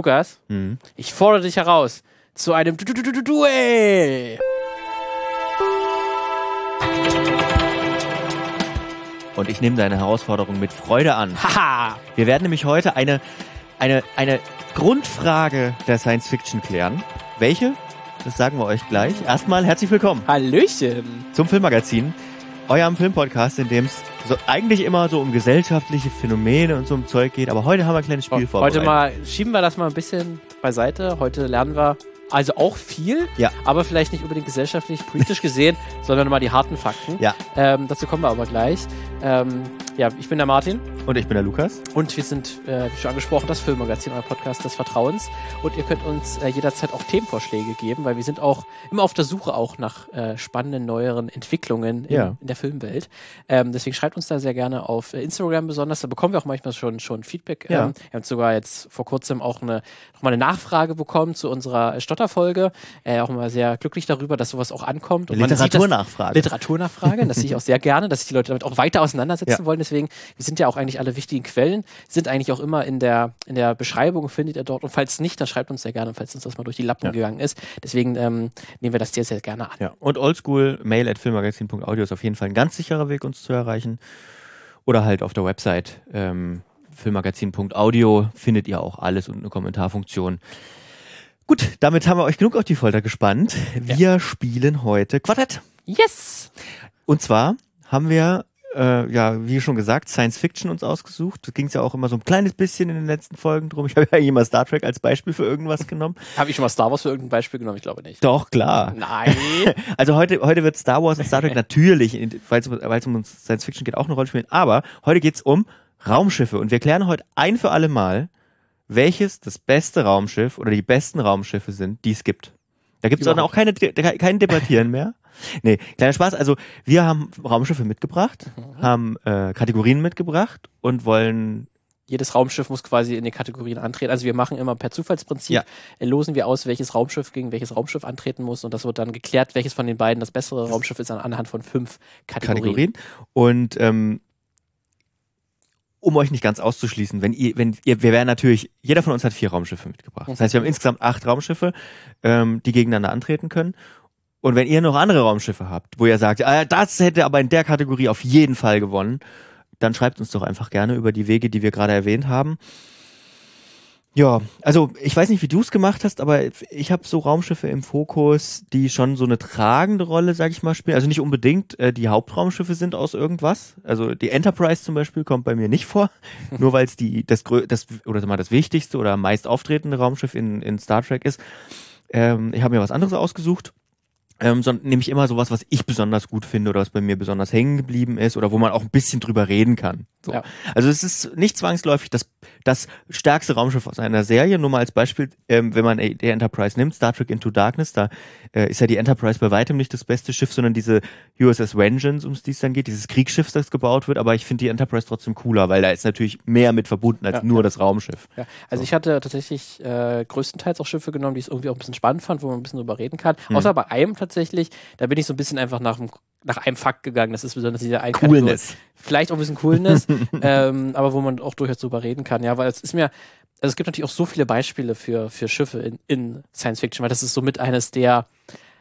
Lukas, Mhm. ich fordere dich heraus zu einem Du- Du- Du- Du- Du- Duell. Und ich nehme deine Herausforderung mit Freude an. Haha. Wir werden nämlich heute eine, eine, eine Grundfrage der Science Fiction klären. Welche? Das sagen wir euch gleich. Erstmal herzlich willkommen Hallöchen. zum Filmmagazin, eurem Filmpodcast, in dem es so eigentlich immer so um gesellschaftliche Phänomene und so um Zeug geht. Aber heute haben wir ein kleines Spiel vorbereitet. Heute mal schieben wir das mal ein bisschen beiseite. Heute lernen wir also auch viel, Ja. aber vielleicht nicht unbedingt gesellschaftlich, politisch gesehen, sondern mal die harten Fakten. Ja. Ähm, dazu kommen wir aber gleich. Ähm, ja, ich bin der Martin Und ich bin der Lukas. und wir sind, äh, wie schon angesprochen, das Filmmagazin, euer Podcast des Vertrauens. Und ihr könnt uns äh, jederzeit auch Themenvorschläge geben, weil wir sind auch immer auf der Suche auch nach äh, spannenden, neueren Entwicklungen in, Ja. in der Filmwelt. Ähm, deswegen schreibt uns da sehr gerne auf äh, Instagram besonders. Da bekommen wir auch manchmal schon, schon Feedback. Ja. Ähm, wir haben sogar jetzt vor kurzem auch eine, noch mal eine Nachfrage bekommen zu unserer äh, Stotterfolge. Äh, auch mal sehr glücklich darüber, dass sowas auch ankommt. Und Literaturnachfrage. Literaturnachfrage, das sehe ich auch sehr gerne, dass sich die Leute damit auch weiter auseinandersetzen Ja. wollen. Deswegen, wir sind ja auch eigentlich alle wichtigen Quellen, sind eigentlich auch immer in der, in der Beschreibung, findet ihr dort. Und falls nicht, dann schreibt uns sehr gerne, falls uns das mal durch die Lappen Ja. gegangen ist. Deswegen ähm, nehmen wir das sehr, sehr gerne an. Ja. Und oldschool mail at filmmagazin.audio ist auf jeden Fall ein ganz sicherer Weg, uns zu erreichen. Oder halt auf der Website ähm, filmmagazin.audio findet ihr auch alles und eine Kommentarfunktion. Gut, damit haben wir euch genug auf die Folter gespannt. Wir spielen heute Quartett. Yes! Und zwar haben wir, äh, ja, wie schon gesagt, Science Fiction uns ausgesucht. Da ging es ja auch immer so ein kleines bisschen in den letzten Folgen drum. Ich habe ja immer Star Trek als Beispiel für irgendwas genommen. Habe ich schon mal Star Wars für irgendein Beispiel genommen? Ich glaube nicht. Doch, klar. Nein! Also heute, heute wird Star Wars und Star Trek natürlich, weil es um Science Fiction geht, auch eine Rolle spielen. Aber heute geht's um Raumschiffe. Und wir klären heute ein für alle Mal, welches das beste Raumschiff oder die besten Raumschiffe sind, die es gibt. Da dann Überhaupt. auch keine, kein Debattieren mehr. Nee, kleiner Spaß. Also wir haben Raumschiffe mitgebracht, haben äh, Kategorien mitgebracht und wollen Jedes Raumschiff muss quasi in die Kategorien antreten. Also wir machen immer per Zufallsprinzip, Ja. äh, losen wir aus, welches Raumschiff gegen welches Raumschiff antreten muss und das wird dann geklärt, welches von den beiden das bessere Raumschiff ist an- anhand von fünf Kategorien. Kategorien. Und ähm, um euch nicht ganz auszuschließen, wenn ihr, wenn ihr, wir werden natürlich, jeder von uns hat vier Raumschiffe mitgebracht. Das heißt, wir haben insgesamt acht Raumschiffe, ähm, die gegeneinander antreten können. Und wenn ihr noch andere Raumschiffe habt, wo ihr sagt, ah, das hätte aber in der Kategorie auf jeden Fall gewonnen, dann schreibt uns doch einfach gerne über die Wege, die wir gerade erwähnt haben. Ja, also ich weiß nicht, wie du es gemacht hast, aber ich habe so Raumschiffe im Fokus, die schon so eine tragende Rolle, sag ich mal, spielen. Also nicht unbedingt äh, die Hauptraumschiffe sind aus irgendwas. Also die Enterprise zum Beispiel kommt bei mir nicht vor, nur weil es die das, das oder sag mal das wichtigste oder meist auftretende Raumschiff in, in Star Trek ist. Ähm, ich habe mir was anderes ausgesucht. Ähm, sondern nämlich immer sowas, was ich besonders gut finde oder was bei mir besonders hängen geblieben ist oder wo man auch ein bisschen drüber reden kann. So. Ja. Also es ist nicht zwangsläufig das, das stärkste Raumschiff aus einer Serie. Nur mal als Beispiel, ähm, wenn man die Enterprise nimmt, Star Trek Into Darkness, da äh, ist ja die Enterprise bei weitem nicht das beste Schiff, sondern diese USS Vengeance, um es dies dann geht, dieses Kriegsschiff, das gebaut wird. Aber ich finde die Enterprise trotzdem cooler, weil da ist natürlich mehr mit verbunden als Ja, nur ja. das Raumschiff. Ja, also ich hatte tatsächlich äh, größtenteils auch Schiffe genommen, die ich irgendwie auch ein bisschen spannend fand, wo man ein bisschen drüber reden kann. Hm. Außer bei einem tatsächlich, da bin ich so ein bisschen einfach nach, nach einem Fakt gegangen. Das ist besonders dieser ein Coolness. Vielleicht auch ein bisschen Coolness, ähm, aber wo man auch durchaus drüber reden kann. Ja, weil es ist mir, also es gibt natürlich auch so viele Beispiele für, für Schiffe in, in Science Fiction, weil das ist somit eines der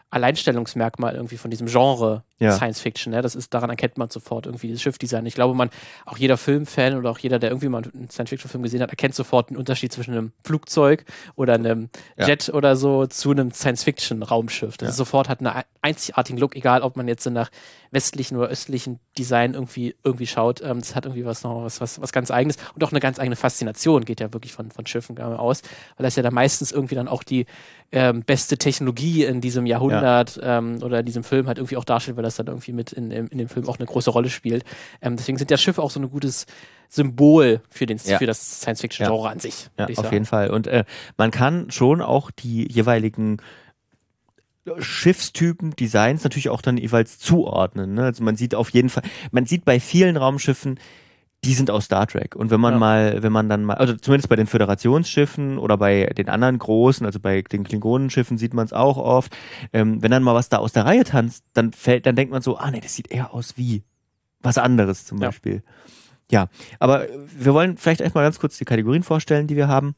Alleinstellungsmerkmal irgendwie von diesem Genre Ja. Science Fiction. Ne? Das ist, daran erkennt man sofort irgendwie dieses Schiffdesign. Ich glaube, man, auch jeder Filmfan oder auch jeder, der irgendwie mal einen Science Fiction Film gesehen hat, erkennt sofort den Unterschied zwischen einem Flugzeug oder einem Ja. Jet oder so zu einem Science Fiction Raumschiff. Das Ja. ist sofort hat einen einzigartigen Look, egal ob man jetzt nach westlichen oder östlichen Design irgendwie, irgendwie schaut. Ähm, das hat irgendwie was noch was, was, was ganz eigenes und auch eine ganz eigene Faszination geht ja wirklich von, von Schiffen aus, weil das ja da meistens irgendwie dann auch die ähm, beste Technologie in diesem Jahrhundert ähm, oder in diesem Film halt irgendwie auch darstellt, weil das dann irgendwie mit in, in, in dem Film auch eine große Rolle spielt. Ähm, deswegen sind ja Schiffe auch so ein gutes Symbol für, den, Ja. für das Science-Fiction-Genre an sich. Ja, auf sagen. jeden Fall. Und äh, man kann schon auch die jeweiligen Schiffstypen, Designs natürlich auch dann jeweils zuordnen. Ne? Also man sieht auf jeden Fall, man sieht bei vielen Raumschiffen, die sind aus Star Trek. Und wenn man Ja. mal, wenn man dann mal, also zumindest bei den Föderationsschiffen oder bei den anderen großen, also bei den Klingonenschiffen sieht man es auch oft, ähm, wenn dann mal was da aus der Reihe tanzt, dann fällt, dann denkt man so, ah nee, das sieht eher aus wie was anderes zum Ja. Beispiel. Ja, aber wir wollen vielleicht erstmal ganz kurz die Kategorien vorstellen, die wir haben.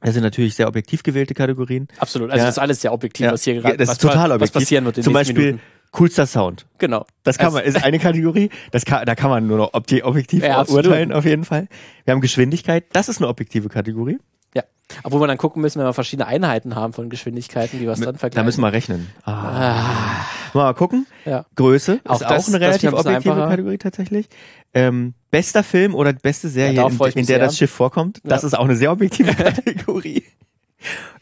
Das sind natürlich sehr objektiv gewählte Kategorien. Absolut. Also Ja. das ist alles sehr objektiv, Ja. was hier Ja, gerade das was, ist total was objektiv. passieren wird in Zum Beispiel Minuten. Coolster Sound. Genau. Das kann Es- man, ist eine Kategorie. Das kann, da kann man nur noch obje- objektiv Ja, urteilen, auf jeden Fall. Wir haben Geschwindigkeit. Das ist eine objektive Kategorie. Ja. Obwohl wir dann gucken müssen, wenn wir verschiedene Einheiten haben von Geschwindigkeiten, wie wir es dann vergleichen. Da müssen wir rechnen. Ah. Mal gucken. Ja. Größe Auch ist auch das- eine das relativ ein objektive einfacher. Kategorie tatsächlich. Ähm, bester Film oder beste Serie, darauf in, in der das Schiff vorkommt. Das Ja. ist auch eine sehr objektive Kategorie.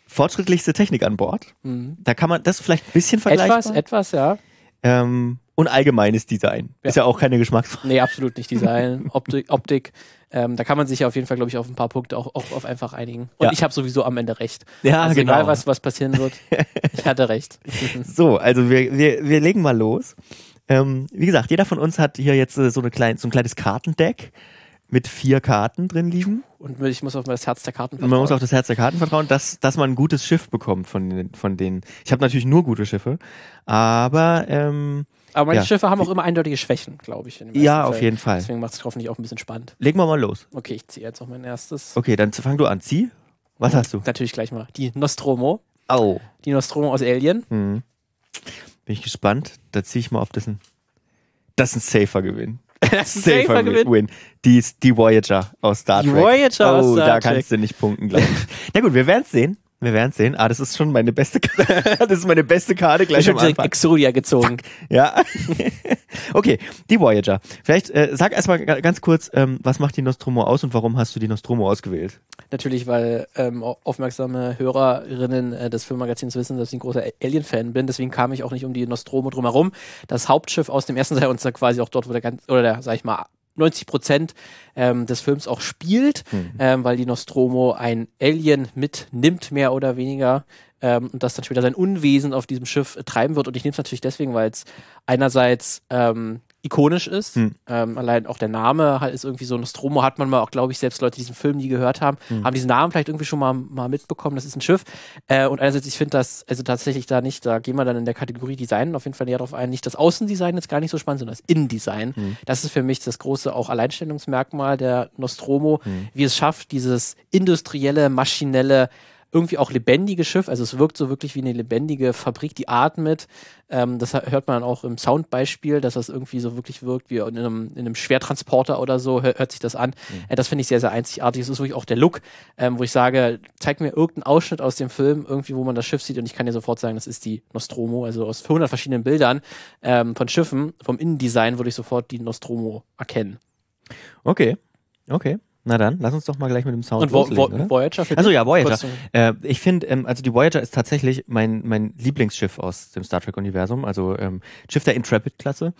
Fortschrittlichste Technik an Bord. Mhm. Da kann man das vielleicht ein bisschen vergleichbar. Etwas, etwas, ja. Ähm, und allgemeines Design. Ja. Ist ja auch keine Geschmacksfrage. Nee, absolut nicht Design, Optik, Optik. Ähm, da kann man sich auf jeden Fall, glaube ich, auf ein paar Punkte auch, auch auf einfach einigen. Und Ja. ich habe sowieso am Ende recht. Ja, also genau. egal, was, was passieren wird, ich hatte recht. So, also wir, wir, wir legen mal los. Ähm, wie gesagt, jeder von uns hat hier jetzt äh, so, eine klein, so ein kleines Kartendeck mit vier Karten drin liegen. Und ich muss auf das Herz der Karten Und man muss auf das Herz der Karten vertrauen, dass, dass man ein gutes Schiff bekommt von, den, von denen. Ich habe natürlich nur gute Schiffe, aber ähm, Aber manche ja. Schiffe haben auch immer eindeutige Schwächen, glaube ich. Ja, auf Fällen. jeden Fall. Deswegen macht es hoffentlich auch ein bisschen spannend. legen wir mal los. Okay, ich ziehe jetzt auch mein erstes. Okay, dann fang du an. Zieh. Was hast du? Natürlich gleich mal. Die Nostromo. Au. Die Nostromo aus Alien. Hm. Bin ich gespannt. Da ziehe ich mal auf das ein, das ist ein safer Gewinn. Das ist ein safer Gewinn. Win. Die, die Voyager aus Star Die Trek. Voyager aus oh, Star da Trek. kannst du nicht punkten, glaube ich. Na gut, wir werden es sehen. Wir werden es sehen. Ah, das ist schon meine beste Karte. das ist meine beste Karte Ich gleich habe am direkt Anfang. Exodia gezogen. Ja. okay, die Voyager. Vielleicht äh, sag erstmal ga- ganz kurz, ähm, was macht die Nostromo aus und warum hast du die Nostromo ausgewählt? Natürlich, weil ähm, au- aufmerksame Hörerinnen äh, des Filmmagazins wissen, dass ich ein großer Alien-Fan bin. Deswegen kam ich auch nicht um die Nostromo drumherum. Das Hauptschiff aus dem ersten Teil und zwar quasi auch dort, wo der ganz, oder der, sag ich mal, 90 Prozent ähm, des Films auch spielt, ähm, weil die Nostromo ein Alien mitnimmt, mehr oder weniger, ähm, und das dann später sein Unwesen auf diesem Schiff treiben wird. Und ich nehme es natürlich deswegen, weil es einerseits ähm, ikonisch ist, Hm. ähm, allein auch der Name ist irgendwie so, Nostromo hat man mal auch, glaube ich, selbst Leute, die diesen Film nie gehört haben, haben diesen Namen vielleicht irgendwie schon mal, mal mitbekommen, das ist ein Schiff. Äh, und einerseits, ich finde das, also tatsächlich da nicht, da gehen wir dann in der Kategorie Design auf jeden Fall näher drauf ein, nicht das Außendesign ist gar nicht so spannend, sondern das Innendesign. Das ist für mich das große auch Alleinstellungsmerkmal der Nostromo, wie es schafft, dieses industrielle, maschinelle, irgendwie auch lebendige Schiff, also es wirkt so wirklich wie eine lebendige Fabrik, die atmet. Ähm, das hört man auch im Soundbeispiel, dass das irgendwie so wirklich wirkt wie in einem, in einem Schwertransporter oder so, hör, hört sich das an. Äh, das finde ich sehr, sehr einzigartig. Es ist wirklich auch der Look, ähm, wo ich sage, zeig mir irgendeinen Ausschnitt aus dem Film, irgendwie, wo man das Schiff sieht und ich kann dir sofort sagen, das ist die Nostromo, also aus 100 verschiedenen Bildern ähm, von Schiffen, vom Innendesign würde ich sofort die Nostromo erkennen. Okay, okay. Na dann, lass uns doch mal gleich mit dem Sound Und loslegen, Vo oder? Voyager für Also ja, Voyager. Äh, ich finde, ähm, also die Voyager ist tatsächlich mein, mein Lieblingsschiff aus dem Star Trek-Universum, also ähm, Schiff der Intrepid-Klasse.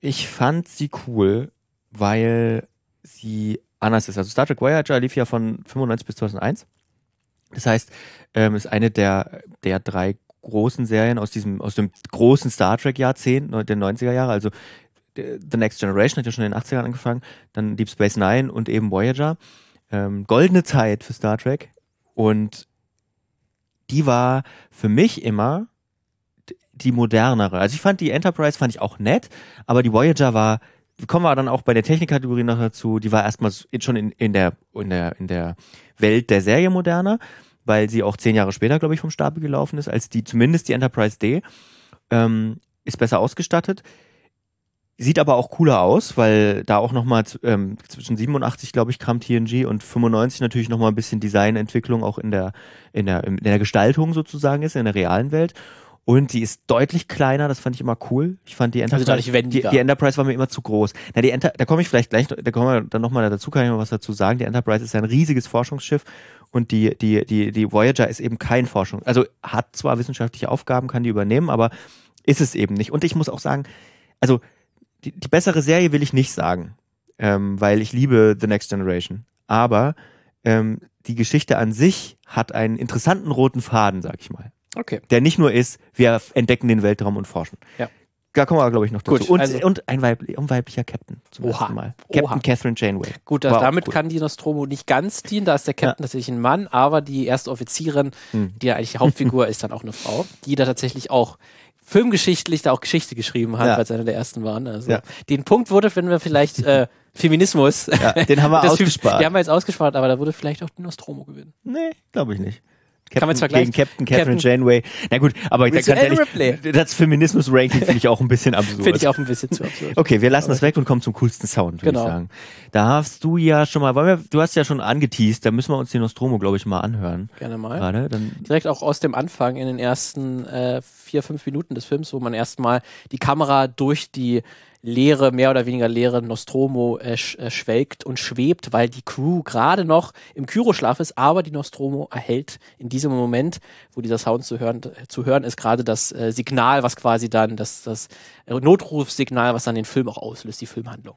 Ich fand sie cool, weil sie anders ist. Also Star Trek Voyager lief ja von 95 bis 2001. Das heißt, ähm, ist eine der, der drei großen Serien aus diesem, aus dem großen Star Trek-Jahrzehnt der 90er Jahre, also The Next Generation hat ja schon in den 80ern angefangen, dann Deep Space Nine und eben Voyager. Ähm, goldene Zeit für Star Trek. Und die war für mich immer die modernere. Also ich fand die Enterprise fand ich auch nett, aber die Voyager war, kommen wir dann auch bei der Technikkategorie noch dazu, die war erstmal schon in, in, der, in, der, in der Welt der Serie moderner, weil sie auch zehn Jahre später, glaube ich, vom Stapel gelaufen ist, als die, zumindest die Enterprise D, ähm, ist besser ausgestattet. Sieht aber auch cooler aus, weil da auch nochmal ähm, zwischen 87, glaube ich, kam TNG und 95 natürlich nochmal ein bisschen Designentwicklung auch in der, in, der, in der Gestaltung sozusagen ist, in der realen Welt. Und die ist deutlich kleiner, das fand ich immer cool. Ich fand die Enterprise, deutlich die, die Enterprise war mir immer zu groß. Na, die Enter da komme ich vielleicht gleich, da kommen wir dann nochmal dazu, kann ich noch was dazu sagen. Die Enterprise ist ein riesiges Forschungsschiff und die, die, die, die Voyager ist eben kein Forschung, also hat zwar wissenschaftliche Aufgaben, kann die übernehmen, aber ist es eben nicht. Und ich muss auch sagen, also die, die bessere Serie will ich nicht sagen, ähm, weil ich liebe The Next Generation. Aber ähm, die Geschichte an sich hat einen interessanten roten Faden, sag ich mal. Okay. Der nicht nur ist, wir entdecken den Weltraum und forschen. Ja. Da kommen wir, glaube ich, noch dazu. Gut, und, also- und ein, weibli ein weiblicher Captain zum Oha. ersten Mal. Oha. Captain Catherine Janeway. Gut, auch damit cool. kann die Nostromo nicht ganz dienen. Da ist der Captain tatsächlich ein Mann, aber die erste Offizierin, Hm. die ja eigentlich die Hauptfigur ist, dann auch eine Frau, die da tatsächlich auch filmgeschichtlich da auch Geschichte geschrieben hat, Ja. weil es einer der ersten waren. Also Ja. den Punkt würde, wenn wir vielleicht äh, Feminismus. Ja, den haben wir ausgespart. Den haben wir jetzt ausgespart, aber da würde vielleicht auch die Nostromo gewinnen. Nee, glaube ich nicht. Kann man jetzt Captain, vergleichen? gegen Captain Catherine Captain- Janeway. Na gut, aber ganz ehrlich, das Feminismus-Ranking finde ich auch ein bisschen absurd. Finde ich auch ein bisschen zu absurd. Okay, wir lassen das weg und kommen zum coolsten Sound, würde Genau. ich sagen. Da hast du ja schon mal, wir, du hast ja schon angeteased, da müssen wir uns die Nostromo, glaube ich, mal anhören. Gerne mal. Gerade, dann, Direkt auch aus dem Anfang in den ersten äh, vier, fünf Minuten des Films, wo man erstmal die Kamera durch die leere, mehr oder weniger leere Nostromo äh, äh, schwelgt und schwebt, weil die Crew gerade noch im Kyroschlaf ist, aber die Nostromo erhält in diesem Moment, wo dieser Sound zu hören, äh, zu hören ist, gerade das äh, Signal, was quasi dann, das, das Notrufsignal, was dann den Film auch auslöst, die Filmhandlung.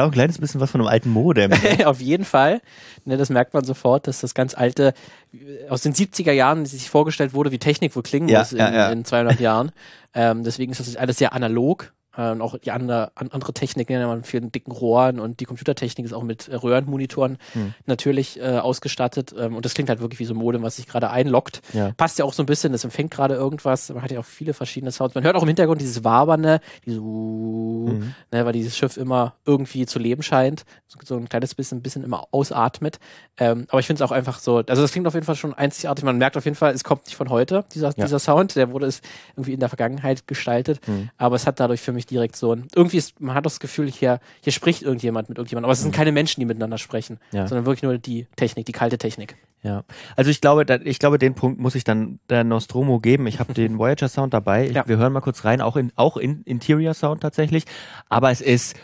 Hat auch ein kleines bisschen was von einem alten Modem. Auf jeden Fall. Ne, das merkt man sofort, dass das ganz alte, äh, aus den 70er Jahren, die sich vorgestellt wurde, wie Technik wohl klingen Ja, muss in, ja, ja. in 200 Jahren. Ähm, deswegen ist das alles sehr analog. Und auch die andere, an, andere Techniken, man vielen dicken Rohren und die Computertechnik ist auch mit äh, Röhrenmonitoren Hm. natürlich äh, ausgestattet. Ähm, und das klingt halt wirklich wie so ein Modem, was sich gerade einloggt. Ja. Passt ja auch so ein bisschen, das empfängt gerade irgendwas. Man hat ja auch viele verschiedene Sounds. Man hört auch im Hintergrund dieses Wabernde, dieses Mhm. ne, weil dieses Schiff immer irgendwie zu leben scheint, so, so ein kleines bisschen, ein bisschen immer ausatmet. Ähm, aber ich finde es auch einfach so, also das klingt auf jeden Fall schon einzigartig. Man merkt auf jeden Fall, es kommt nicht von heute, dieser, Ja. dieser Sound, der wurde es irgendwie in der Vergangenheit gestaltet, Mhm. aber es hat dadurch für mich direkt so ein, irgendwie ist, man hat das Gefühl, hier, hier spricht irgendjemand mit irgendjemandem, aber es sind keine Menschen, die miteinander sprechen, Mhm. Ja. sondern wirklich nur die Technik, die kalte Technik. Ja, also ich glaube, da, ich glaube, den Punkt muss ich dann der Nostromo geben. Ich habe den Voyager Sound dabei. Ja. Wir hören mal kurz rein, auch in auch in Interior Sound tatsächlich. Aber es ist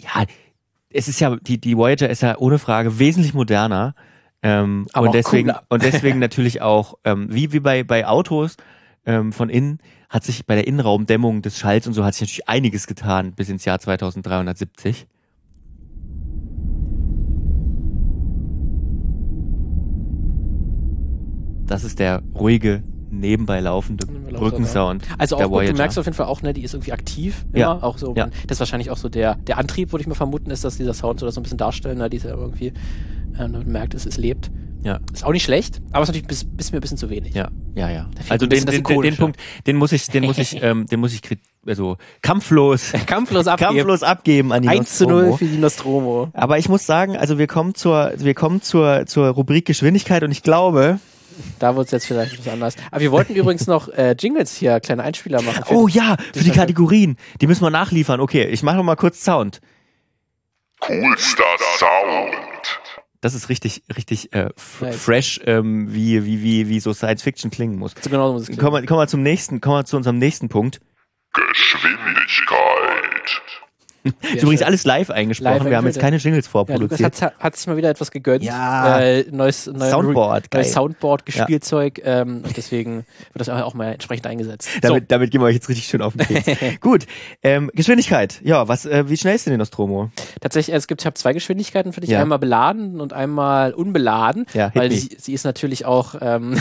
ja, es ist ja die die Voyager ist ja ohne Frage wesentlich moderner. Ähm, und deswegen cooler. und deswegen natürlich auch ähm, wie wie bei bei Autos ähm, von innen hat sich bei der Innenraumdämmung des Schalls und so hat sich natürlich einiges getan bis ins Jahr 2370. Das ist der ruhige, nebenbei laufende Brückensound. Also der auch gut, du merkst auf jeden Fall auch, ne, die ist irgendwie aktiv. Immer. Ja. Auch so, Ja. das ist wahrscheinlich auch so der, der Antrieb, würde ich mal vermuten, ist, dass dieser Sound so das so ein bisschen darstellen, ne, dieser irgendwie, ähm, man merkt, es, es lebt. Ja. Ist auch nicht schlecht, aber ist natürlich bis, bis mir ein bisschen zu wenig. Ja, ja, ja. Also den, den, den. Punkt, den muss ich, den muss ich, ähm, den muss ich also kampflos, Kampflos abgeben. kampflos abgeben an die 1 zu Nostromo. 0 für die Nostromo. Aber ich muss sagen, also wir kommen zur, wir kommen zur, zur Rubrik Geschwindigkeit und ich glaube, Da wird es jetzt vielleicht etwas anders. Aber wir wollten übrigens noch äh, Jingles hier, kleine Einspieler machen. oh ja, für die Kategorien, die müssen wir nachliefern. Okay, ich mache noch mal kurz Sound. Coolster Sound. Das ist richtig, richtig äh, Nice. fresh, ähm, wie, wie, wie, wie so Science Fiction klingen muss. So genau so muss es klingen. Kommen wir, wir zum nächsten, kommen wir zu unserem nächsten Punkt. Geschwindigkeit. Ist übrigens alles live eingesprochen. Live wir haben jetzt keine Jingles Ja, Lukas vorproduziert. hat, hat sich mal wieder etwas gegönnt. Ja. Äh, neues, neues Soundboard, neues Soundboard, Spielzeug. Ähm, und deswegen wird das auch mal entsprechend eingesetzt. Damit, damit gehen wir euch jetzt richtig schön auf den Keks. Gut, ähm, Geschwindigkeit. Ja, was, äh, wie schnell ist denn die Nostromo? Tatsächlich, es gibt, ich habe zwei Geschwindigkeiten für dich, Ja. einmal beladen und einmal unbeladen, Ja, weil me. sie, ist natürlich auch, ähm,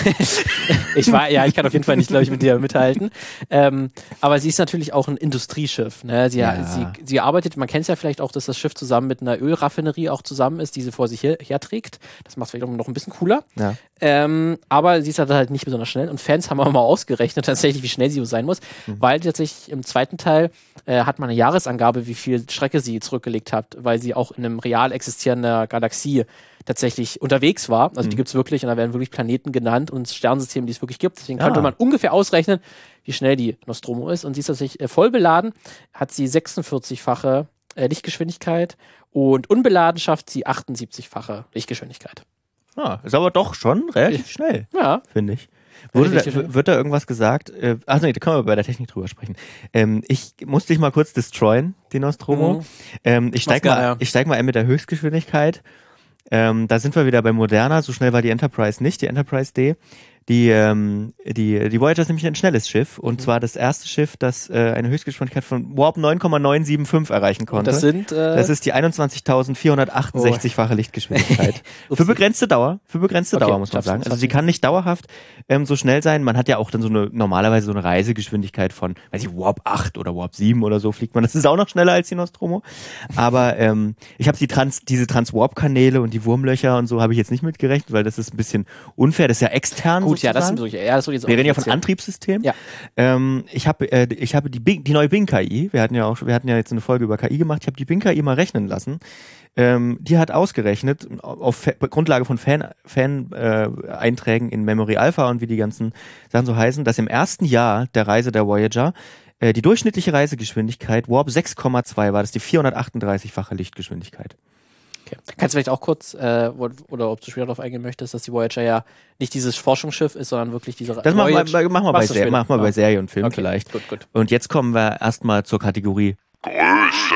ich war, ja, ich kann auf jeden Fall nicht, glaube ich, mit dir mithalten, ähm, aber sie ist natürlich auch ein Industrieschiff, ne? sie, Ja. sie, sie arbeitet, man kennt es ja vielleicht auch, dass das Schiff zusammen mit einer Ölraffinerie auch zusammen ist, die sie vor sich her, herträgt, das macht es vielleicht auch noch ein bisschen cooler, Ja. ähm, aber sie ist halt, halt nicht besonders schnell und Fans haben auch mal ausgerechnet tatsächlich, wie schnell sie sein muss, Mhm. weil tatsächlich im zweiten Teil äh, hat man eine Jahresangabe, wie viel Strecke sie zurückgelegt hat, weil sie auch in einem real existierender Galaxie tatsächlich unterwegs war. Also Mhm. die gibt es wirklich und da werden wirklich Planeten genannt und Sternensysteme, die es wirklich gibt. Deswegen Ah. könnte man ungefähr ausrechnen, wie schnell die Nostromo ist. Und sie ist tatsächlich äh, voll beladen, hat sie 46-fache äh, Lichtgeschwindigkeit und unbeladen schafft sie 78-fache Lichtgeschwindigkeit. Ah, ist aber doch schon relativ schnell, Ja, finde ich. Da, wird da irgendwas gesagt? Äh, ach nee, da können wir bei der Technik drüber sprechen. Ähm, ich musste dich mal kurz destroyen, die Nostromo. Mhm. Ähm, ich steig Mach's mal, ich steig mal ein mit der Höchstgeschwindigkeit. Ähm, da sind wir wieder bei Moderna. So schnell war die Enterprise nicht, die Enterprise D. Die, ähm, die, die Voyager ist nämlich ein schnelles Schiff und Mhm. zwar das erste Schiff, das äh, eine Höchstgeschwindigkeit von Warp 9,975 erreichen konnte. das sind. Äh, Das ist die 21.468-fache Lichtgeschwindigkeit. für begrenzte Dauer. Für begrenzte Okay, Dauer, muss man sagen. Also sie kann nicht dauerhaft ähm, so schnell sein. Man hat ja auch dann so eine, normalerweise so eine Reisegeschwindigkeit von, weiß ich, Warp 8 oder Warp 7 oder so fliegt man. Das ist auch noch schneller als die Nostromo. Aber ähm, ich habe die Trans, diese Trans-Warp-Kanäle und die Wurmlöcher und so habe ich jetzt nicht mitgerechnet, weil das ist ein bisschen unfair. Das ist ja extern gut, ja, das sind solche. Ja, das jetzt Wir reden ja von erzählen. Antriebssystem. Ja. Ähm, ich habe äh, ich habe die Bing, die neue Bing KI. Wir hatten ja auch wir hatten ja jetzt eine Folge über KI gemacht. Ich habe die Bing KI mal rechnen lassen. Ähm, die hat ausgerechnet auf Fa Grundlage von Fan Fan äh, Einträgen in Memory Alpha und wie die ganzen Sachen so heißen, dass im ersten Jahr der Reise der Voyager äh, die durchschnittliche Reisegeschwindigkeit Warp 6,2 war. Das ist die 438-fache Lichtgeschwindigkeit. Okay. Kannst du vielleicht auch kurz, äh, oder ob du später darauf eingehen möchtest, dass die Voyager ja nicht dieses Forschungsschiff ist, sondern wirklich diese Das machen wir, Voyage- machen wir, bei, Ser machen wir bei. Serie und Film Okay, vielleicht. Gut, gut. Und jetzt kommen wir erstmal zur Kategorie Größe.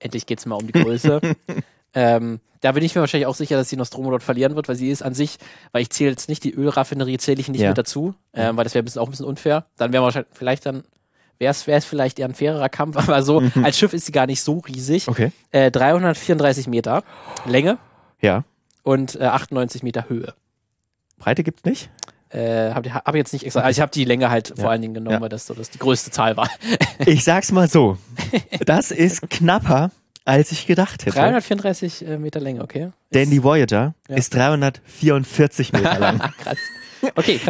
Endlich geht's mal um die Größe. ähm, da bin ich mir wahrscheinlich auch sicher, dass die Nostromo dort verlieren wird, weil sie ist an sich, weil ich zähle jetzt nicht die Ölraffinerie, zähle ich nicht Ja. mit dazu, ähm, weil das wäre ein bisschen, auch ein bisschen unfair. Dann wäre wahrscheinlich vielleicht dann wäre es vielleicht eher ein fairerer Kampf, aber so als Schiff ist sie gar nicht so riesig. Okay. Äh, 334 Meter Länge Ja. und äh, 98 Meter Höhe. Breite gibt's nicht? Äh, habe hab jetzt nicht extra, also ich habe die Länge halt Ja. vor allen Dingen genommen, Ja. weil das so das die größte Zahl war. Ich sag's mal so. Das ist knapper, als ich gedacht hätte. 334 äh, Meter Länge, okay. Denn die Voyager Ja. ist 344 Meter lang. Krass. Okay,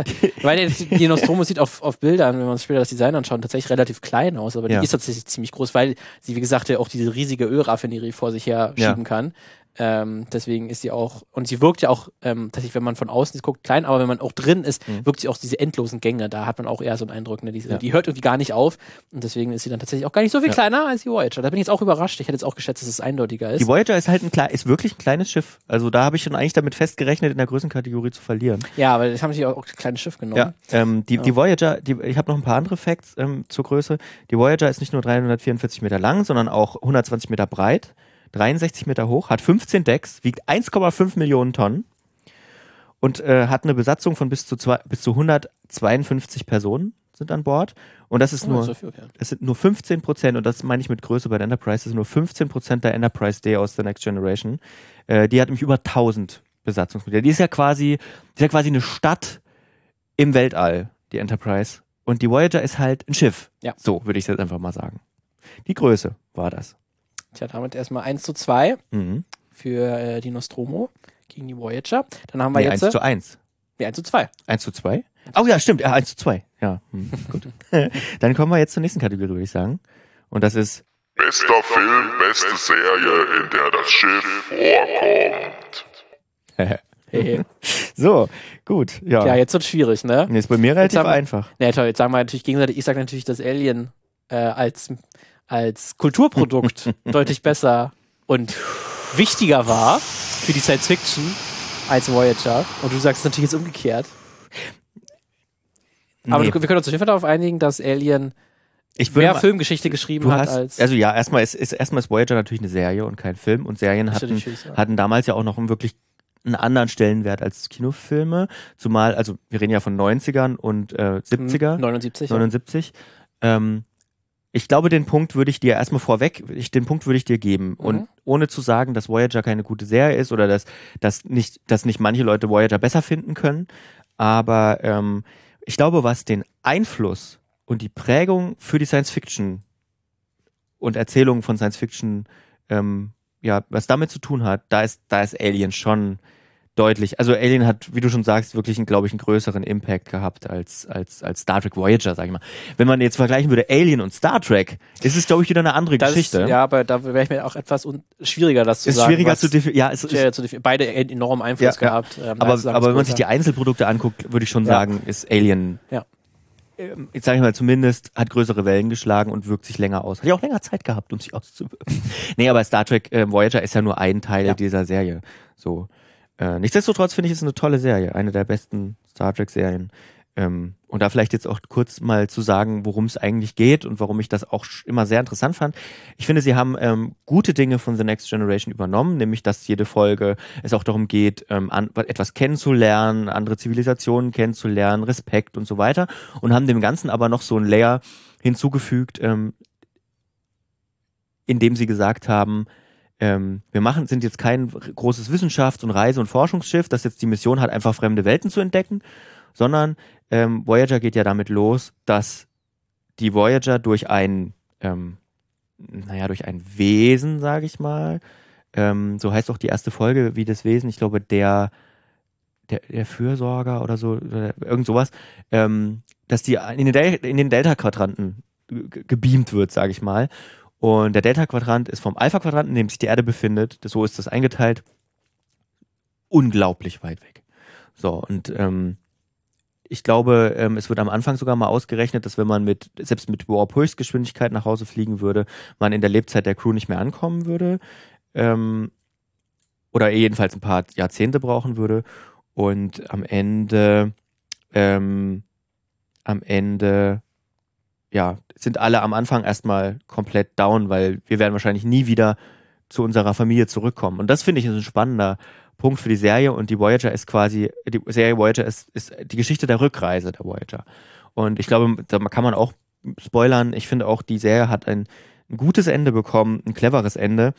weil die, Nostromo sieht auf, auf Bildern, wenn man sich später das Design anschaut, tatsächlich relativ klein aus, aber Ja. die ist tatsächlich ziemlich groß, weil sie, wie gesagt, ja auch diese riesige Ölraffinerie vor sich her Ja. schieben kann. Ähm, deswegen ist sie auch, und sie wirkt ja auch, ähm, tatsächlich, wenn man von außen guckt, klein, aber wenn man auch drin ist, Mhm. wirkt sie auch diese endlosen Gänge. Da hat man auch eher so einen Eindruck, ne? die, Ja. die hört irgendwie gar nicht auf. Und deswegen ist sie dann tatsächlich auch gar nicht so viel Ja. kleiner als die Voyager. Da bin ich jetzt auch überrascht. Ich hätte jetzt auch geschätzt, dass es eindeutiger ist. Die Voyager ist halt ein klein, ist wirklich ein kleines Schiff. Also da habe ich schon eigentlich damit festgerechnet, in der Größenkategorie zu verlieren. ja, aber das haben sie auch ein kleines Schiff genommen. Ja, ähm, die, Ja. die Voyager, die, ich habe noch ein paar andere Facts ähm, zur Größe. Die Voyager ist nicht nur 344 Meter lang, sondern auch 120 Meter breit, 63 Meter hoch, hat 15 Decks, wiegt 1,5 Millionen Tonnen und äh, hat eine Besatzung von bis zu, zwei, bis zu 152 Personen sind an Bord. Und das ist Oh, nur, so viel, ja. es sind nur 15 Prozent, und das meine ich mit Größe bei der Enterprise, das sind nur 15 Prozent der Enterprise D aus der Next Generation. Äh, die hat nämlich über 1000 Besatzungsmitglieder. Die ist ja quasi, die ist ja quasi eine Stadt im Weltall, die Enterprise. Und die Voyager ist halt ein Schiff. Ja. So würde ich es jetzt einfach mal sagen. Die Größe war das. Tja, damit erstmal 1 zu 2 Mhm. für äh, die Nostromo gegen die Voyager. Dann haben wir Nee, jetzt 1 zu 1. nee, 1 zu 2. 1 zu 2? Oh ja, stimmt. Ja, 1 zu 2. Ja, hm, gut. Dann kommen wir jetzt zur nächsten Kategorie, würde ich sagen. Und das ist Bester Film, beste Serie, in der das Schiff vorkommt. Hey. so, gut. Ja, ja, jetzt wird schwierig, ne? Nee, ist bei mir relativ haben- einfach. Ne, toll, jetzt sagen wir natürlich gegenseitig, ich sage natürlich, dass Alien äh, als, als Kulturprodukt deutlich besser und wichtiger war für die Science Fiction als Voyager. Und du sagst natürlich jetzt umgekehrt. Aber Nee, wir können uns auf jeden Fall darauf einigen, dass Alien mehr mal, Filmgeschichte geschrieben du hat hast, als. also ja, erstmal ist, ist, erstmal ist Voyager natürlich eine Serie und kein Film und Serien hatten, hatten damals ja auch noch einen wirklich einen anderen Stellenwert als Kinofilme, zumal, also wir reden ja von 90ern und äh, 70er. 79. ja. 79. Ähm, ich glaube, den Punkt würde ich dir erstmal vorweg, ich, den Punkt würde ich dir geben. Mhm. Und ohne zu sagen, dass Voyager keine gute Serie ist oder dass, dass, nicht, dass nicht manche Leute Voyager besser finden können. Aber ähm, ich glaube, was den Einfluss und die Prägung für die Science Fiction und Erzählungen von Science Fiction, ähm, ja, was damit zu tun hat, da ist, da ist Alien schon deutlich. Also Alien hat, wie du schon sagst, wirklich, einen, glaube ich, einen größeren Impact gehabt als, als, als Star Trek Voyager, sag ich mal. Wenn man jetzt vergleichen würde, Alien und Star Trek, ist es, glaube ich, wieder eine andere Das Geschichte. Ist, ja, aber da wäre ich mir auch etwas schwieriger, das zu ist sagen. schwieriger zu definieren. Ja, es ist, schwieriger zu definieren. Beide en- enormen Einfluss Ja, ja. gehabt. ähm, aber, sagen, aber wenn man sich die. Einzelprodukte anguckt, würde ich schon Ja. sagen, ist Alien, Ja. ähm, ich sage mal zumindest, hat größere Wellen geschlagen und wirkt sich länger aus. Hat ja auch länger Zeit gehabt, um sich auszuwirken. nee, aber Star Trek äh, Voyager ist ja nur ein Teil Ja. dieser Serie. So. Äh, nichtsdestotrotz finde ich es eine tolle Serie, eine der besten Star Trek Serien. Ähm, und da vielleicht jetzt auch kurz mal zu sagen, worum es eigentlich geht und warum ich das auch immer sehr interessant fand. Ich finde, sie haben ähm, gute Dinge von The Next Generation übernommen, nämlich dass jede Folge es auch darum geht, ähm, an, etwas kennenzulernen, andere Zivilisationen kennenzulernen, Respekt und so weiter. Und haben dem Ganzen aber noch so ein Layer hinzugefügt, ähm, indem sie gesagt haben, ähm, wir machen, sind jetzt kein großes Wissenschafts- und Reise- und Forschungsschiff, das jetzt die Mission hat, einfach fremde Welten zu entdecken, sondern ähm, Voyager geht ja damit los, dass die Voyager durch ein, ähm, naja, durch ein Wesen, sage ich mal, ähm, so heißt auch die erste Folge, wie das Wesen, ich glaube, der, der, der Fürsorger oder so, oder irgend sowas, ähm, dass die in den, Del in den Delta-Quadranten ge- gebeamt wird, sage ich mal. Und der Delta-Quadrant ist vom Alpha-Quadranten, in dem sich die Erde befindet, so ist das eingeteilt, unglaublich weit weg. So, und ähm, ich glaube, ähm, es wird am Anfang sogar mal ausgerechnet, dass wenn man mit, selbst mit Warp-Höchstgeschwindigkeit nach Hause fliegen würde, man in der Lebzeit der Crew nicht mehr ankommen würde. Ähm, oder jedenfalls ein paar Jahrzehnte brauchen würde. Und am Ende, ähm, am Ende, ja, sind alle am Anfang erstmal komplett down, weil wir werden wahrscheinlich nie wieder zu unserer Familie zurückkommen. Und das finde ich ist ein spannender Punkt für die Serie und die Voyager ist quasi, die Serie Voyager ist, ist die Geschichte der Rückreise der Voyager. Und ich glaube, da kann man auch spoilern. Ich finde auch, die Serie hat ein, ein gutes Ende bekommen, ein cleveres Ende.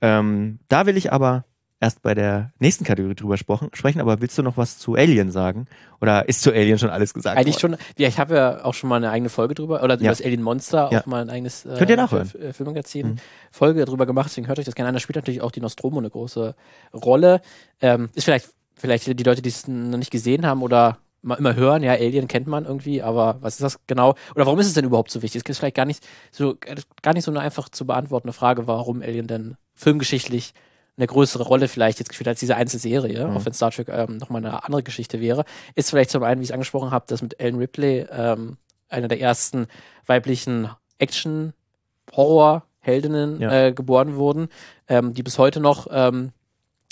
Ähm, da will ich aber erst bei der nächsten Kategorie drüber sprechen, aber willst du noch was zu Alien sagen? Oder ist zu Alien schon alles gesagt? Eigentlich worden? schon, ja, ich habe ja auch schon mal eine eigene Folge drüber, oder über Ja. das Alien Monster, Ja. auch mal ein eigenes äh, Könnt ihr nachhören. F- F- Filmmagazin Mhm. Folge drüber gemacht, deswegen hört euch das gerne an. Da spielt natürlich auch die Nostromo eine große Rolle. Ähm, ist vielleicht, vielleicht die Leute, die es noch nicht gesehen haben oder mal immer hören, ja, Alien kennt man irgendwie, aber was ist das genau? Oder warum ist es denn überhaupt so wichtig? Es ist vielleicht gar nicht so, gar nicht so eine einfach zu beantwortende Frage, warum Alien denn filmgeschichtlich eine größere Rolle vielleicht jetzt gespielt als diese einzelne Serie, Mhm. auch wenn Star Trek ähm, nochmal eine andere Geschichte wäre, ist vielleicht zum einen, wie ich es angesprochen habe, dass mit Ellen Ripley ähm, einer der ersten weiblichen Action-Horror-Heldinnen Ja. äh, geboren wurden, ähm, die bis heute noch ähm,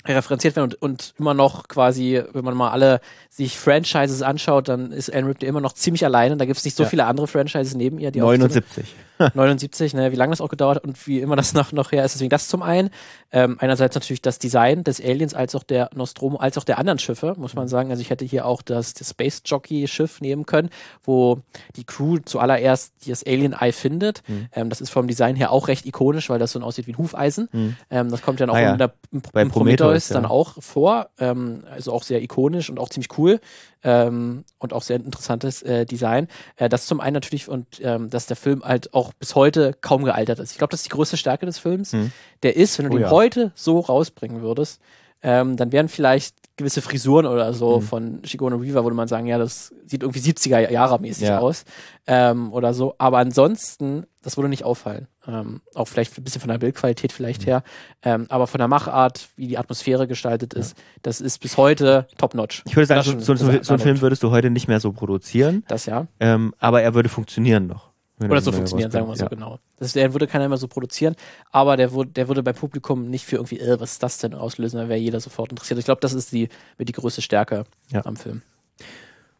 referenziert werden und, und immer noch quasi, wenn man mal alle sich Franchises anschaut, dann ist Ellen Ripley immer noch ziemlich alleine. Da gibt es nicht so Ja. viele andere Franchises neben ihr, die auch so- 79. 79, ne, wie lange das auch gedauert und wie immer das noch, noch her ist. Deswegen das zum einen. Ähm, einerseits natürlich das Design des Aliens als auch der Nostromo, als auch der anderen Schiffe, muss man sagen. Also ich hätte hier auch das, das Space Jockey Schiff nehmen können, wo die Crew zuallererst das Alien Eye findet. Mhm. Ähm, das ist vom Design her auch recht ikonisch, weil das so aussieht wie ein Hufeisen. Mhm. Ähm, das kommt dann auch Ah ja. in der, im, Bei im Prometheus, Dann ja. auch vor. Ähm, also auch sehr ikonisch und auch ziemlich cool. Ähm, und auch sehr interessantes äh, Design. Äh, das zum einen natürlich und ähm, dass der Film halt auch bis heute kaum gealtert ist. Ich glaube, das ist die größte Stärke des Films. Mhm. Der ist, wenn du Oh den ja. heute so rausbringen würdest, ähm, dann wären vielleicht gewisse Frisuren oder so Mhm. von Sigourney Weaver, würde man sagen, ja, das sieht irgendwie 70er Jahre mäßig Ja. aus ähm, oder so. Aber ansonsten, das würde nicht auffallen. Ähm, auch vielleicht ein bisschen von der Bildqualität vielleicht Mhm. her. Ähm, aber von der Machart, wie die Atmosphäre gestaltet ist, das ist bis heute top-notch. Ich würde sagen, so, so, so, so einen Film würdest du heute nicht mehr so produzieren, Das ja. ähm, aber er würde funktionieren noch. Oder er so funktionieren, sagen wir rauskommt. so genau. Das, der würde keiner mehr so produzieren, aber der, würde- der würde beim Publikum nicht für irgendwie, äh, was ist das denn auslösen, da wäre jeder sofort interessiert. Ich glaube, das ist die, mit die größte Stärke Ja. am Film.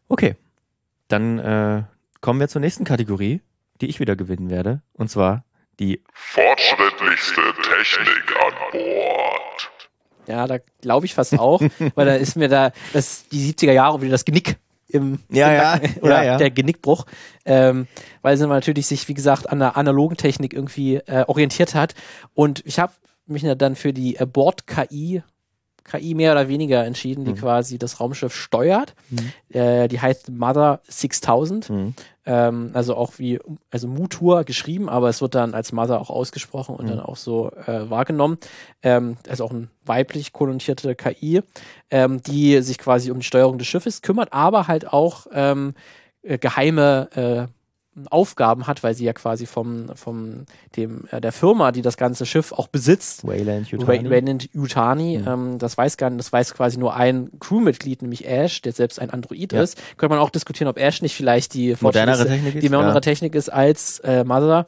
Okay, dann äh, kommen wir zur nächsten Kategorie, die ich wieder gewinnen werde, und zwar die Fortschrittlichste Technik an Bord. Ja, da glaube ich fast auch, weil da ist mir da das die 70er Jahre wieder das Genick im Ja, ja, oder ja, ja. der Genickbruch, ähm, weil sie natürlich sich wie gesagt an der analogen Technik irgendwie äh, orientiert hat und ich habe mich ja dann für die äh, Bord KI mehr oder weniger entschieden, die Mhm. quasi das Raumschiff steuert. Mhm. Äh, die heißt Mother 6000. Mhm. Ähm, also auch wie, also Mutur geschrieben, aber es wird dann als Mother auch ausgesprochen und Mhm. dann auch so äh, wahrgenommen. Ähm, also auch eine weiblich konnotierte KI, ähm, die sich quasi um die Steuerung des Schiffes kümmert, aber halt auch ähm, äh, geheime äh, Aufgaben hat, weil sie ja quasi vom, vom dem, äh, der Firma, die das ganze Schiff auch besitzt, Wayland Yutani. Raymond Utani, Mhm. ähm, das weiß gar nicht, das weiß quasi nur ein Crewmitglied, nämlich Ash, der selbst ein Android Ja. ist. Könnte man auch diskutieren, ob Ash nicht vielleicht die Modernere Technik ist, die modernere ja. Technik ist als äh, Mother.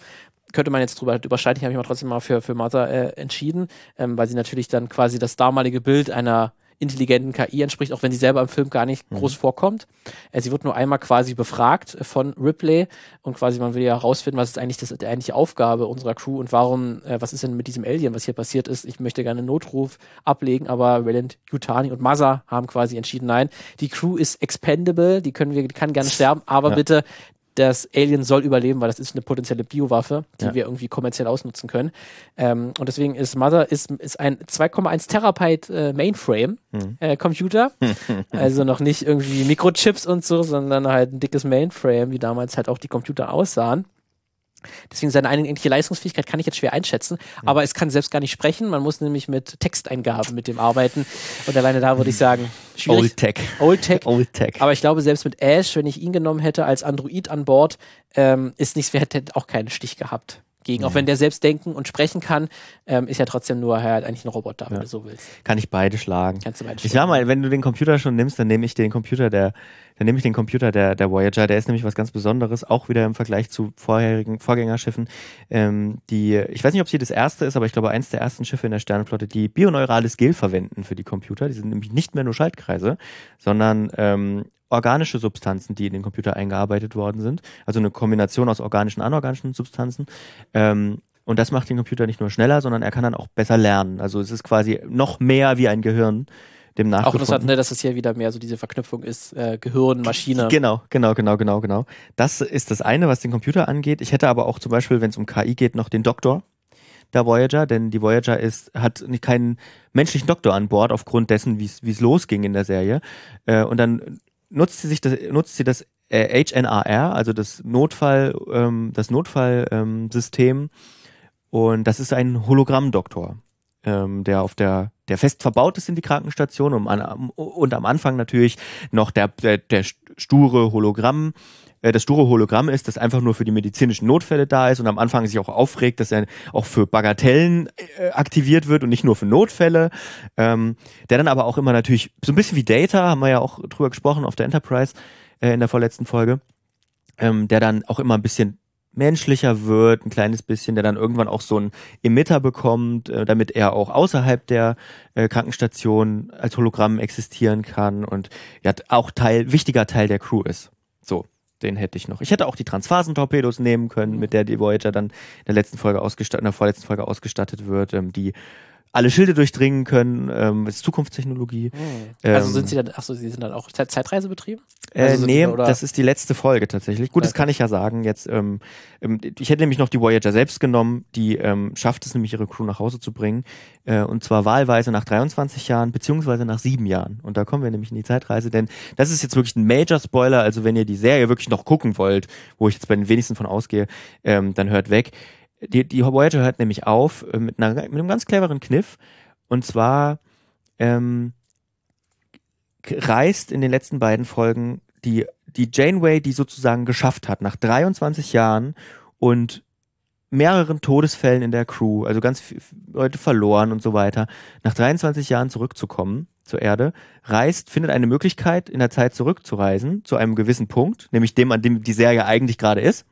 Könnte man jetzt drüber überschreiten. Ich habe mich aber trotzdem mal für, für Mother äh, entschieden, ähm, weil sie natürlich dann quasi das damalige Bild einer intelligenten KI entspricht, auch wenn sie selber im Film gar nicht groß vorkommt. Äh, sie wird nur einmal quasi befragt von Ripley und quasi man will ja herausfinden, was ist eigentlich das, die eigentliche Aufgabe unserer Crew und warum, äh, was ist denn mit diesem Alien, was hier passiert ist. Ich möchte gerne einen Notruf ablegen, aber Valiant Yutani und Mother haben quasi entschieden, nein, die Crew ist expendable, die können wir, die kann gerne sterben, aber Ja. bitte das Alien soll überleben, weil das ist eine potenzielle Biowaffe, die Ja. wir irgendwie kommerziell ausnutzen können. Ähm, und deswegen ist Mother ist, ist ein 2,1 Terabyte äh, Mainframe Mhm. äh, Computer. also noch nicht irgendwie Mikrochips und so, sondern halt ein dickes Mainframe, wie damals halt auch die Computer aussahen. Deswegen seine eigentliche Leistungsfähigkeit kann ich jetzt schwer einschätzen, aber es kann selbst gar nicht sprechen. Man muss nämlich mit Texteingaben mit dem arbeiten. Und alleine da würde ich sagen, schwierig. Old Tech. Old Tech. Old Tech. Aber ich glaube, selbst mit Ash, wenn ich ihn genommen hätte als Android an Bord, ähm, ist nichts, wer hätte auch keinen Stich gehabt. Gegen. Auch wenn der selbst denken und sprechen kann, ähm, ist ja trotzdem nur halt eigentlich ein Roboter, wenn Ja. du so willst. Kann ich beide schlagen. Kannst du beide Ich sag mal, wenn du den Computer schon nimmst, dann nehme ich den Computer der, dann nehme ich den Computer der, der Voyager. Der ist nämlich was ganz Besonderes, auch wieder im Vergleich zu vorherigen Vorgängerschiffen. Ähm, die, ich weiß nicht, ob sie das erste ist, aber ich glaube, eins der ersten Schiffe in der Sternenflotte, die bioneurales Gel verwenden für die Computer. Die sind nämlich nicht mehr nur Schaltkreise, sondern ähm, organische Substanzen, die in den Computer eingearbeitet worden sind. Also eine Kombination aus organischen und anorganischen Substanzen. Ähm, und das macht den Computer nicht nur schneller, sondern er kann dann auch besser lernen. Also es ist quasi noch mehr wie ein Gehirn, dem Auch nachgefunden. interessant, ne, dass es hier wieder mehr so diese Verknüpfung ist, äh, Gehirn, Maschine. Genau, genau, genau, genau, genau. Das ist das eine, was den Computer angeht. Ich hätte aber auch zum Beispiel, wenn es um KI geht, noch den Doktor der Voyager, denn die Voyager ist, hat nicht keinen menschlichen Doktor an Bord aufgrund dessen, wie es losging in der Serie. Äh, und dann nutzt sie sich das, nutzt sie das äh, HNAR, also das Notfall, ähm, das Notfallsystem, ähm, und das ist ein Hologrammdoktor, ähm, der auf der, der fest verbaut ist in die Krankenstation und am, und am Anfang natürlich noch der, der, der sture Hologramm, äh, das sture Hologramm ist, das einfach nur für die medizinischen Notfälle da ist und am Anfang sich auch aufregt, dass er auch für Bagatellen äh, aktiviert wird und nicht nur für Notfälle. Ähm, der dann aber auch immer natürlich, so ein bisschen wie Data, haben wir ja auch drüber gesprochen auf der Enterprise äh, in der vorletzten Folge, ähm, der dann auch immer ein bisschen menschlicher wird, ein kleines bisschen, der dann irgendwann auch so einen Emitter bekommt, äh, damit er auch außerhalb der äh, Krankenstation als Hologramm existieren kann und ja auch Teil, wichtiger Teil der Crew ist. So, den hätte ich noch. Ich hätte auch die Transphasentorpedos nehmen können, mit der die Voyager dann in der letzten Folge ausgestattet, in der vorletzten Folge ausgestattet wird, ähm, die alle Schilde durchdringen können, ähm, ist Zukunftstechnologie. Hm. Also Ähm, sind sie dann, achso, sie sind dann auch Zeit Zeitreise betrieben? Äh, Also sind- nee, oder- das ist die letzte Folge tatsächlich. Gut, das Okay. kann ich ja sagen. Jetzt, ähm, ähm, ich hätte nämlich noch die Voyager selbst genommen. Die ähm, schafft es nämlich, ihre Crew nach Hause zu bringen. Äh, und zwar wahlweise nach 23 Jahren, beziehungsweise nach sieben Jahren. Und da kommen wir nämlich in die Zeitreise, denn das ist jetzt wirklich ein Major-Spoiler. Also wenn ihr die Serie wirklich noch gucken wollt, wo ich jetzt bei den wenigsten von ausgehe, ähm, dann hört weg. Die, die Voyager hört nämlich auf äh, mit, einer, mit einem ganz cleveren Kniff. Und zwar ähm, reist in den letzten beiden Folgen die, die Janeway, die sozusagen geschafft hat, nach 23 Jahren und mehreren Todesfällen in der Crew, also ganz viele Leute verloren und so weiter, nach 23 Jahren zurückzukommen zur Erde, reist, findet eine Möglichkeit, in der Zeit zurückzureisen, zu einem gewissen Punkt, nämlich dem, an dem die Serie eigentlich gerade ist,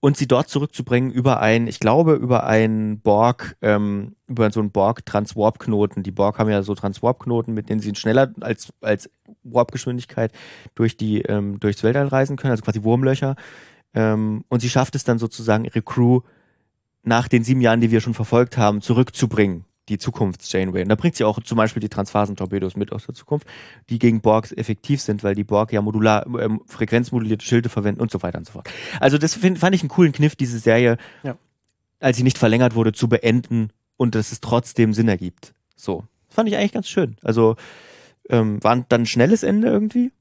und sie dort zurückzubringen über ein, ich glaube, über ein Borg, ähm, über so einen Borg-Transwarp-Knoten. Die Borg haben ja so Transwarp-Knoten, mit denen sie schneller als, als Warp-Geschwindigkeit durch die, ähm, durchs Weltall reisen können, also quasi Wurmlöcher. Ähm, und sie schafft es dann sozusagen, ihre Crew nach den sieben Jahren, die wir schon verfolgt haben, zurückzubringen. Die Zukunfts-Janeway. Und da bringt sie auch zum Beispiel die Transphasentorpedos mit aus der Zukunft, die gegen Borgs effektiv sind, weil die Borg ja modular, ähm, frequenzmodulierte Schilde verwenden und so weiter und so fort. Also das find, fand ich einen coolen Kniff, diese Serie, Ja. als sie nicht verlängert wurde, zu beenden und dass es trotzdem Sinn ergibt. So. Das fand ich eigentlich ganz schön. Also ähm, war dann ein schnelles Ende irgendwie.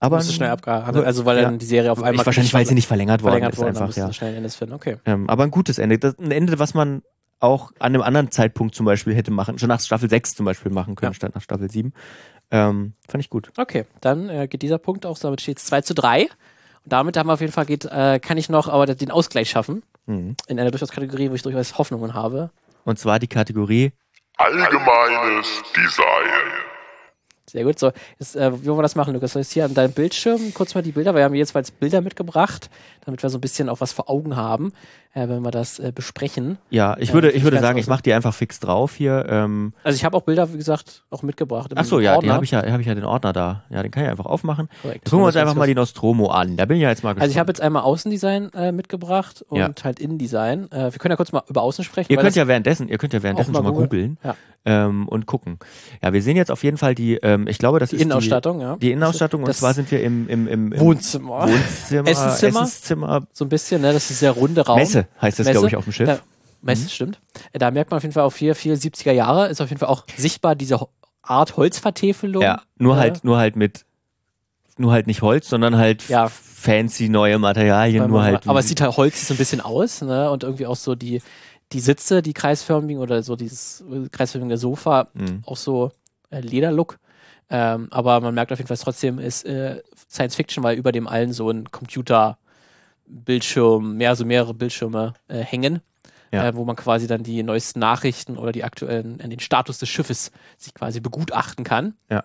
Aber Musst du schnell abgehandelt, also weil Ja. dann die Serie auf einmal ich, wahrscheinlich, weil sie nicht verlängert worden verlängert ist, wurde, dann einfach, ja. schnell ein Ende finden. Okay. Ähm, aber ein gutes Ende. Das, ein Ende, was man auch an einem anderen Zeitpunkt zum Beispiel hätte machen, schon nach Staffel 6 zum Beispiel machen können, Ja. statt nach Staffel 7. Ähm, fand ich gut. Okay, dann äh, geht dieser Punkt auch, damit steht es 2 zu 3. Und damit haben wir auf jeden Fall geht, äh, kann ich noch aber den Ausgleich schaffen. Mhm. In einer durchaus Kategorie, wo ich durchaus Hoffnungen habe. Und zwar die Kategorie Allgemeines Design. Sehr gut. So, jetzt, äh, wie wollen wir das machen, Lukas? Soll ich hier an deinem Bildschirm kurz mal die Bilder, weil wir haben jetzt jeweils Bilder mitgebracht, damit wir so ein bisschen auch was vor Augen haben, äh, wenn wir das äh, besprechen. Ja, ich Ja, würde, ich ich würde sagen, ich mache die einfach fix drauf hier. Ähm, Also ich habe auch Bilder, wie gesagt, auch mitgebracht. im ach so, ja, die Ordner. habe ich ja, habe ich ja den Ordner da. Ja, den kann ich einfach aufmachen. Korrekt. Gucken wir uns einfach mal die Nostromo an. Da bin ich ja jetzt mal gespannt. Also ich habe jetzt einmal Außendesign äh, mitgebracht und Ja. halt Innendesign. Äh, wir können ja kurz mal über Außen sprechen. Ihr könnt ja währenddessen, ihr könnt ja währenddessen mal schon mal googeln. Ja. ähm, und gucken. Ja, wir sehen jetzt auf jeden Fall die, ähm, ich glaube, das die ist Innenausstattung, ja. Die, die Innenausstattung und Das zwar sind wir im, im, im, im Wohnzimmer. Wohnzimmer, Essenszimmer. Essenszimmer, So ein bisschen, ne? Das ist der runde Raum. Messe heißt das, glaube ich, auf dem Schiff. Ja, Messe, stimmt. Äh, Da merkt man auf jeden Fall auch viel, viel 70er Jahre. Ist auf jeden Fall auch sichtbar diese Art Holzvertäfelung. Ja, nur Ja. halt, nur halt mit, nur halt nicht Holz, sondern halt Ja. fancy neue Materialien, Weil nur halt. aber es sieht halt holzig so ein bisschen aus, ne? Und irgendwie auch so die, die Sitze, die kreisförmigen oder so dieses kreisförmige Sofa, Mhm. auch so äh, Lederlook. Ähm, aber man merkt auf jeden Fall, es trotzdem ist äh, Science Fiction, weil über dem allen so ein Computerbildschirm, mehr, so mehrere Bildschirme äh, hängen. Ja. Äh, wo man quasi dann die neuesten Nachrichten oder die aktuellen, äh, den Status des Schiffes sich quasi begutachten kann. Ja.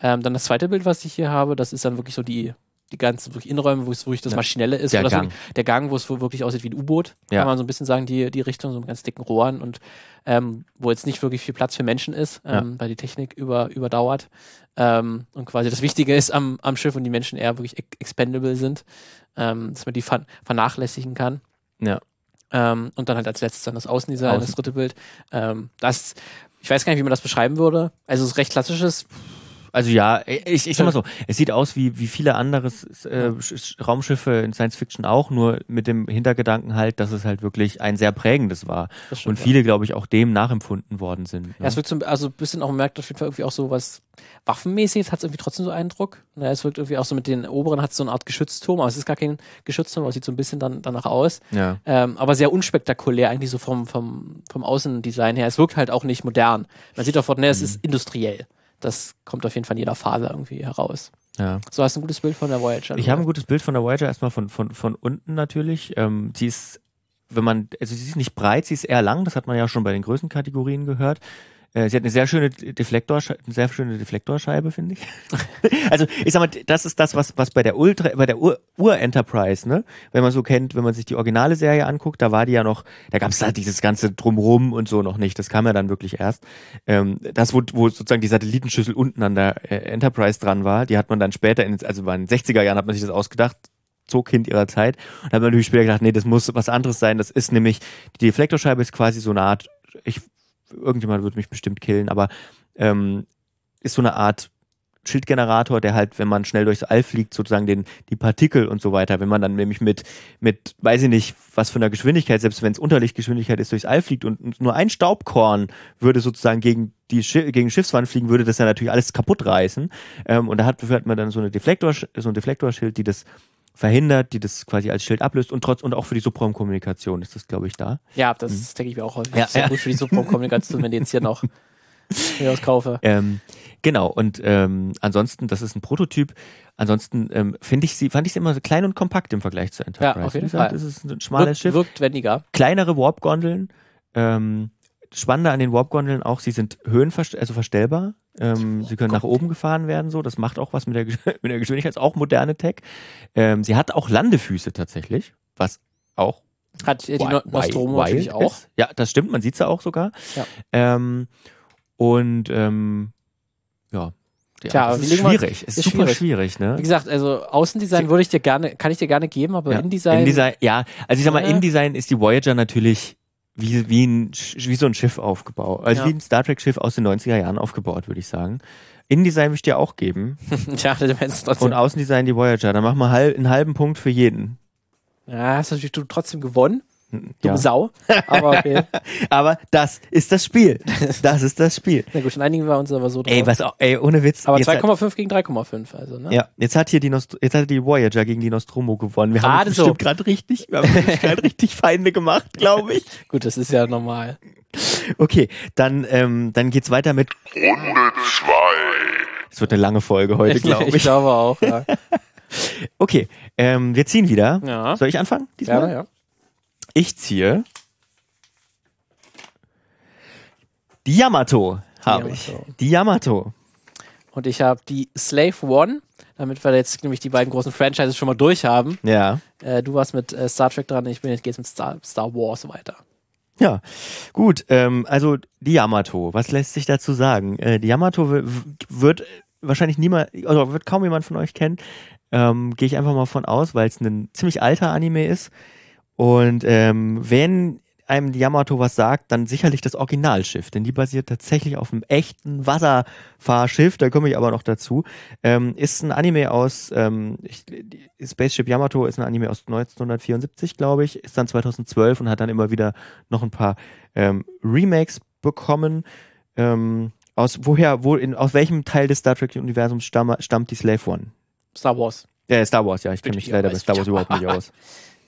Ähm, dann das zweite Bild, was ich hier habe, das ist dann wirklich so die, die ganzen wirklich Innenräume, wo es wirklich das Ja. Maschinelle ist. Der wo Gang. Wirklich, der Gang, wo es wo wirklich aussieht wie ein U-Boot, Ja. kann man so ein bisschen sagen, die, die Richtung, so mit ganz dicken Rohren und ähm, wo jetzt nicht wirklich viel Platz für Menschen ist, ähm, weil die Technik über, überdauert. Ähm, und quasi das Wichtige ist am, am Schiff und die Menschen eher wirklich ex- expendable sind, ähm, dass man die ver vernachlässigen kann. Ja. Ähm, und dann halt als letztes dann das Außendesign, Außen. das dritte Bild. Ähm, das, ich weiß gar nicht, wie man das beschreiben würde. Also es ist recht klassisches. Also ja, ich, ich sag mal so, es sieht aus wie, wie viele andere äh, Sch- Sch- Raumschiffe in Science Fiction auch, nur mit dem Hintergedanken halt, dass es halt wirklich ein sehr prägendes war. Stimmt, Und viele, glaube ich, auch dem nachempfunden worden sind. Ne? Ja, es wirkt so, also ein bisschen auch, man merkt auf jeden Fall irgendwie auch so was Waffenmäßiges, hat es irgendwie trotzdem so Eindruck. Ja, es wirkt irgendwie auch so mit den oberen, hat so eine Art Geschützturm, aber es ist gar kein Geschützturm, aber es sieht so ein bisschen dann danach aus. ja. Ähm, aber sehr unspektakulär eigentlich so vom, vom, vom Außendesign her. Es wirkt halt auch nicht modern. Man sieht sofort, ne, es Mhm. ist industriell. Das kommt auf jeden Fall in jeder Phase irgendwie heraus. ja. So hast du ein gutes Bild von der Voyager. Ich habe ein gutes Bild von der Voyager, erstmal von, von, von unten natürlich. Ähm, die ist, wenn man, also sie ist nicht breit, sie ist eher lang, das hat man ja schon bei den Größenkategorien gehört. Äh, Sie hat eine sehr schöne Deflektor, eine sehr schöne Deflektorscheibe, finde ich. also ich sag mal, das ist das, was, was bei der Ultra, bei der Ur- Ur-Enterprise, ne, wenn man so kennt, wenn man sich die originale Serie anguckt, da war die ja noch, da gab es da dieses ganze Drumrum und so noch nicht. Das kam ja dann wirklich erst. Ähm, das, wo, wo sozusagen die Satellitenschüssel unten an der äh, Enterprise dran war, die hat man dann später, in, also bei den 60er Jahren hat man sich das ausgedacht, Kind ihrer Zeit. Und da hat man natürlich später gedacht, nee, das muss was anderes sein. Das ist nämlich, die Deflektorscheibe ist quasi so eine Art, ich, irgendjemand wird mich bestimmt killen, aber ähm, ist so eine Art Schildgenerator, der halt, wenn man schnell durchs All fliegt, sozusagen den, die Partikel und so weiter, wenn man dann nämlich mit, mit, weiß ich nicht, was für einer Geschwindigkeit, selbst wenn es Unterlichtgeschwindigkeit ist, durchs All fliegt und nur ein Staubkorn würde sozusagen gegen die Schi gegen Schiffswand fliegen, würde das ja natürlich alles kaputt reißen. Ähm, und da hat, hat man dann so eine Deflektor, so ein Deflektorschild, die das verhindert, die das quasi als Schild ablöst und trotz und auch für die Subraumkommunikation ist das, glaube ich, da. Ja, das denke ich mir auch häufig. Ja, sehr ja. gut für die Subraumkommunikation, wenn die jetzt hier noch mir was kaufe. Ähm, genau, und ähm, ansonsten, das ist ein Prototyp. Ansonsten ähm, finde ich sie, fand ich sie immer so klein und kompakt im Vergleich zur Enterprise. Ja, auf jeden Fall. Es ist ein schmales Wirkt, Schiff, wirkt wendiger. kleinere Warp-Gondeln. Ähm, Spannender an den Warp-Gondeln auch, sie sind höhenverstellbar, also verstellbar. Ähm, sie können nach oben gefahren werden, so. Das macht auch was mit der, Gesch- mit der Geschwindigkeit. Ist auch moderne Tech. Ähm, sie hat auch Landefüße tatsächlich, was auch Hat die wi- no wi- Nostromo wild natürlich auch. Ist. Ja, das stimmt, man sieht sie auch sogar. Ja. Ähm, und ähm, ja. ja Tja, das ist schwierig. Ist, ist super schwierig. schwierig, ne? Wie gesagt, also Außendesign würde ich dir gerne, kann ich dir gerne geben, aber Ja. InDesign. InDesign, ja, also ich sag mal. InDesign ist die Voyager natürlich wie, wie, ein, wie so ein Schiff aufgebaut. Also Ja. wie ein Star Trek-Schiff aus den 90er Jahren aufgebaut, würde ich sagen. InDesign würde ich dir auch geben. Tja, du meinst trotzdem. Und Außendesign die Voyager. Dann machen wir halb, einen halben Punkt für jeden. ja, hast natürlich du trotzdem gewonnen. Ja. Dumme Sau. Aber okay. Aber das ist das Spiel. Das ist das Spiel. Na gut, dann einigen wir uns aber so drauf. Ey, was auch, ey, ohne Witz. aber jetzt hat- 2,5 gegen 3,5, also, ne? Ja, jetzt hat hier die Nost jetzt hat die Voyager gegen die Nostromo gewonnen. Wir haben so. bestimmt gerade richtig, wir haben gerade richtig Feinde gemacht, glaube ich. Gut, das ist ja normal. Okay, dann ähm, dann geht's weiter mit. Runde 2. Es wird eine lange Folge heute, glaube ich ich. glaube auch, ja. Okay, ähm, wir ziehen wieder. Ja. Soll ich anfangen? Diesmal? Gerne, ja. Ich ziehe. Die Yamato habe ich. Die Yamato. Und ich habe die Slave One, damit wir jetzt nämlich die beiden großen Franchises schon mal durch haben. Ja. Äh, du warst mit äh, Star Trek dran, ich bin jetzt geht's mit Star, Star Wars weiter. Ja, gut. Ähm, also die Yamato, was lässt sich dazu sagen? Äh, die Yamato wird wahrscheinlich niemand, oder wird kaum jemand von euch kennen. Ähm, Gehe ich einfach mal von aus, weil es ein ziemlich alter Anime ist. Und ähm, wenn einem die Yamato was sagt, dann sicherlich das Originalschiff, denn die basiert tatsächlich auf einem echten Wasserfahrschiff, da komme ich aber noch dazu. Ähm, ist ein Anime aus, ähm, ich, Spaceship Yamato ist ein Anime aus 1974, glaube ich, ist dann 2012 und hat dann immer wieder noch ein paar ähm, Remakes bekommen. Ähm, aus woher, wo, in, aus welchem Teil des Star Trek-Universums stamm, stammt die Slave One? Star Wars. Äh, Star Wars, ja, ich kenne Bin mich ich leider bei. Star Wars überhaupt nicht aus.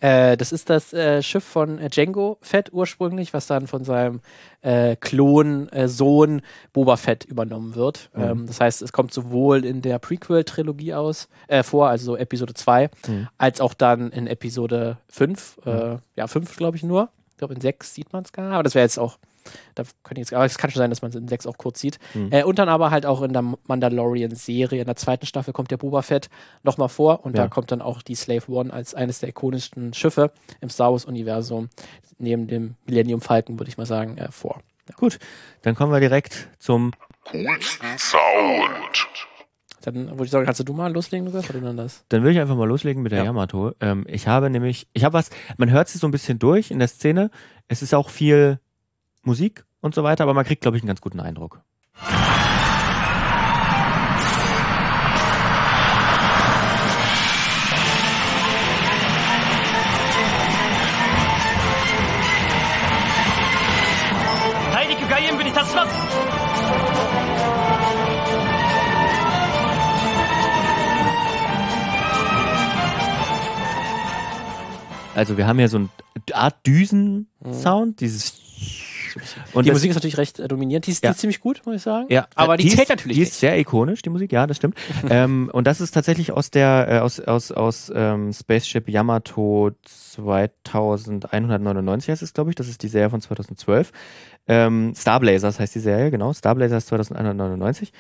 Äh, das ist das äh, Schiff von äh, Django Fett ursprünglich, was dann von seinem äh, Klon, äh, Sohn Boba Fett übernommen wird. Mhm. Ähm, das heißt, es kommt sowohl in der Prequel-Trilogie aus äh, vor, also so Episode 2, Mhm. als auch dann in Episode 5. Äh, ja, 5 glaube ich nur. Ich glaube, in 6 sieht man es gar nicht, aber das wäre jetzt auch. Da könnte jetzt, aber es kann schon sein, dass man es in 6 auch kurz sieht. Mhm. Äh, und dann aber halt auch in der Mandalorian-Serie, in der zweiten Staffel kommt der Boba Fett nochmal vor und Ja. da kommt dann auch die Slave One als eines der ikonischsten Schiffe im Star Wars-Universum, neben dem Millennium Falcon, würde ich mal sagen, äh, vor. Gut, dann kommen wir direkt zum Coolsten Sound. Dann würde ich sagen, kannst du mal loslegen, Lukas, oder dann das? Dann will ich einfach mal loslegen mit der Ja. Yamato. Ähm, ich habe nämlich, ich habe was, man hört sie so ein bisschen durch in der Szene. Es ist auch viel Musik und so weiter, aber man kriegt, glaube ich, einen ganz guten Eindruck. Also wir haben hier so eine Art Düsen-Sound, dieses und die Musik ist natürlich recht äh, dominierend. Die ist, Ja. die ist ziemlich gut, muss ich sagen. Ja, aber die, ist, zählt natürlich Die nicht. ist sehr ikonisch, die Musik, ja, das stimmt. ähm, und das ist tatsächlich aus der äh, aus aus aus ähm, Spaceship Yamato 2199 heißt es, glaube ich. Das ist die Serie von 2012. Ähm, Star Blazers heißt die Serie, genau. Star Blazers 2199.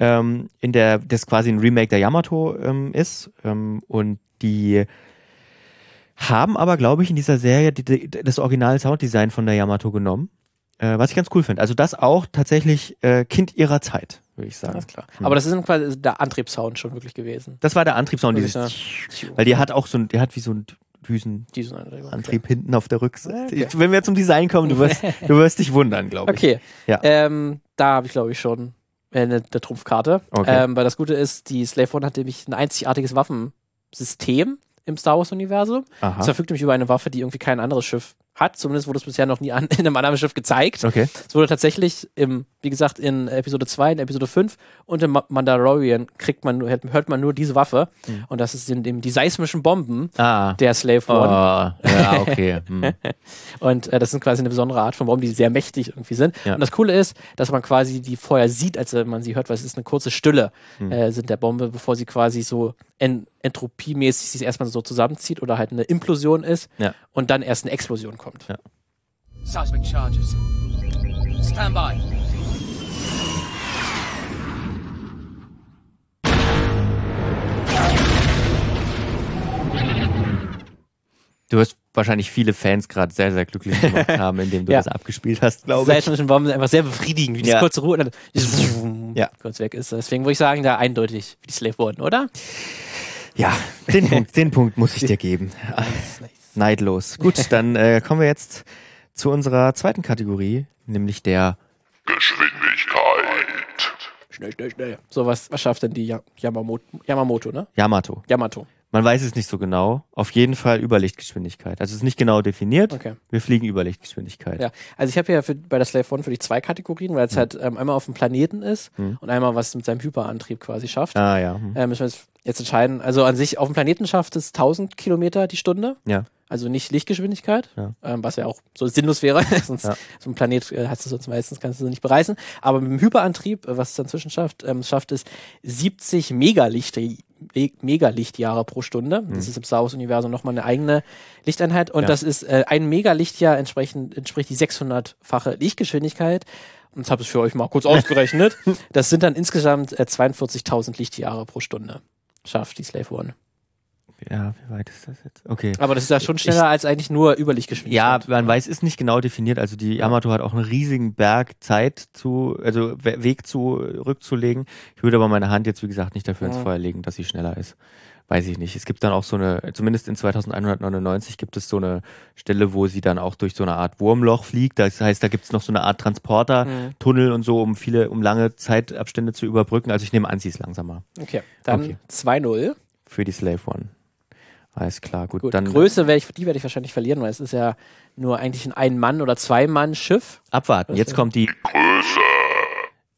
Ähm, in der das quasi ein Remake der Yamato ähm, ist ähm, und die haben aber, glaube ich, in dieser Serie die, die, das originale Sounddesign von der Yamato genommen. Äh, was ich ganz cool finde. Also das auch tatsächlich äh, Kind ihrer Zeit, würde ich sagen. Alles klar. Aber das ist quasi der Antriebssound schon wirklich gewesen. Das war der Antriebssound, dieses, ja. weil die hat auch so ein, die hat wie so ein Düsenantrieb hinten auf der Rückseite. Okay. Wenn wir zum Design kommen, du wirst, du wirst dich wundern, glaube ich. Okay. Ja. Ähm, da habe ich, glaube ich, schon äh, eine, eine Trumpfkarte. Okay. Ähm, weil das Gute ist, die Slave One hat nämlich ein einzigartiges Waffensystem im Star Wars-Universum. Es verfügt nämlich über eine Waffe, die irgendwie kein anderes Schiff hat. Zumindest wurde es bisher noch nie an, in einem anderen Schiff gezeigt. Okay. Es wurde tatsächlich, im, wie gesagt, in Episode 2, in Episode 5 und im Ma- Mandalorian kriegt man, nur- hört man nur diese Waffe. Mhm. Und das sind eben die seismischen Bomben Ah. der Slave Oh, One. ja, okay. Hm. Und äh, das sind quasi eine besondere Art von Bomben, die sehr mächtig irgendwie sind. Ja. Und das Coole ist, dass man quasi die vorher sieht, als äh, man sie hört, weil es ist eine kurze Stille Hm. äh, sind der Bombe, bevor sie quasi so en entropiemäßig sich erstmal so zusammenzieht oder halt eine Implosion ist Ja. und dann erst eine Explosion kommt. Ja. Seismic charges. Stand by. Du wirst wahrscheinlich viele Fans gerade sehr, sehr glücklich gemacht haben, indem du Ja. das abgespielt hast, glaube ich. seismischen Bomben sind einfach sehr befriedigend, wie diese Ja. kurze Ruhe und dann Ja. kurz weg ist. Deswegen würde ich sagen, da eindeutig wie die Slave One, oder? Ja, den Punkt, den Punkt muss ich dir geben. Neidlos. Gut, dann äh, kommen wir jetzt zu unserer zweiten Kategorie, nämlich der Geschwindigkeit. Schnell, schnell, schnell. So, was, was schafft denn die Ya- Yamamoto, Yamamoto, ne? Yamato. Yamato. Man weiß es nicht so genau. Auf jeden Fall Überlichtgeschwindigkeit. Also es ist nicht genau definiert. Okay. Wir fliegen Überlichtgeschwindigkeit. Ja, also ich habe ja für, bei der Slave One für die zwei Kategorien, weil es halt ähm, einmal auf dem Planeten ist Hm. und einmal was mit seinem Hyperantrieb quasi schafft. Ah ja. Hm. Äh, müssen wir jetzt jetzt entscheiden. Also an sich auf dem Planeten schafft es 1000 Kilometer die Stunde. Ja. Also nicht Lichtgeschwindigkeit, Ja. ähm, was ja auch so sinnlos wäre. sonst Ja. so ein Planet äh, hast du sonst meistens kannst du nicht bereisen. Aber mit dem Hyperantrieb, äh, was es dann zwischen schafft, ähm, schafft es 70 Megalicht Megalichtjahre pro Stunde. Das ist im Star Wars Universum nochmal eine eigene Lichteinheit und Ja. das ist äh, ein Megalichtjahr entsprechend entspricht die 600-fache Lichtgeschwindigkeit. Und das habe ich für euch mal kurz ausgerechnet. Das sind dann insgesamt äh, 42.000 Lichtjahre pro Stunde. Schafft die Slave One. Ja, wie weit ist das jetzt? Okay. Aber das ist ja schon schneller als eigentlich nur Überlichtgeschwindigkeit. Ja, man weiß, ist nicht genau definiert. Also die Yamato hat auch einen riesigen Berg Zeit zu, also We- Weg zu rückzulegen. Ich würde aber meine Hand jetzt, wie gesagt, nicht dafür ins. Feuer legen, dass sie schneller ist. Weiß ich nicht. Es gibt dann auch so eine, zumindest in 2199 gibt es so eine Stelle, wo sie dann auch durch so eine Art Wurmloch fliegt. Das heißt, da gibt es noch so eine Art Transporter, Mhm. Und so, um viele, um lange Zeitabstände zu überbrücken. Also ich nehme an, sie ist langsamer Okay, dann Okay. 2-0. für die Slave One. Alles klar, gut. Gut, dann Größe werde ich, die werde ich wahrscheinlich verlieren, weil es ist ja nur eigentlich ein Ein-Mann- oder Zwei-Mann-Schiff. abwarten. Jetzt kommt die Größe.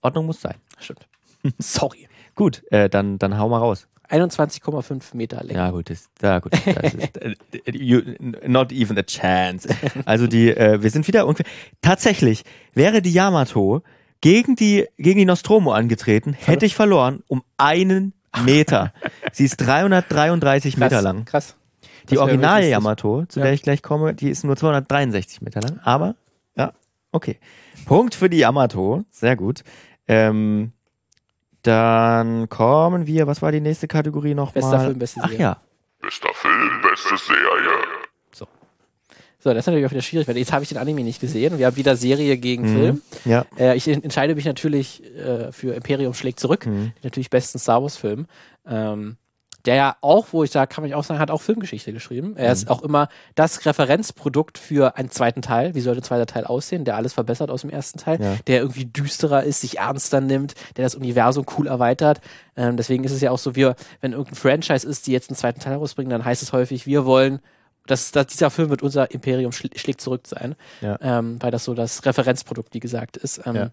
Ordnung muss sein. Stimmt. Sorry. Gut, äh, dann, dann hau mal raus. 21,5 Meter Länge. Ja, gut, das, ja, gut. Das ist, äh, you, not even a chance. Also die, äh, wir sind wieder ungefähr. Tatsächlich wäre die Yamato gegen die, gegen die Nostromo angetreten, hätte ich verloren um einen Meter. Sie ist 333 Meter lang. Krass. Die originale wirklich- Yamato, zu Ja. der ich gleich komme, die ist nur 263 Meter lang. Aber, ja, okay. Punkt für die Yamato. Sehr gut. Ähm, dann kommen wir, was war die nächste Kategorie nochmal? Bester Film, beste Ach Serie. ja. Bester Film, beste Serie. So, das ist natürlich auch wieder schwierig, weil jetzt habe ich den Anime nicht gesehen. Wir haben wieder Serie gegen Mhm. Film. Ja. Äh, ich en- entscheide mich natürlich äh, für Imperium schlägt zurück. Mhm. Natürlich besten Star Wars Film. Ähm, der ja auch, wo ich sage, kann man auch sagen, hat auch Filmgeschichte geschrieben. Er Mhm. ist auch immer das Referenzprodukt für einen zweiten Teil. Wie sollte ein zweiter Teil aussehen? Der alles verbessert aus dem ersten Teil. Ja. Der irgendwie düsterer ist, sich ernster nimmt, der das Universum cool erweitert. Ähm, deswegen ist es ja auch so, wir, wenn irgendein Franchise ist, die jetzt einen zweiten Teil rausbringen, dann heißt es häufig, wir wollen dass, dass dieser Film wird unser Imperium schl schlägt zurück sein, Ja. ähm, weil das so das Referenzprodukt, wie gesagt, ist. Ähm, Ja.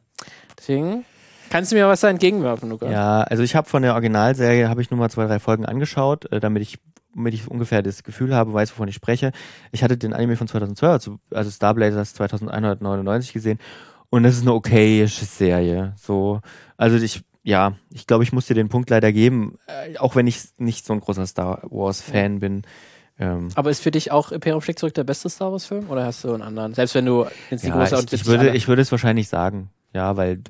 Deswegen kannst du mir was da entgegenwerfen, Luca. Ja, also ich habe von der Originalserie habe ich nur mal zwei, drei Folgen angeschaut, äh, damit ich damit ich ungefähr das Gefühl habe, weiß, wovon ich spreche. Ich hatte den Anime von 2012, also, also Star Blazers 2199 gesehen und das ist eine okayische Serie. So, also ich ja, ich glaube, ich muss dir den Punkt leider geben, äh, auch wenn ich nicht so ein großer Star Wars Fan bin. Ähm, Aber ist für dich auch Imperium schlägt zurück der beste Star Wars Film oder hast du einen anderen? Selbst wenn du jetzt die ja, große ich, ich würde ich würde es wahrscheinlich sagen, ja, weil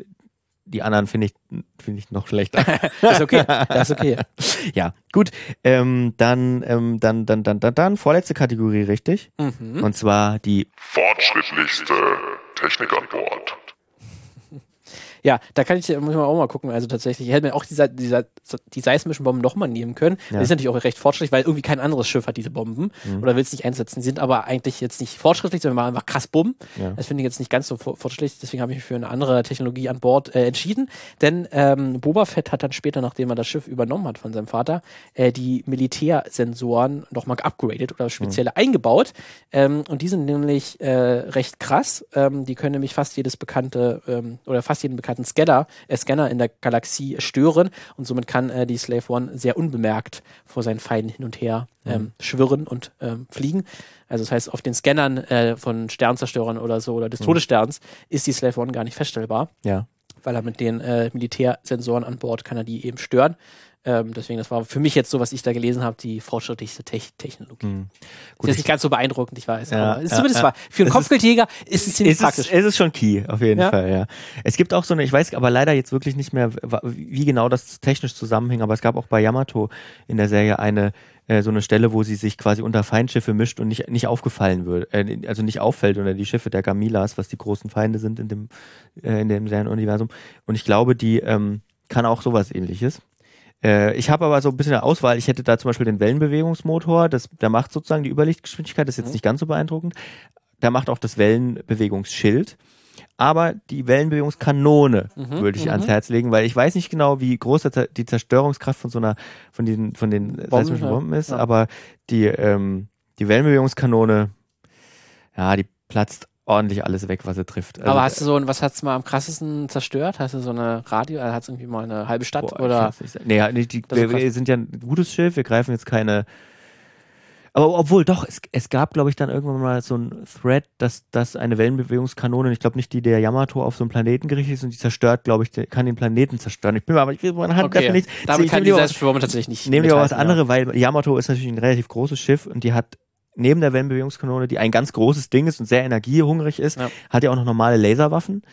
die anderen finde ich finde ich noch schlechter. das ist okay, das ist okay. Ja, gut. Ähm, dann, ähm, dann, dann, dann, dann, dann, vorletzte Kategorie, richtig? Mhm. Und zwar die, Fortschrittlichste Technik an Bord. Ja, da kann ich muss ich mal auch mal gucken. Also tatsächlich, ich hätte mir auch dieser, dieser, die seismischen Bomben nochmal nehmen können. Ja. Die sind natürlich auch recht fortschrittlich, weil irgendwie kein anderes Schiff hat diese Bomben Mhm. oder will es nicht einsetzen. Die sind aber eigentlich jetzt nicht fortschrittlich, sondern machen einfach krass Bumm. Ja. Das finde ich jetzt nicht ganz so for- fortschrittlich, deswegen habe ich mich für eine andere Technologie an Bord äh, entschieden. Denn ähm, Boba Fett hat dann später, nachdem er das Schiff übernommen hat von seinem Vater, äh, die Militärsensoren nochmal geupgradet oder spezielle eingebaut. Ähm, und die sind nämlich äh, recht krass. Ähm, die können nämlich fast jedes bekannte ähm, oder fast jeden bekannten Scanner, äh, Scanner in der Galaxie stören und somit kann äh, die Slave One sehr unbemerkt vor seinen Feinden hin und her ähm, schwirren und ähm, fliegen. Also das heißt, auf den Scannern äh, von Sternzerstörern oder so oder des Todessterns ist die Slave One gar nicht feststellbar, ja. weil er mit den äh, Militärsensoren an Bord kann er die eben stören. Ähm, deswegen, das war für mich jetzt so, was ich da gelesen habe, die fortschrittlichste Te Technologie. Hm. ist Gut, jetzt ich- nicht ganz so beeindruckend, ich weiß. Ja, aber ist ja, zumindest ja. war. Für einen Es ist- Kopfgeldjäger ist es ziemlich es praktisch. ist, es ist schon key, auf jeden. Fall, ja. Es gibt auch so eine, ich weiß aber leider jetzt wirklich nicht mehr, wie genau das technisch zusammenhing, aber es gab auch bei Yamato in der Serie eine, äh, so eine Stelle, wo sie sich quasi unter Feindschiffe mischt und nicht, nicht aufgefallen wird, äh, also nicht auffällt unter die Schiffe der Gamilas, was die großen Feinde sind in dem, äh, in dem Serienuniversum. Und ich glaube, die ähm, kann auch sowas ähnliches. Äh, ich habe aber so ein bisschen eine Auswahl. Ich hätte da zum Beispiel den Wellenbewegungsmotor, das, der macht sozusagen die Überlichtgeschwindigkeit, das ist jetzt Mhm. nicht ganz so beeindruckend. Der macht auch das Wellenbewegungsschild. Aber die Wellenbewegungskanone Mhm, würde ich mhm. ans Herz legen, weil ich weiß nicht genau, wie groß die Zerstörungskraft von so einer, von den, von den seismischen ja. Bomben ist, Ja. aber die, ähm, die Wellenbewegungskanone, ja, die platzt ordentlich alles weg, was er trifft. Also, Aber hast du so ein, was hat's mal am krassesten zerstört? Hast du so eine Radio, äh, hat's irgendwie mal eine halbe Stadt boah, oder? sagen. Nee, ja, nee, die, wir, wir sind ja ein gutes Schiff, wir greifen jetzt keine. Aber obwohl, doch, es, es gab, glaube ich, dann irgendwann mal so ein Thread, dass, dass eine Wellenbewegungskanone, ich glaube nicht die der Yamato, auf so einen Planeten gerichtet ist und die zerstört, glaube ich, kann den Planeten zerstören. Ich bin mir aber, ich will meine Hand dafür nicht. Damit ich kann die Selbstschwimmer tatsächlich nicht. Nehmen wir aber was anderes, weil Yamato ist natürlich ein relativ großes Schiff und die hat neben der Wellenbewegungskanone, die ein ganz großes Ding ist und sehr energiehungrig ist, Ja. hat ja auch noch normale Laserwaffen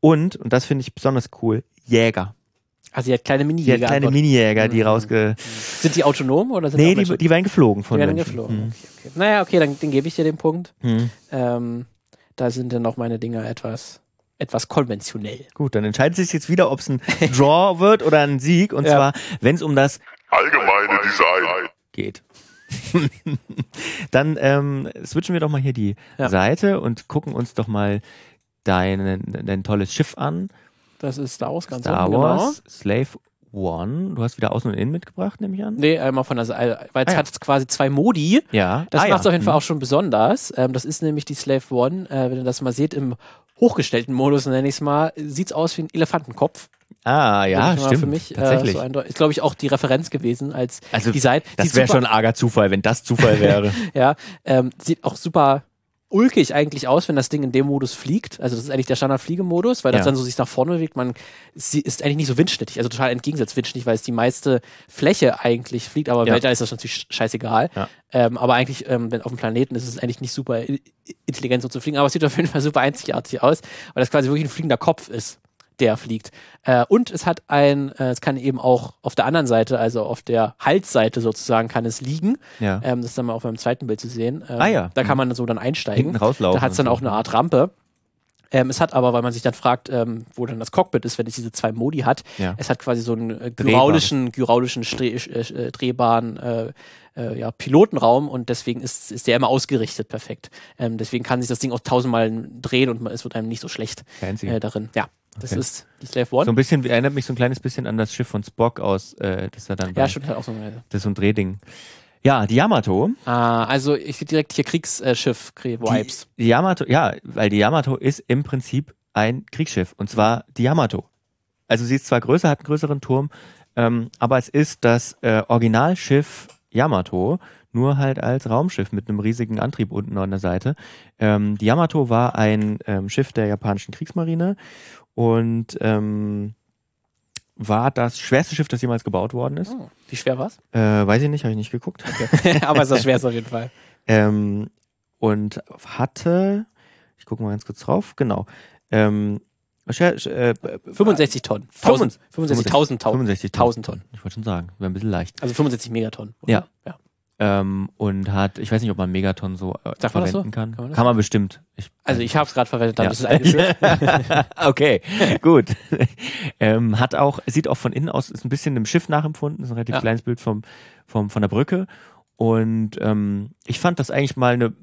und, und das finde ich besonders cool, Jäger. Also, die hat kleine mini Die hat kleine Mini-Jäger, die Mhm. rausge... Sind die autonom oder sind Nee, auch die, Menschen? die werden geflogen von Die werden Menschen. geflogen. Mhm. Okay, okay. Naja, okay, dann, dann gebe ich dir den Punkt. Mhm. Ähm, da sind dann noch meine Dinger etwas, etwas konventionell. Gut, dann entscheidet sich jetzt wieder, ob es ein Draw wird oder ein Sieg. Und Ja. zwar, wenn es um das Allgemeine Design. geht. dann ähm, switchen wir doch mal hier die Ja. Seite und gucken uns doch mal dein, dein tolles Schiff an. Das ist Star Wars ganz Star oben, Wars, Slave One. Du hast wieder Außen und Innen mitgebracht, nehme ich an? Nee, einmal von der Seite, weil es Ah, ja. hat quasi zwei Modi. Ja. Das Ah, macht es ja. auf jeden Fall Mhm. auch schon besonders. Ähm, das ist nämlich die Slave One. Äh, wenn ihr das mal seht, im hochgestellten Modus, nenne ich es mal, sieht es aus wie ein Elefantenkopf. Ah, ja, stimmt. Für mich tatsächlich. Äh, so ist, glaube ich, auch die Referenz gewesen als Also, Design. das wäre schon arger Zufall, wenn das Zufall wäre. Ja, ähm, sieht auch super ulkig eigentlich aus, wenn das Ding in dem Modus fliegt. Also das ist eigentlich der Standard-Fliegemodus, weil das Ja. dann so sich nach vorne bewegt. Man sie ist eigentlich nicht so windschnittig, also total entgegensetzt windschnittig, weil es die meiste Fläche eigentlich fliegt, aber im Ja. Weltall ist das natürlich scheißegal. Ja. Ähm, aber eigentlich, ähm, wenn auf dem Planeten ist es eigentlich nicht super intelligent so zu fliegen, aber es sieht auf jeden Fall super einzigartig aus, weil das quasi wirklich ein fliegender Kopf ist, der fliegt. Äh, und es hat ein, äh, es kann eben auch auf der anderen Seite, also auf der Halsseite sozusagen, kann es liegen. Ja. Ähm, das ist dann mal auf meinem zweiten Bild zu sehen. Ähm, Ah ja. Da kann Mhm. man so dann einsteigen. Hinten rauslaufen. Da hat es dann auch eine Art Rampe. Ähm, es hat aber, weil man sich dann fragt, ähm, wo dann das Cockpit ist, wenn es diese zwei Modi hat, Ja. es hat quasi so einen äh, gyraulischen, gyraulischen äh, äh, drehbaren äh, äh, ja, Pilotenraum und deswegen ist, ist der immer ausgerichtet perfekt. Ähm, deswegen kann sich das Ding auch tausendmal drehen und man- es wird einem nicht so schlecht äh, darin. Ja, das Okay. ist die Slave One. So ein bisschen, erinnert mich so ein kleines bisschen an das Schiff von Spock aus, äh, das ja dann ja, stimmt halt auch so eine. das ist so ein Drehding. Ja, die Yamato. Ah, also ich sehe direkt hier Kriegsschiff-Vibes. Die, die Yamato, ja, weil die Yamato ist im Prinzip ein Kriegsschiff und zwar die Yamato. Also sie ist zwar größer, hat einen größeren Turm, ähm, aber es ist das äh, Originalschiff Yamato, nur halt als Raumschiff mit einem riesigen Antrieb unten an der Seite. Ähm, die Yamato war ein ähm, Schiff der japanischen Kriegsmarine und ähm, war das schwerste Schiff, das jemals gebaut worden ist. Oh, wie schwer war's? Äh, weiß ich nicht, habe ich nicht geguckt. aber es ist das schwerste auf jeden Fall. Ähm, und hatte, ich gucke mal ganz kurz drauf, genau. Ähm, sche- sche- äh, 65 Tonnen. 65 65.000 Tonnen. 65 1000 Tonnen. Ich wollte schon sagen, wäre ein bisschen leicht. Also 65 Megatonnen. oder? Ja. ja. Ähm, und hat, ich weiß nicht, ob man Megaton so äh, Sagt das so? verwenden kann. Kann man Kann man, bestimmt. Ich, Also ich habe es gerade verwendet, dann Ja. ist es eingeführt. okay, gut. ähm, hat auch, sieht auch von innen aus, ist ein bisschen einem Schiff nachempfunden, ist ein relativ Ja. kleines Bild vom, vom, von der Brücke. Und ähm, ich fand das eigentlich mal eine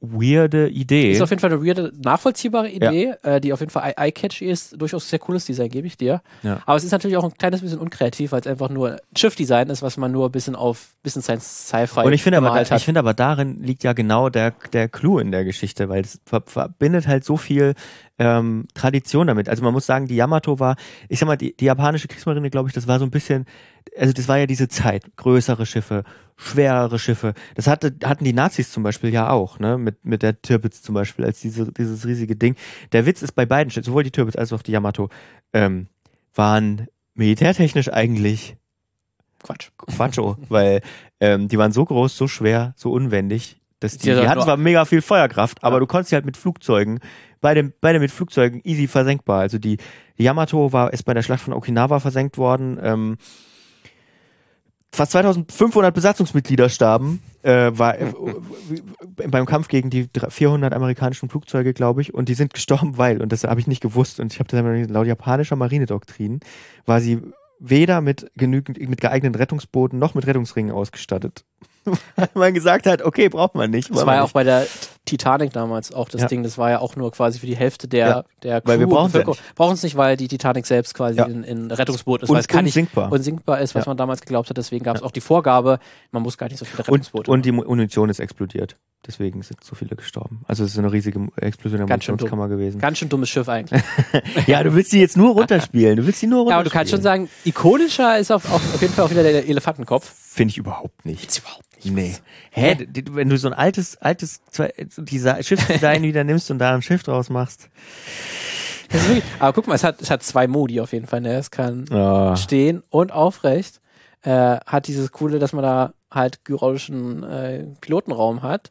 weirde Idee. Ist auf jeden Fall eine weirde, nachvollziehbare Idee, äh, die auf jeden Fall eye- eye-catchy ist. Durchaus sehr cooles Design, gebe ich dir. Ja. Aber es ist natürlich auch ein kleines bisschen unkreativ, weil es einfach nur ein Schiff-Design ist, was man nur ein bisschen auf bisschen Science-Sci-Fi Und ich finde aber, ich finde aber darin liegt ja genau der, der Clou in der Geschichte, weil es ver verbindet halt so viel ähm, Tradition damit. Also man muss sagen, die Yamato war, ich sag mal, die, die japanische Kriegsmarine, glaube ich, das war so ein bisschen, also das war ja diese Zeit, größere Schiffe, schwerere Schiffe. Das hatte, hatten die Nazis zum Beispiel ja auch, ne, mit, mit der Tirpitz zum Beispiel, als diese, dieses riesige Ding. Der Witz ist bei beiden Schiffen, sowohl die Tirpitz als auch die Yamato, ähm, waren militärtechnisch eigentlich Quatsch. Quatscho, weil ähm, die waren so groß, so schwer, so unwendig. Dass die, Die die, hat hatten zwar mega viel Feuerkraft, aber Ja. du konntest sie halt mit Flugzeugen, beide, beide mit Flugzeugen easy versenkbar. Also die, die Yamato war, ist bei der Schlacht von Okinawa versenkt worden. Ähm, fast 2500 Besatzungsmitglieder starben, äh, war äh, beim Kampf gegen die 400 amerikanischen Flugzeuge, glaube ich, und die sind gestorben, weil, und das habe ich nicht gewusst, und ich habe das aber nicht- laut japanischer Marinedoktrin, war sie weder mit genügend, mit geeigneten Rettungsbooten noch mit Rettungsringen ausgestattet. Weil man gesagt hat, okay, braucht man nicht. Das war wir ja auch nicht. bei der Titanic damals auch das Ja. Ding. Das war ja auch nur quasi für die Hälfte der, Ja, der weil wir Crew und brauchen's ja Bevölkerung. Brauchen es nicht, weil die Titanic selbst quasi Ja. in, in Rettungsboot ist, Und weil es kann nicht unsinkbar. unsinkbar ist, was Ja. man damals geglaubt hat. Deswegen gab es auch die Vorgabe, man muss gar nicht so viele Und, Rettungsboote und die Munition ist explodiert. Deswegen sind so viele gestorben. Also es ist eine riesige Explosion der Ganz Munitionskammer gewesen. Ganz schön dummes Schiff eigentlich. Ja, du willst die jetzt nur runterspielen. Du willst die nur ja, runterspielen. aber du kannst schon sagen, ikonischer ist auf, auf, auf jeden Fall auch wieder der Elefantenkopf. Finde ich überhaupt nicht. Ist überhaupt nicht. Nee. Hä? d- d- Wenn du so ein altes, altes Desi- Schiffsdesign wieder nimmst und da ein Schiff draus machst. Wirklich, aber guck mal, es hat, es hat zwei Modi auf jeden Fall. Ne? Es kann Oh. stehen und aufrecht. Äh, hat dieses coole, dass man da halt gyroischen äh, Pilotenraum hat.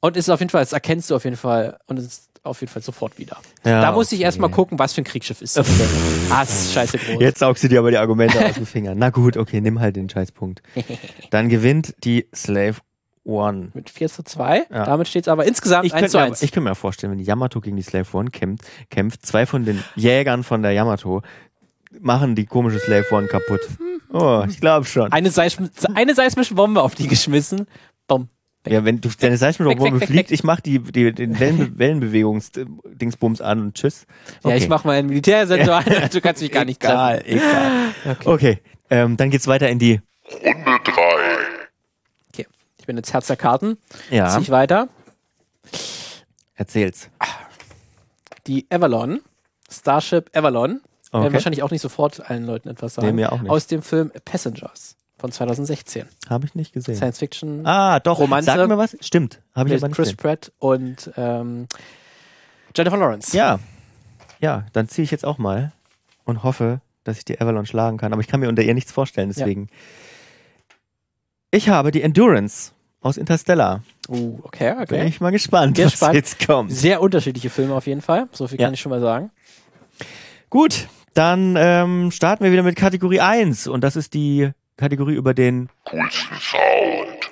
Und ist auf jeden Fall, das erkennst du auf jeden Fall und es auf jeden Fall sofort wieder. Ja, da muss ich okay. erstmal gucken, was für ein Kriegsschiff ist das denn? ah, ist scheiße groß. Jetzt saugst du dir aber die Argumente aus den Fingern. Na gut, okay, nimm halt den Scheißpunkt. Dann gewinnt die Slave One. Mit 4 zu 2. Ja. Damit steht es aber insgesamt Ich 1 könnte, zu mir, 1. ich könnte mir vorstellen, wenn die Yamato gegen die Slave One kämpft, kämpft, zwei von den Jägern von der Yamato machen die komische Slave One kaputt. Oh, ich glaube schon. Eine, Seism eine seismische Bombe auf die geschmissen. Bumm. Ja, wenn du deine Seismologie fliegt, ich mach die, die den Wellen, Wellenbewegungs-Dingsbums an und tschüss. Ja, ich mach mal einen Militärsensor an. Du kannst mich gar nicht Egal, treffen. egal. Okay. Okay, ähm, dann geht's weiter in die. Runde 3. okay. Ich bin jetzt Herz der Karten. Ja, Zieh ich weiter. erzähl's. Die Avalon. Starship Avalon. Okay. Werden wahrscheinlich auch nicht sofort allen Leuten etwas sagen. Nee, mir auch nicht. Aus dem Film Passengers von 2016. Habe ich nicht gesehen. Science Fiction Ah, doch. Romanze. Sag mir was. Stimmt. Habe ich aber nicht Chris gesehen. Pratt und ähm, Jennifer Lawrence. Ja. Ja, dann ziehe ich jetzt auch mal und hoffe, dass ich die Avalon schlagen kann. Aber ich kann mir unter ihr nichts vorstellen, deswegen. Ich habe die Endurance aus Interstellar. Uh, okay, Bin okay. ich mal gespannt, Bin was gespannt. jetzt kommt. Sehr unterschiedliche Filme auf jeden Fall. So viel Ja. kann ich schon mal sagen. Gut, dann ähm, starten wir wieder mit Kategorie 1 und das ist die Kategorie über den Coolsten Sound.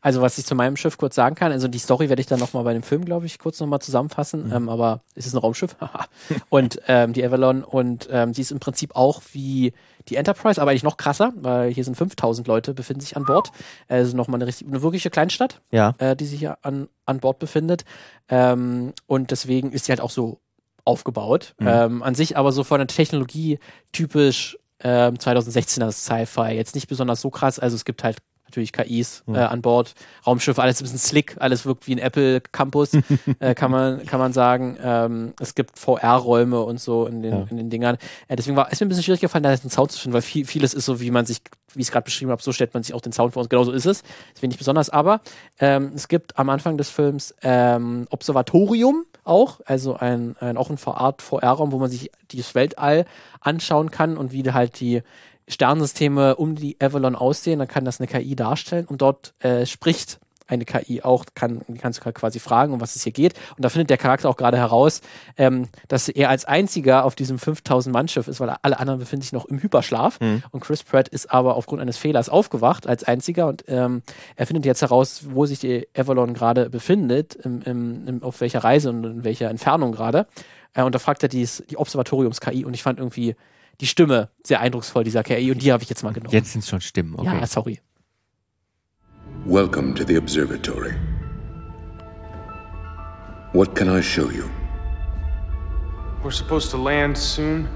Also, was ich zu meinem Schiff kurz sagen kann, also die Story werde ich dann nochmal bei dem Film, glaube ich, kurz nochmal zusammenfassen. Mhm. Ähm, aber es ist ein Raumschiff. Haha. und ähm, die Avalon und ähm, sie ist im Prinzip auch wie die Enterprise, aber eigentlich noch krasser, weil hier sind 5000 Leute, befinden sich an Bord. Also nochmal eine, richtig, eine wirkliche Kleinstadt. Ja, äh, die sich hier an, an Bord befindet. Ähm, und deswegen ist sie halt auch so aufgebaut. Mhm. Ähm, an sich aber so von der Technologie typisch ähm, 2016er Sci-Fi. Jetzt nicht besonders so krass. Also es gibt halt natürlich KIs äh, an Bord, Raumschiffe, alles ein bisschen slick, alles wirkt wie ein Apple Campus, äh, kann man kann man sagen. Ähm, es gibt VR-Räume und so in den, Ja. in den Dingern. Äh, deswegen war es mir ein bisschen schwierig gefallen, da jetzt einen Sound zu finden, weil viel, vieles ist so, wie man sich, wie ich es gerade beschrieben habe, so stellt man sich auch den Sound vor uns. Genauso ist es. Das finde ich besonders. Aber ähm, es gibt am Anfang des Films ähm, Observatorium auch, also ein, ein auch ein VR-Raum, wo man sich das Weltall anschauen kann und wie halt die Sternensysteme um die Avalon aussehen. Dann kann das eine KI darstellen und dort äh, spricht eine KI auch, kann, kannst du quasi fragen, um was es hier geht. Und da findet der Charakter auch gerade heraus, ähm, dass er als einziger auf diesem 5000-Mann-Schiff ist, weil alle anderen befinden sich noch im Hyperschlaf. Mhm. Und Chris Pratt ist aber aufgrund eines Fehlers aufgewacht als einziger und ähm, er findet jetzt heraus, wo sich die Avalon gerade befindet, im, im, im, auf welcher Reise und in welcher Entfernung gerade. Äh, und da fragt er dies, die Observatoriums-KI und ich fand irgendwie die Stimme sehr eindrucksvoll dieser KI und die habe ich jetzt mal genommen. jetzt sind es schon Stimmen. Okay. Ja, sorry. Welcome to the observatory. What can I show you? We're supposed to land soon.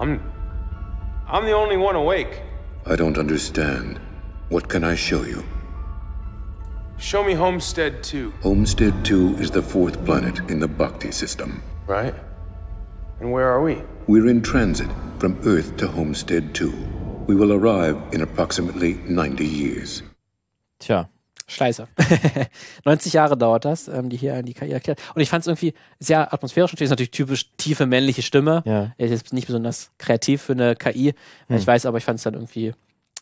I'm. I'm the only one awake. I don't understand. What can I show you? Show me Homestead 2, Homestead 2 is the fourth planet in the Bhakti system. right? And where are we? We're in transit from Earth to Homestead 2. We will arrive in approximately 90 years. Tja. Schleiße. 90 Jahre dauert das, ähm, die hier die KI erklärt. Und ich fand es irgendwie sehr atmosphärisch. Natürlich ist natürlich typisch tiefe männliche Stimme. Ja. Er ist jetzt nicht besonders kreativ für eine KI. Hm. Ich weiß, aber ich fand es dann irgendwie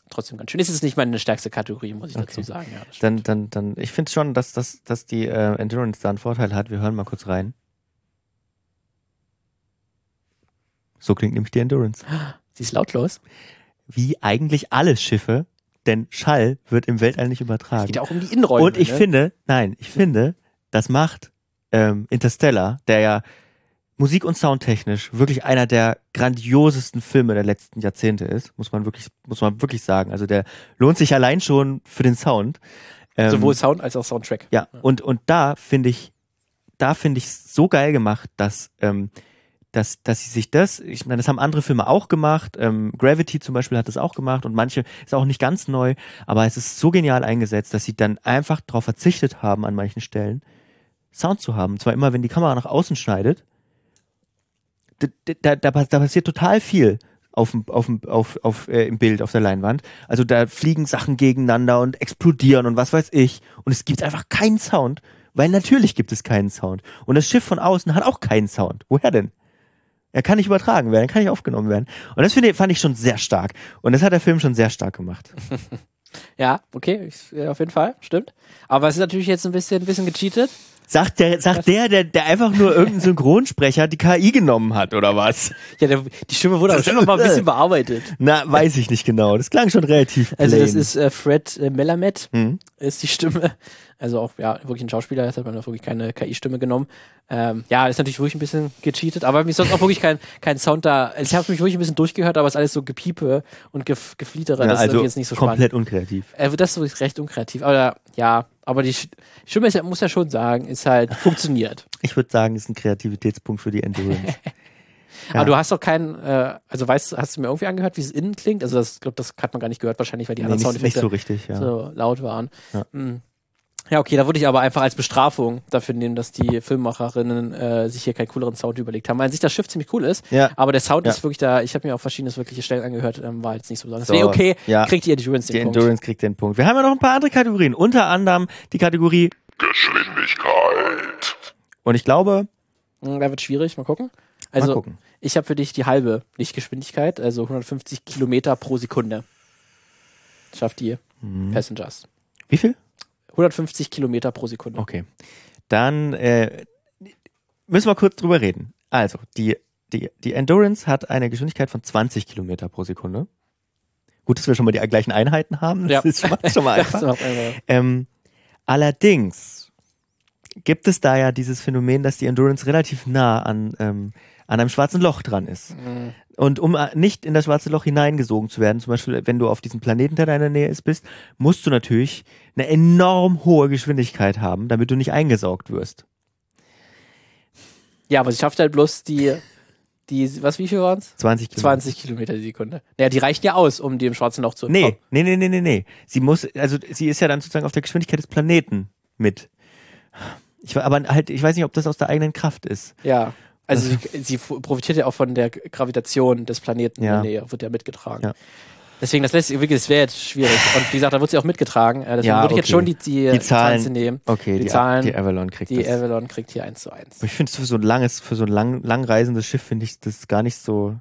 trotzdem ganz schön. Es ist nicht meine stärkste Kategorie, muss ich dazu sagen. Ja. Dann, dann, dann, ich finde schon, dass, dass, dass die äh, Endurance da einen Vorteil hat. Wir hören mal kurz rein. So klingt nämlich die Endurance. Sie ist lautlos. Wie eigentlich alle Schiffe, denn Schall wird im Weltall nicht übertragen. Geht ja auch um die Innenräume. Und ich ne? finde, nein, ich finde, das macht ähm, Interstellar, der ja Musik- und Soundtechnisch wirklich einer der grandiosesten Filme der letzten Jahrzehnte ist, muss man wirklich, muss man wirklich sagen. Also der lohnt sich allein schon für den Sound. Ähm, Sowohl Sound als auch Soundtrack. ja, und, und da finde ich, da finde ich so geil gemacht, dass, ähm, dass, dass sie sich das, ich meine, das haben andere Filme auch gemacht, ähm, Gravity zum Beispiel hat das auch gemacht und manche ist auch nicht ganz neu, aber es ist so genial eingesetzt, dass sie dann einfach darauf verzichtet haben, an manchen Stellen Sound zu haben. Und zwar immer, wenn die Kamera nach außen schneidet, da, da, da, da passiert total viel auf, auf, auf, auf, äh, im Bild, auf der Leinwand. Also da fliegen Sachen gegeneinander und explodieren und was weiß ich. Und es gibt einfach keinen Sound, weil natürlich gibt es keinen Sound. Und das Schiff von außen hat auch keinen Sound. Woher denn? Er kann nicht übertragen werden, er kann nicht aufgenommen werden. Und das finde fand ich schon sehr stark. Und das hat der Film schon sehr stark gemacht. Ja, okay, ich, auf jeden Fall, stimmt. Aber es ist natürlich jetzt ein bisschen, ein bisschen gecheatet. Sagt der, sagt der, der, der einfach nur irgendeinen Synchronsprecher die KI genommen hat, oder was? Ja, der, die Stimme wurde aber schon noch mal ein bisschen bearbeitet. Na, weiß ich nicht genau. Das klang schon relativ Also das plain. ist äh, Fred äh, Melamed, Mhm. ist die Stimme. Also auch, ja, wirklich ein Schauspieler, jetzt hat man auch wirklich keine KI-Stimme genommen. Ähm, ja, ist natürlich wirklich ein bisschen gecheatet, aber mir ist sonst auch wirklich kein, kein Sound da. Also ich habe mich wirklich ein bisschen durchgehört, aber es ist alles so Gepiepe und gef Geflietere, ja, das ist also irgendwie jetzt nicht so spannend. komplett unkreativ. Äh, das ist wirklich recht unkreativ, aber ja, aber die Stimme ist, muss ja schon sagen, ist halt funktioniert. Ich würde sagen, ist ein Kreativitätspunkt für die Endurance. Ja. Aber du hast doch keinen, äh, also weißt, hast du mir irgendwie angehört, wie es innen klingt? Also das, glaube, das hat man gar nicht gehört, wahrscheinlich, weil die nee, anderen Soundeffekte so richtig, ja. so laut waren. Ja. Hm. Ja, okay, da würde ich aber einfach als Bestrafung dafür nehmen, dass die Filmemacherinnen äh, sich hier keinen cooleren Sound überlegt haben. Weil an sich das Schiff ziemlich cool ist, Ja. aber der Sound Ja. ist wirklich da, ich habe mir auch verschiedene wirkliche Stellen angehört, ähm, war jetzt nicht so besonders. So, Nee, okay, ja. kriegt die Endurance Die den Punkt. Endurance kriegt den Punkt. Wir haben ja noch ein paar andere Kategorien. Unter anderem die Kategorie, Geschwindigkeit. und ich glaube, Hm, Da wird schwierig, mal gucken. Also, mal gucken. ich habe für dich die halbe Lichtgeschwindigkeit, also 150 Kilometer pro Sekunde. Schafft die Mhm. Passengers. Wie viel? 150 Kilometer pro Sekunde. Okay. Dann äh, müssen wir kurz drüber reden. Also, die, die, die Endurance hat eine Geschwindigkeit von 20 Kilometer pro Sekunde. Gut, dass wir schon mal die gleichen Einheiten haben. Das Ja. ist schon mal, schon mal einfach- Ähm, allerdings gibt es da ja dieses Phänomen, dass die Endurance relativ nah an, ähm, an einem schwarzen Loch dran ist. Mhm. Und um äh, nicht in das schwarze Loch hineingesogen zu werden, zum Beispiel wenn du auf diesem Planeten, der in deiner Nähe ist, bist, musst du natürlich eine enorm hohe Geschwindigkeit haben, damit du nicht eingesaugt wirst. Ja, aber sie schafft halt bloß die, die was, wie viel waren es? 20 Kilometer. 20 Kilometer die Sekunde. Naja, die reichen ja aus, um dem schwarzen Loch zu Nee, entkommen. nee, nee, nee, nee, nee. Sie muss, also sie ist ja dann sozusagen auf der Geschwindigkeit des Planeten mit. Ich, aber halt, ich weiß nicht, ob das aus der eigenen Kraft ist. Ja. Also sie, sie f- profitiert ja auch von der Gravitation des Planeten Ja. in der Nähe, wird ja mitgetragen. Ja. Deswegen, das lässt sich wirklich, das wäre jetzt schwierig. Und wie gesagt, da wird sie auch mitgetragen. Äh, deswegen Ja, würde ich jetzt okay. schon die, die, Die Zahlen- Zahlen nehmen. Okay, Die die, Zahlen- die Avalon kriegt Die das. Avalon kriegt hier 1 zu 1. Aber ich finde es für so ein langes, für so ein lang, langreisendes Schiff finde ich das gar nicht so,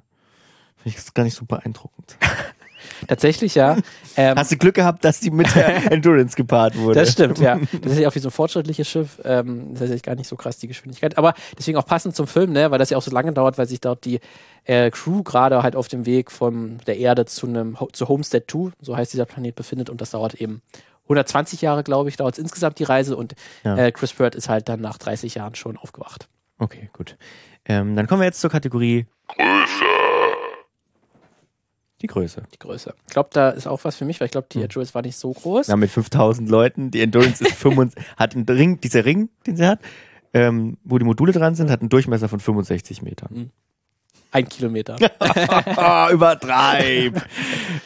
finde ich das gar nicht so beeindruckend. Tatsächlich, ja. Ähm, Hast du Glück gehabt, dass die mit der Endurance gepaart wurde? Das stimmt, ja. Das ist ja auch wie so ein fortschrittliches Schiff. Ähm, das ist ja gar nicht so krass, die Geschwindigkeit. Aber deswegen auch passend zum Film, ne, weil das ja auch so lange dauert, weil sich dort die äh, Crew gerade halt auf dem Weg von der Erde zu einem Ho- zu Homestead 2, so heißt dieser Planet, befindet und das dauert eben 120 Jahre, glaube ich, dauert insgesamt die Reise und Ja. äh, Chris Pratt ist halt dann nach 30 Jahren schon aufgewacht. Okay, gut. Ähm, dann kommen wir jetzt zur Kategorie Größe. Die Größe. Die Größe. Ich glaube, da ist auch was für mich, weil ich glaube, die Hm. Endurance war nicht so groß. Ja, mit 5000 Leuten. Die Endurance ist 25, hat einen Ring, dieser Ring, den sie hat, ähm, wo die Module dran sind, hat einen Durchmesser von 65 Metern. Ein Kilometer. Übertreib!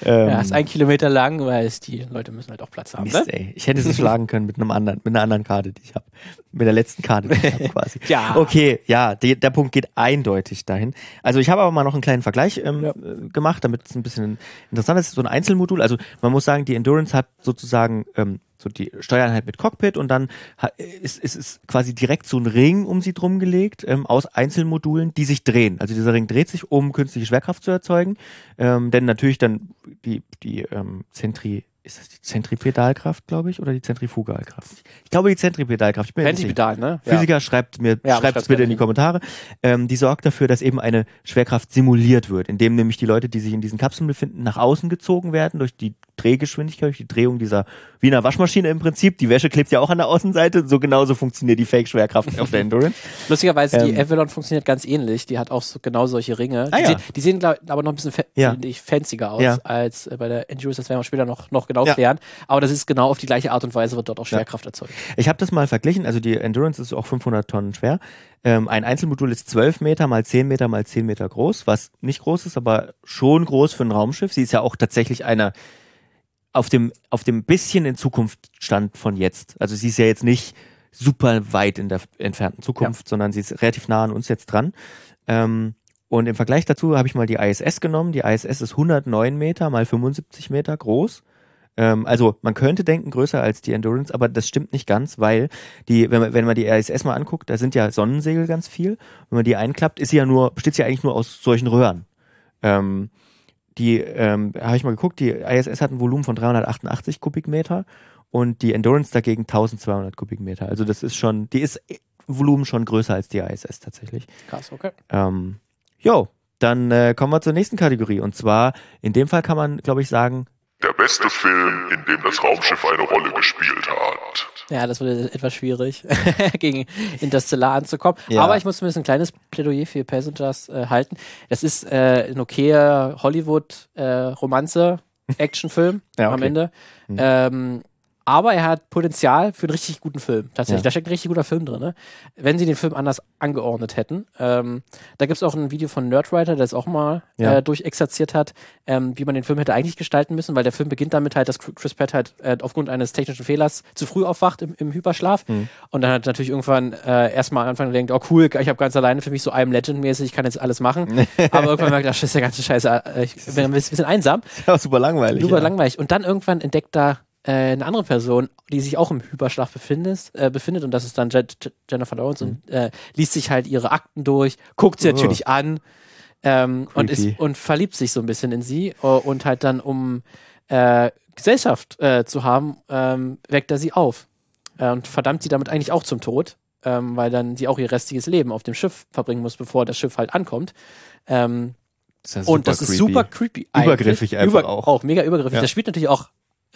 ähm, ja, ist ein Kilometer lang, weil es die Leute müssen halt auch Platz haben. Mist, Ne? ey. Ich hätte es schlagen können mit einem anderen, mit einer anderen Karte, die ich habe. Mit der letzten Karte, die ich habe quasi. Ja. Okay, ja, die, der Punkt geht eindeutig dahin. Also ich habe aber mal noch einen kleinen Vergleich ähm, Ja. äh, gemacht, damit es ein bisschen interessant ist. So ein Einzelmodul. Also man muss sagen, die Endurance hat sozusagen ähm, so die Steuereinheit mit Cockpit und dann ist, ist, ist quasi direkt so ein Ring um sie drum gelegt ähm, aus Einzelmodulen, die sich drehen. Also dieser Ring dreht sich, um künstliche Schwerkraft zu erzeugen. Ähm, denn natürlich dann die, die ähm, Zentri, ist das die Zentripedalkraft, glaube ich, oder die Zentrifugalkraft? Ich glaube die Zentripedalkraft. Ich bin. Pentipedal, ne? Ja. Physiker, schreibt mir, Ja, schreibt es bitte in die. Kommentare. Ähm, die sorgt dafür, dass eben eine Schwerkraft simuliert wird, indem nämlich die Leute, die sich in diesen Kapseln befinden, nach außen gezogen werden durch die Drehgeschwindigkeit, durch die Drehung dieser wie einer Waschmaschine im Prinzip. Die Wäsche klebt ja auch an der Außenseite. So genauso funktioniert die Fake-Schwerkraft auf der Endurance. Lustigerweise, die Ähm. Avalon funktioniert ganz ähnlich. Die hat auch so, genau solche Ringe. Ah, die, ja. sehen, die sehen glaub, aber noch ein bisschen Ja. fancier aus Ja. als äh, bei der Endurance. Das werden wir später noch, noch genau Ja. klären. Aber das ist genau auf die gleiche Art und Weise wird dort auch. Schwerkraft erzeugt. Ich habe das mal verglichen. Also die Endurance ist auch 500 Tonnen schwer. Ähm, ein Einzelmodul ist 12 Meter mal 10 Meter mal 10 Meter groß, was nicht groß ist, aber schon groß für ein Raumschiff. Sie ist ja auch tatsächlich eine auf dem, auf dem bisschen in Zukunft Stand von jetzt. Also sie ist ja jetzt nicht super weit in der entfernten Zukunft, sondern sie ist relativ nah an uns jetzt dran. Ähm, und im Vergleich dazu habe ich mal die ISS genommen. Die ISS ist 109 Meter mal 75 Meter groß. Ähm, also man könnte denken größer als die Endurance, aber das stimmt nicht ganz, weil die, wenn man, wenn man die ISS mal anguckt, da sind ja Sonnensegel ganz viel. Wenn man die einklappt, ist sie ja nur, besteht sie ja eigentlich nur aus solchen Röhren. Ähm, die, ähm, habe ich mal geguckt, die ISS hat ein Volumen von 388 Kubikmeter und die Endurance dagegen 1200 Kubikmeter. Also das ist schon, die ist im Volumen schon größer als die ISS tatsächlich. Krass, okay. Ähm, jo, dann äh, kommen wir zur nächsten Kategorie und zwar, in dem Fall kann man, glaube ich, sagen, Der beste Film, in dem das Raumschiff eine Rolle gespielt hat. Ja, das wird etwas schwierig, gegen Interstellar anzukommen. Ja. Aber ich muss zumindest ein kleines Plädoyer für Passengers äh, halten. Das ist äh, ein okayer Hollywood-Romanze, Actionfilm Ja, am okay. Ende. Ähm, aber er hat Potenzial für einen richtig guten Film. Tatsächlich, Ja. da steckt ein richtig guter Film drin. Ne? Wenn sie den Film anders angeordnet hätten. Ähm, da gibt es auch ein Video von Nerdwriter, der es auch mal Ja. äh, durchexerziert hat, ähm, wie man den Film hätte eigentlich gestalten müssen, weil der Film beginnt damit halt, dass Chris Pratt halt äh, aufgrund eines technischen Fehlers zu früh aufwacht im, im Hyperschlaf Mhm. und dann hat natürlich irgendwann äh, erstmal am Anfang denkt, oh cool, ich habe ganz alleine für mich so I'm Legend-mäßig, ich kann jetzt alles machen. Aber irgendwann merkt er, ach, das ist ja ganze Scheiße, äh, ich bin ein bisschen einsam. ja, super langweilig. Super ja. langweilig. Und dann irgendwann entdeckt da äh, eine andere Person, die sich auch im Hyperschlaf befindet, äh, befindet und das ist dann Je Je Jennifer Lawrence und äh, liest sich halt ihre Akten durch, guckt sie Mhm. Oh. natürlich an ähm, und, Creepy. ist, und verliebt sich so ein bisschen in sie äh, und halt dann, um äh, Gesellschaft äh, zu haben, ähm, weckt er sie auf und verdammt sie damit eigentlich auch zum Tod, ähm, weil dann sie auch ihr restliches Leben auf dem Schiff verbringen muss, bevor das Schiff halt ankommt. Ähm, Das ja und das super ist creepy. super creepy. Übergriffig eigentlich. einfach auch. Auch mega übergriffig. Ja. Das spielt natürlich auch,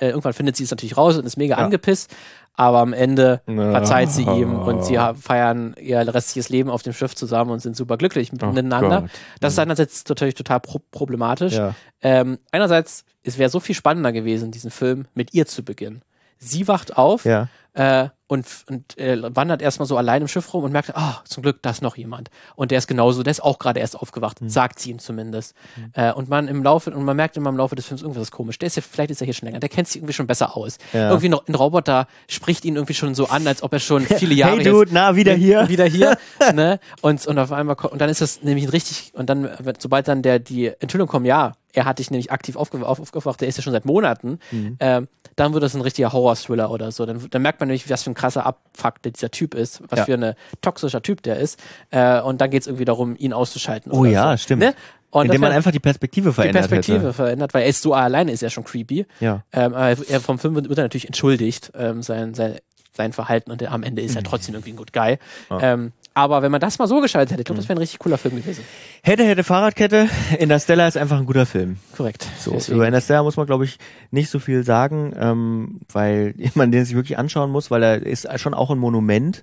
äh, irgendwann findet sie es natürlich raus und ist mega Ja. angepisst, aber am Ende Ja. verzeiht sie ihm und sie feiern ihr restliches Leben auf dem Schiff zusammen und sind super glücklich miteinander. Oh Gott. Das ist einerseits natürlich total pro problematisch. Ja. Ähm, einerseits, es wäre so viel spannender gewesen, diesen Film mit ihr zu beginnen. Sie wacht auf Ja. äh, und, und äh, wandert erstmal so allein im Schiff rum und merkt, ah, zum Glück, da ist noch jemand. Und der ist genauso, der ist auch gerade erst aufgewacht, Hm. sagt sie ihm zumindest. Äh, und man im Laufe, und man merkt immer im Laufe des Films, irgendwas ist komisch. Der ist ja, vielleicht ist er hier schon länger, der kennt sich irgendwie schon besser aus. Ja. Irgendwie noch, ein Roboter spricht ihn irgendwie schon so an, als ob er schon viele Jahre Hey Dude, na, wieder hier. wieder hier, ne? Und, und auf einmal, und dann ist das nämlich ein richtig, und dann, sobald dann der, die Enthüllung kommt, ja, er hat dich nämlich aktiv aufge, auf, aufgewacht, der ist ja schon seit Monaten, Mhm. ähm, dann wird das ein richtiger Horror-Thriller oder so. Dann, dann merkt man nämlich, was für ein krasser Abfuck dieser Typ ist, was Ja. für ein toxischer Typ der ist. Äh, und dann geht es irgendwie darum, ihn auszuschalten. Oh oder ja, so. stimmt. Ne? Und Indem man einfach die Perspektive die verändert Perspektive hätte. verändert, weil er ist so alleine, ist ja schon creepy. Ja. Ähm, aber er vom Film wird, er natürlich entschuldigt, ähm, sein, sein, sein Verhalten und am Ende ist er trotzdem irgendwie ein Good Guy. Mhm. Ja. Ähm, aber wenn man das mal so geschaltet hätte, ich glaube, das wäre ein richtig cooler Film gewesen. Hätte, hätte Fahrradkette. Interstellar ist einfach ein guter Film. Korrekt. So, Deswegen- über Interstellar muss man, glaube ich, nicht so viel sagen, ähm, weil man den sich wirklich anschauen muss, weil er ist schon auch ein Monument.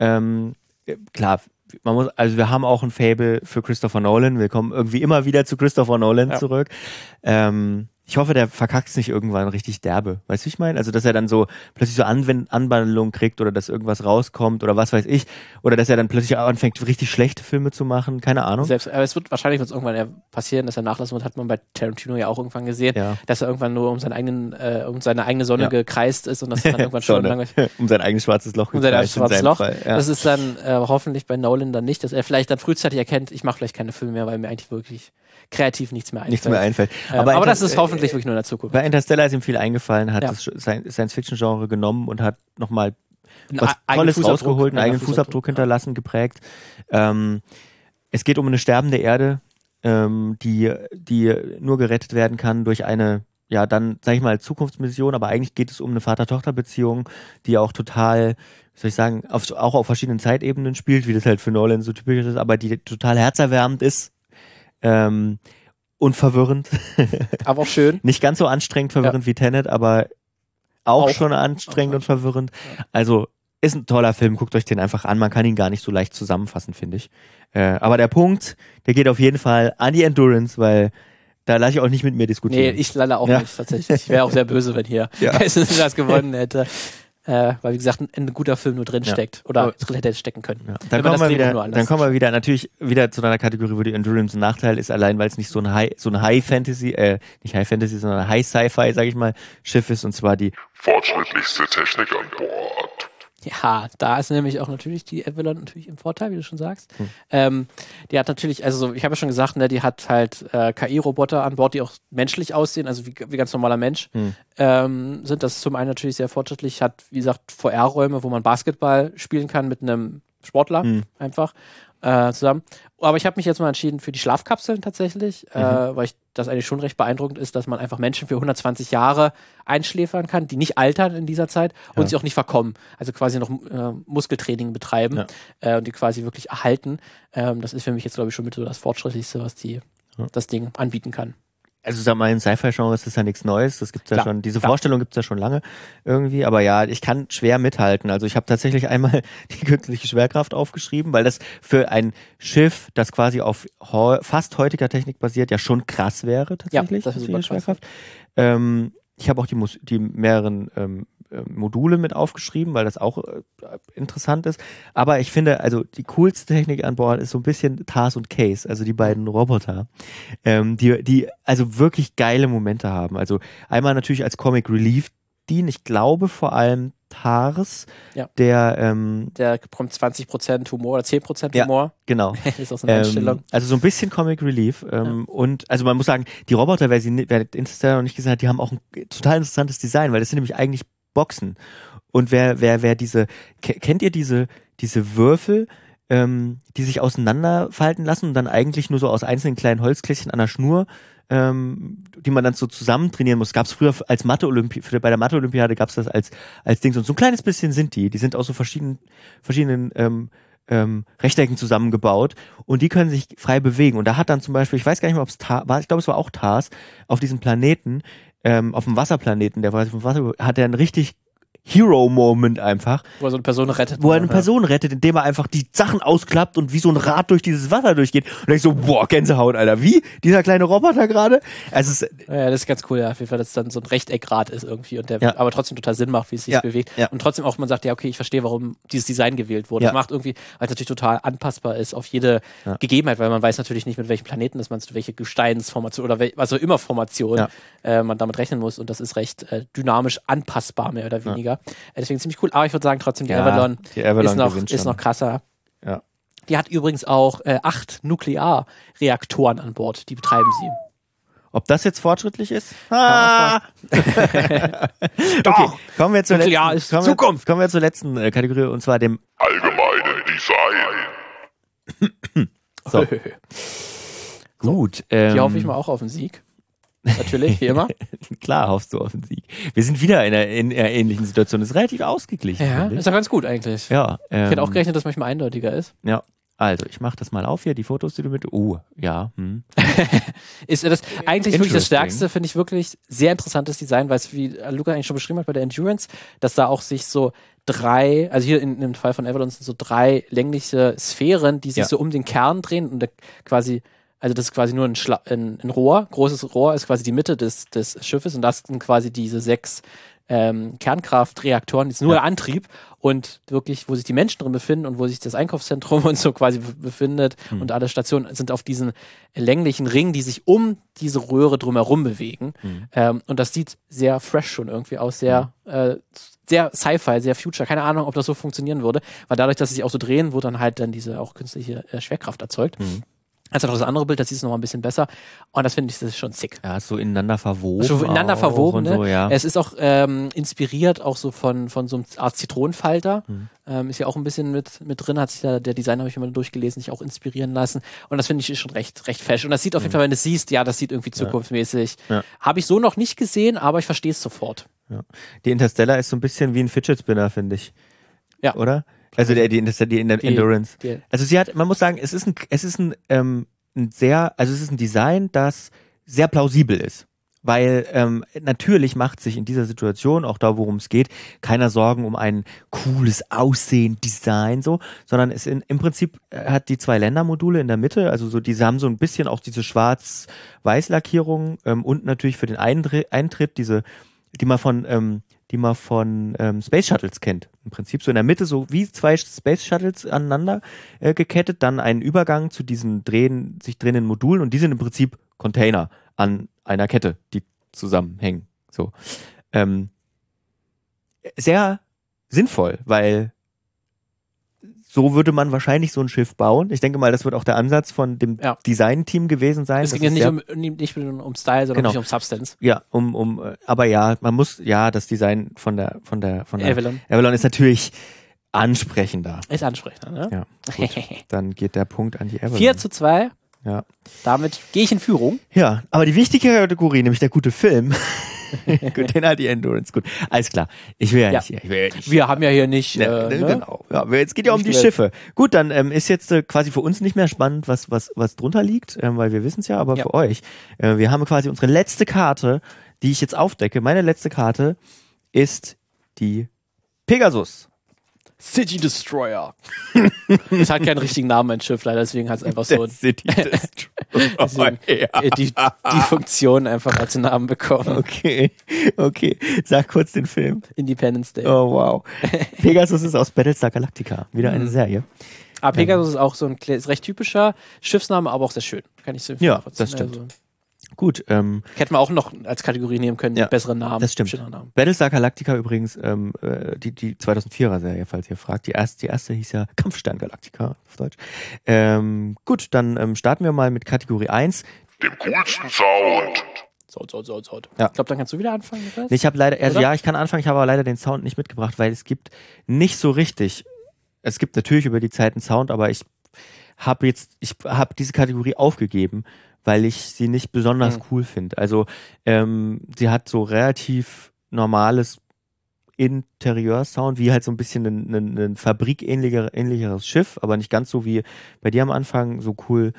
Ähm, äh, klar, man muss, also wir haben auch ein Fable für Christopher Nolan. Wir kommen irgendwie immer wieder zu Christopher Nolan Ja. zurück. Ähm, ich hoffe, der verkackt nicht irgendwann richtig derbe. Weißt du, wie ich meine? Also, dass er dann so plötzlich so Anwend Anwandlung kriegt oder dass irgendwas rauskommt oder was weiß ich. Oder dass er dann plötzlich anfängt, richtig schlechte Filme zu machen. Keine Ahnung. Selbst, aber es wird wahrscheinlich wird's irgendwann passieren, dass er nachlassen wird, hat man bei Tarantino ja auch irgendwann gesehen, Ja. dass er irgendwann nur um seinen eigenen, äh, um seine eigene Sonne Ja. gekreist ist und das ist dann irgendwann schon langweilig. um sein eigenes schwarzes Loch Um sein in schwarzes Loch. Fall, ja. Das ist dann äh, hoffentlich bei Nolan dann nicht, dass er vielleicht dann frühzeitig erkennt, ich mache vielleicht keine Filme mehr, weil mir eigentlich wirklich kreativ nichts mehr einfällt. nichts mehr einfällt. Ähm, aber, das ist äh, hoffentlich wirklich nur in der Zukunft. Bei Interstellar ist ihm viel eingefallen, hat Ja. das Sci- Science-Fiction-Genre genommen und hat nochmal was e- eigenen Tolles Fußabdruck, rausgeholt, einen eigenen Fußabdruck ja. hinterlassen, geprägt. Ähm, es geht um eine sterbende Erde, ähm, die, die nur gerettet werden kann durch eine, ja, dann, sag ich mal, Zukunftsmission, aber eigentlich geht es um eine Vater-Tochter-Beziehung, die auch total, soll ich sagen, auf, auch auf verschiedenen Zeitebenen spielt, wie das halt für Nolan so typisch ist, aber die total herzerwärmend ist. Ähm, und verwirrend. Aber auch schön. Nicht ganz so anstrengend verwirrend wie Tenet, aber auch, Auch. schon anstrengend und verwirrend. Also ist ein toller Film, guckt euch den einfach an. Man kann ihn gar nicht so leicht zusammenfassen, finde ich. Äh, aber der Punkt, der geht auf jeden Fall an die Endurance, weil da lasse ich auch nicht mit mir Nee, diskutieren. ich lalle auch Ja. nicht, tatsächlich. Ich wäre auch sehr böse, wenn hier Ja. das gewonnen hätte. Äh, weil, wie gesagt, ein, ein guter Film nur drin Ja. steckt. Oder Aber- drin hätte stecken können. Ja. Dann, kommen wir wieder, dann kommen wir wieder natürlich wieder zu einer Kategorie, wo die Endurance ein Nachteil ist, allein weil es nicht so ein High, so ein High Fantasy, äh, nicht High Fantasy, sondern High Sci-Fi, sag ich mal, Schiff ist und zwar die Fortschrittlichste Technik an Bord. Ja, da ist nämlich auch natürlich die Avalon natürlich im Vorteil, wie du schon sagst. Hm. Ähm, die hat natürlich, also so, ich habe ja schon gesagt, ne, die hat halt äh, KI-Roboter an Bord, die auch menschlich aussehen, also wie, wie ganz normaler Mensch. Hm. Ähm, sind das zum einen natürlich sehr fortschrittlich, hat, wie gesagt, VR-Räume, wo man Basketball spielen kann mit einem Sportler Hm. einfach äh, zusammen. Aber ich habe mich jetzt mal entschieden für die Schlafkapseln tatsächlich, Mhm. äh, weil ich das eigentlich schon recht beeindruckend ist, dass man einfach Menschen für 120 Jahre einschläfern kann, die nicht altern in dieser Zeit und Ja. sie auch nicht verkommen. Also quasi noch äh, Muskeltraining betreiben Ja. äh, und die quasi wirklich erhalten. Ähm, das ist für mich jetzt, glaube ich, schon mit so das Fortschrittlichste, was die, Ja. das Ding anbieten kann. Also sag mal, in Sci-Fi-Genre ist das ja nichts Neues. Das gibt's ja Klar, schon, diese klar. Vorstellung gibt's ja schon lange irgendwie. Aber ja, ich kann schwer mithalten. Also ich habe tatsächlich einmal die künstliche Schwerkraft aufgeschrieben, weil das für ein Schiff, das quasi auf fast heutiger Technik basiert, ja schon krass wäre tatsächlich. das wäre die super krass. Schwerkraft. Ähm, ich habe auch die, Mus die mehreren ähm, äh, Module mit aufgeschrieben, weil das auch äh, interessant ist. Aber ich finde, also die coolste Technik an Bord ist so ein bisschen Tars und Case, also die beiden Roboter, ähm, die, die also wirklich geile Momente haben. Also einmal natürlich als Comic Relief dienen. Ich glaube vor allem Tars, Ja. der ähm, Der bekommt 20% Humor oder 10% Ja. Humor. genau. ist auch so eine Einstellung. Ähm, also so ein bisschen Comic Relief. Ähm, Und also man muss sagen, die Roboter, wer, sie, wer Interstellar noch nicht gesehen hat, die haben auch ein total interessantes Design, weil das sind nämlich eigentlich Boxen. Und wer, wer, wer diese, ke- kennt ihr diese, diese Würfel, ähm, die sich auseinanderfalten lassen und dann eigentlich nur so aus einzelnen kleinen Holzkläschchen an der Schnur, ähm, die man dann so zusammen trainieren muss. Gab es früher als Mathe-Olympi für- bei der Mathe-Olympiade gab es das als, als Ding. Und so ein kleines bisschen sind die. Die sind aus so verschiedenen, verschiedenen ähm, ähm, Rechtecken zusammengebaut und die können sich frei bewegen. Und da hat dann zum Beispiel, ich weiß gar nicht mehr, ob es war, ich glaube, es war auch Tars, auf diesem Planeten, ähm, auf dem Wasserplaneten, der quasi vom Wasser, hat er einen richtig Hero-Moment einfach, Wo er so eine Person rettet. wo er eine Ja. Person rettet, indem er einfach die Sachen ausklappt und wie so ein Rad durch dieses Wasser durchgeht. Und ich so, boah, Gänsehaut, Alter. Wie? Dieser kleine Roboter gerade? Also es ist, Ja, das ist ganz cool, ja, auf jeden Fall, dass es dann so ein Rechteckrad ist irgendwie und der Ja. aber trotzdem total Sinn macht, wie es sich Ja, bewegt. ja. Und trotzdem auch, man sagt, ja, okay, ich verstehe, warum dieses Design gewählt wurde. Macht irgendwie, weil es natürlich total anpassbar ist auf jede. Gegebenheit, weil man weiß natürlich nicht, mit welchem Planeten das man welche Gesteinsformation oder wel, was auch immer Formation äh, man damit rechnen muss. Und das ist recht äh, dynamisch anpassbar, mehr oder weniger. Äh, deswegen ziemlich cool. Aber ich würde sagen, trotzdem, die Ja, Avalon, die Avalon ist, noch, ist noch krasser. Ja. Die hat übrigens auch äh, acht Nuklearreaktoren an Bord, die betreiben sie. ob das jetzt fortschrittlich ist? Ah! okay, kommen wir zur Nuklear letzten, ist kommen wir, Zukunft. kommen wir zur letzten äh, Kategorie und zwar dem Allgemeinen Design. So. Gut. Ähm, Hier hoffe ich mal auch auf den Sieg. Natürlich, wie immer. Klar hoffst du auf den Sieg. Wir sind wieder in einer, in einer ähnlichen Situation. Das ist relativ ausgeglichen. Ja, ist doch ganz gut eigentlich. ja ähm, Ich hätte auch gerechnet, dass manchmal eindeutiger ist. Ja. Also, ich mache das mal auf hier, die Fotos, die du mit. Oh, ja. Hm. Ist das eigentlich wirklich das. Stärkste, finde ich wirklich sehr interessantes Design, weil es, wie Luca eigentlich schon beschrieben hat bei der Endurance, dass da auch sich so drei, also hier in, im Fall von Avalon sind so drei längliche Sphären, die sich Ja. so um den Kern drehen und quasi, also das ist quasi nur ein, Schla ein, ein Rohr, großes Rohr ist quasi die Mitte des, des Schiffes und das sind quasi diese sechs ähm, Kernkraftreaktoren, das ist nur Ja. der Antrieb und wirklich, wo sich die Menschen drin befinden und wo sich das Einkaufszentrum und so quasi be- befindet Hm. und alle Stationen sind auf diesen länglichen Ringen, die sich um diese Röhre drumherum bewegen. Hm. Ähm, und das sieht sehr fresh schon irgendwie aus, sehr, äh, sehr Sci-Fi, sehr Future. Keine Ahnung, ob das so funktionieren würde, weil dadurch, dass sie sich auch so drehen, wird dann halt dann diese auch künstliche äh, Schwerkraft erzeugt. Mhm. Also noch das andere Bild, das ist noch mal ein bisschen besser. Und das finde ich, das ist schon sick. Ja, so ineinander verwoben. So ineinander auch verwoben, ne? so, ja. Es ist auch ähm, inspiriert auch so von, von so einer Art Zitronenfalter. Mhm. Ähm, ist ja auch ein bisschen mit, mit drin, hat sich da, der Designer habe ich immer durchgelesen, sich auch inspirieren lassen. Und das finde ich ist schon recht, recht fesch. Und das sieht auf jeden Fall, wenn du es siehst, ja, das sieht irgendwie zukunftsmäßig. Mhm. Ja. Habe ich so noch nicht gesehen, aber ich verstehe es sofort. Die Interstellar ist so ein bisschen wie ein Fidget Spinner, finde ich. Ja. Oder? Also der, die, die, Ende- Die- Endurance. die- Also sie hat, man muss sagen, es ist ein, es ist ein, ähm, ein sehr, also es ist ein Design, das sehr plausibel ist. Weil ähm, natürlich macht sich in dieser Situation, auch da worum es geht, keiner Sorgen um ein cooles Aussehen, Design so, sondern es in, im Prinzip äh, hat die zwei Ländermodule in der Mitte, also so diese haben so ein bisschen auch diese Schwarz-Weiß-Lackierung ähm, und natürlich für den Eintritt diese, die man von ähm, die man von ähm, Space Shuttles kennt. Im Prinzip so in der Mitte so wie zwei Space Shuttles aneinander äh, gekettet, dann einen Übergang zu diesen drehen, sich drehenden Modulen und die sind im Prinzip Container an einer Kette, die zusammenhängen. So. Ähm, sehr sinnvoll, weil so würde man wahrscheinlich so ein Schiff bauen. Ich denke mal, das wird auch der Ansatz von dem Ja. Design-Team gewesen sein. Es ging ja nicht um, nicht um, Style, sondern Genau. nicht um Substance. ja, um, um, äh, aber ja, man muss, ja, das Design von der, von der, von der Avalon. Avalon ist natürlich ansprechender. Ist ansprechender, ne? Ja, gut. Dann geht der Punkt an die Avalon. 4 zu 2. Ja. Damit gehe ich in Führung. Ja, aber die wichtige Kategorie, nämlich der gute Film. gut, den hat die Endurance. Gut, alles klar. Ich will ja, Ja. nicht. Ich will ja nicht. Wir haben ja hier nicht. Ja, äh, ne? Genau. Ja, jetzt geht ja um die. Schiffe. Gut, dann ähm, ist jetzt äh, quasi für uns nicht mehr spannend, was, was, was drunter liegt, ähm, weil wir wissen es ja, aber für euch. Äh, wir haben quasi unsere letzte Karte, die ich jetzt aufdecke. Meine letzte Karte ist die Pegasus. City Destroyer. es hat keinen richtigen Namen, ein Schiff, leider, deswegen hat es einfach so City Destroyer. Deswegen, ja. äh, die, die Funktion einfach als Namen bekommen. Okay, okay. Sag kurz den Film. Independence Day. Oh, wow. Pegasus ist aus Battlestar Galactica. Wieder Mhm. eine Serie. Aber Pegasus ist auch so ein ist recht typischer Schiffsname, aber auch sehr schön. Kann ich so Ja, das stimmt. Also, Gut, ähm, hätten wir auch noch als Kategorie nehmen können, Ja, bessere Namen. das stimmt. Namen. Battlestar Galactica übrigens, ähm, äh, die, die 2004er Serie, falls ihr fragt. Die erste, die erste hieß ja Kampfstern Galactica auf Deutsch. Ähm, gut, dann ähm, starten wir mal mit Kategorie 1. Dem coolsten Sound. So, so, so, so. Ja. Ich glaube, dann kannst du wieder anfangen. Nee, Ich habe leider, also ja, ich kann anfangen, ich habe aber leider den Sound nicht mitgebracht, weil es gibt nicht so richtig. Es gibt natürlich über die Zeit einen Sound, aber ich habe jetzt, ich habe diese Kategorie aufgegeben, weil ich sie nicht besonders Mhm. cool finde. Also ähm, sie hat so relativ normales Interieursound, wie halt so ein bisschen ein, ein, ein fabrikähnlicher ähnlicheres Schiff, aber nicht ganz so wie bei dir am Anfang, so cool.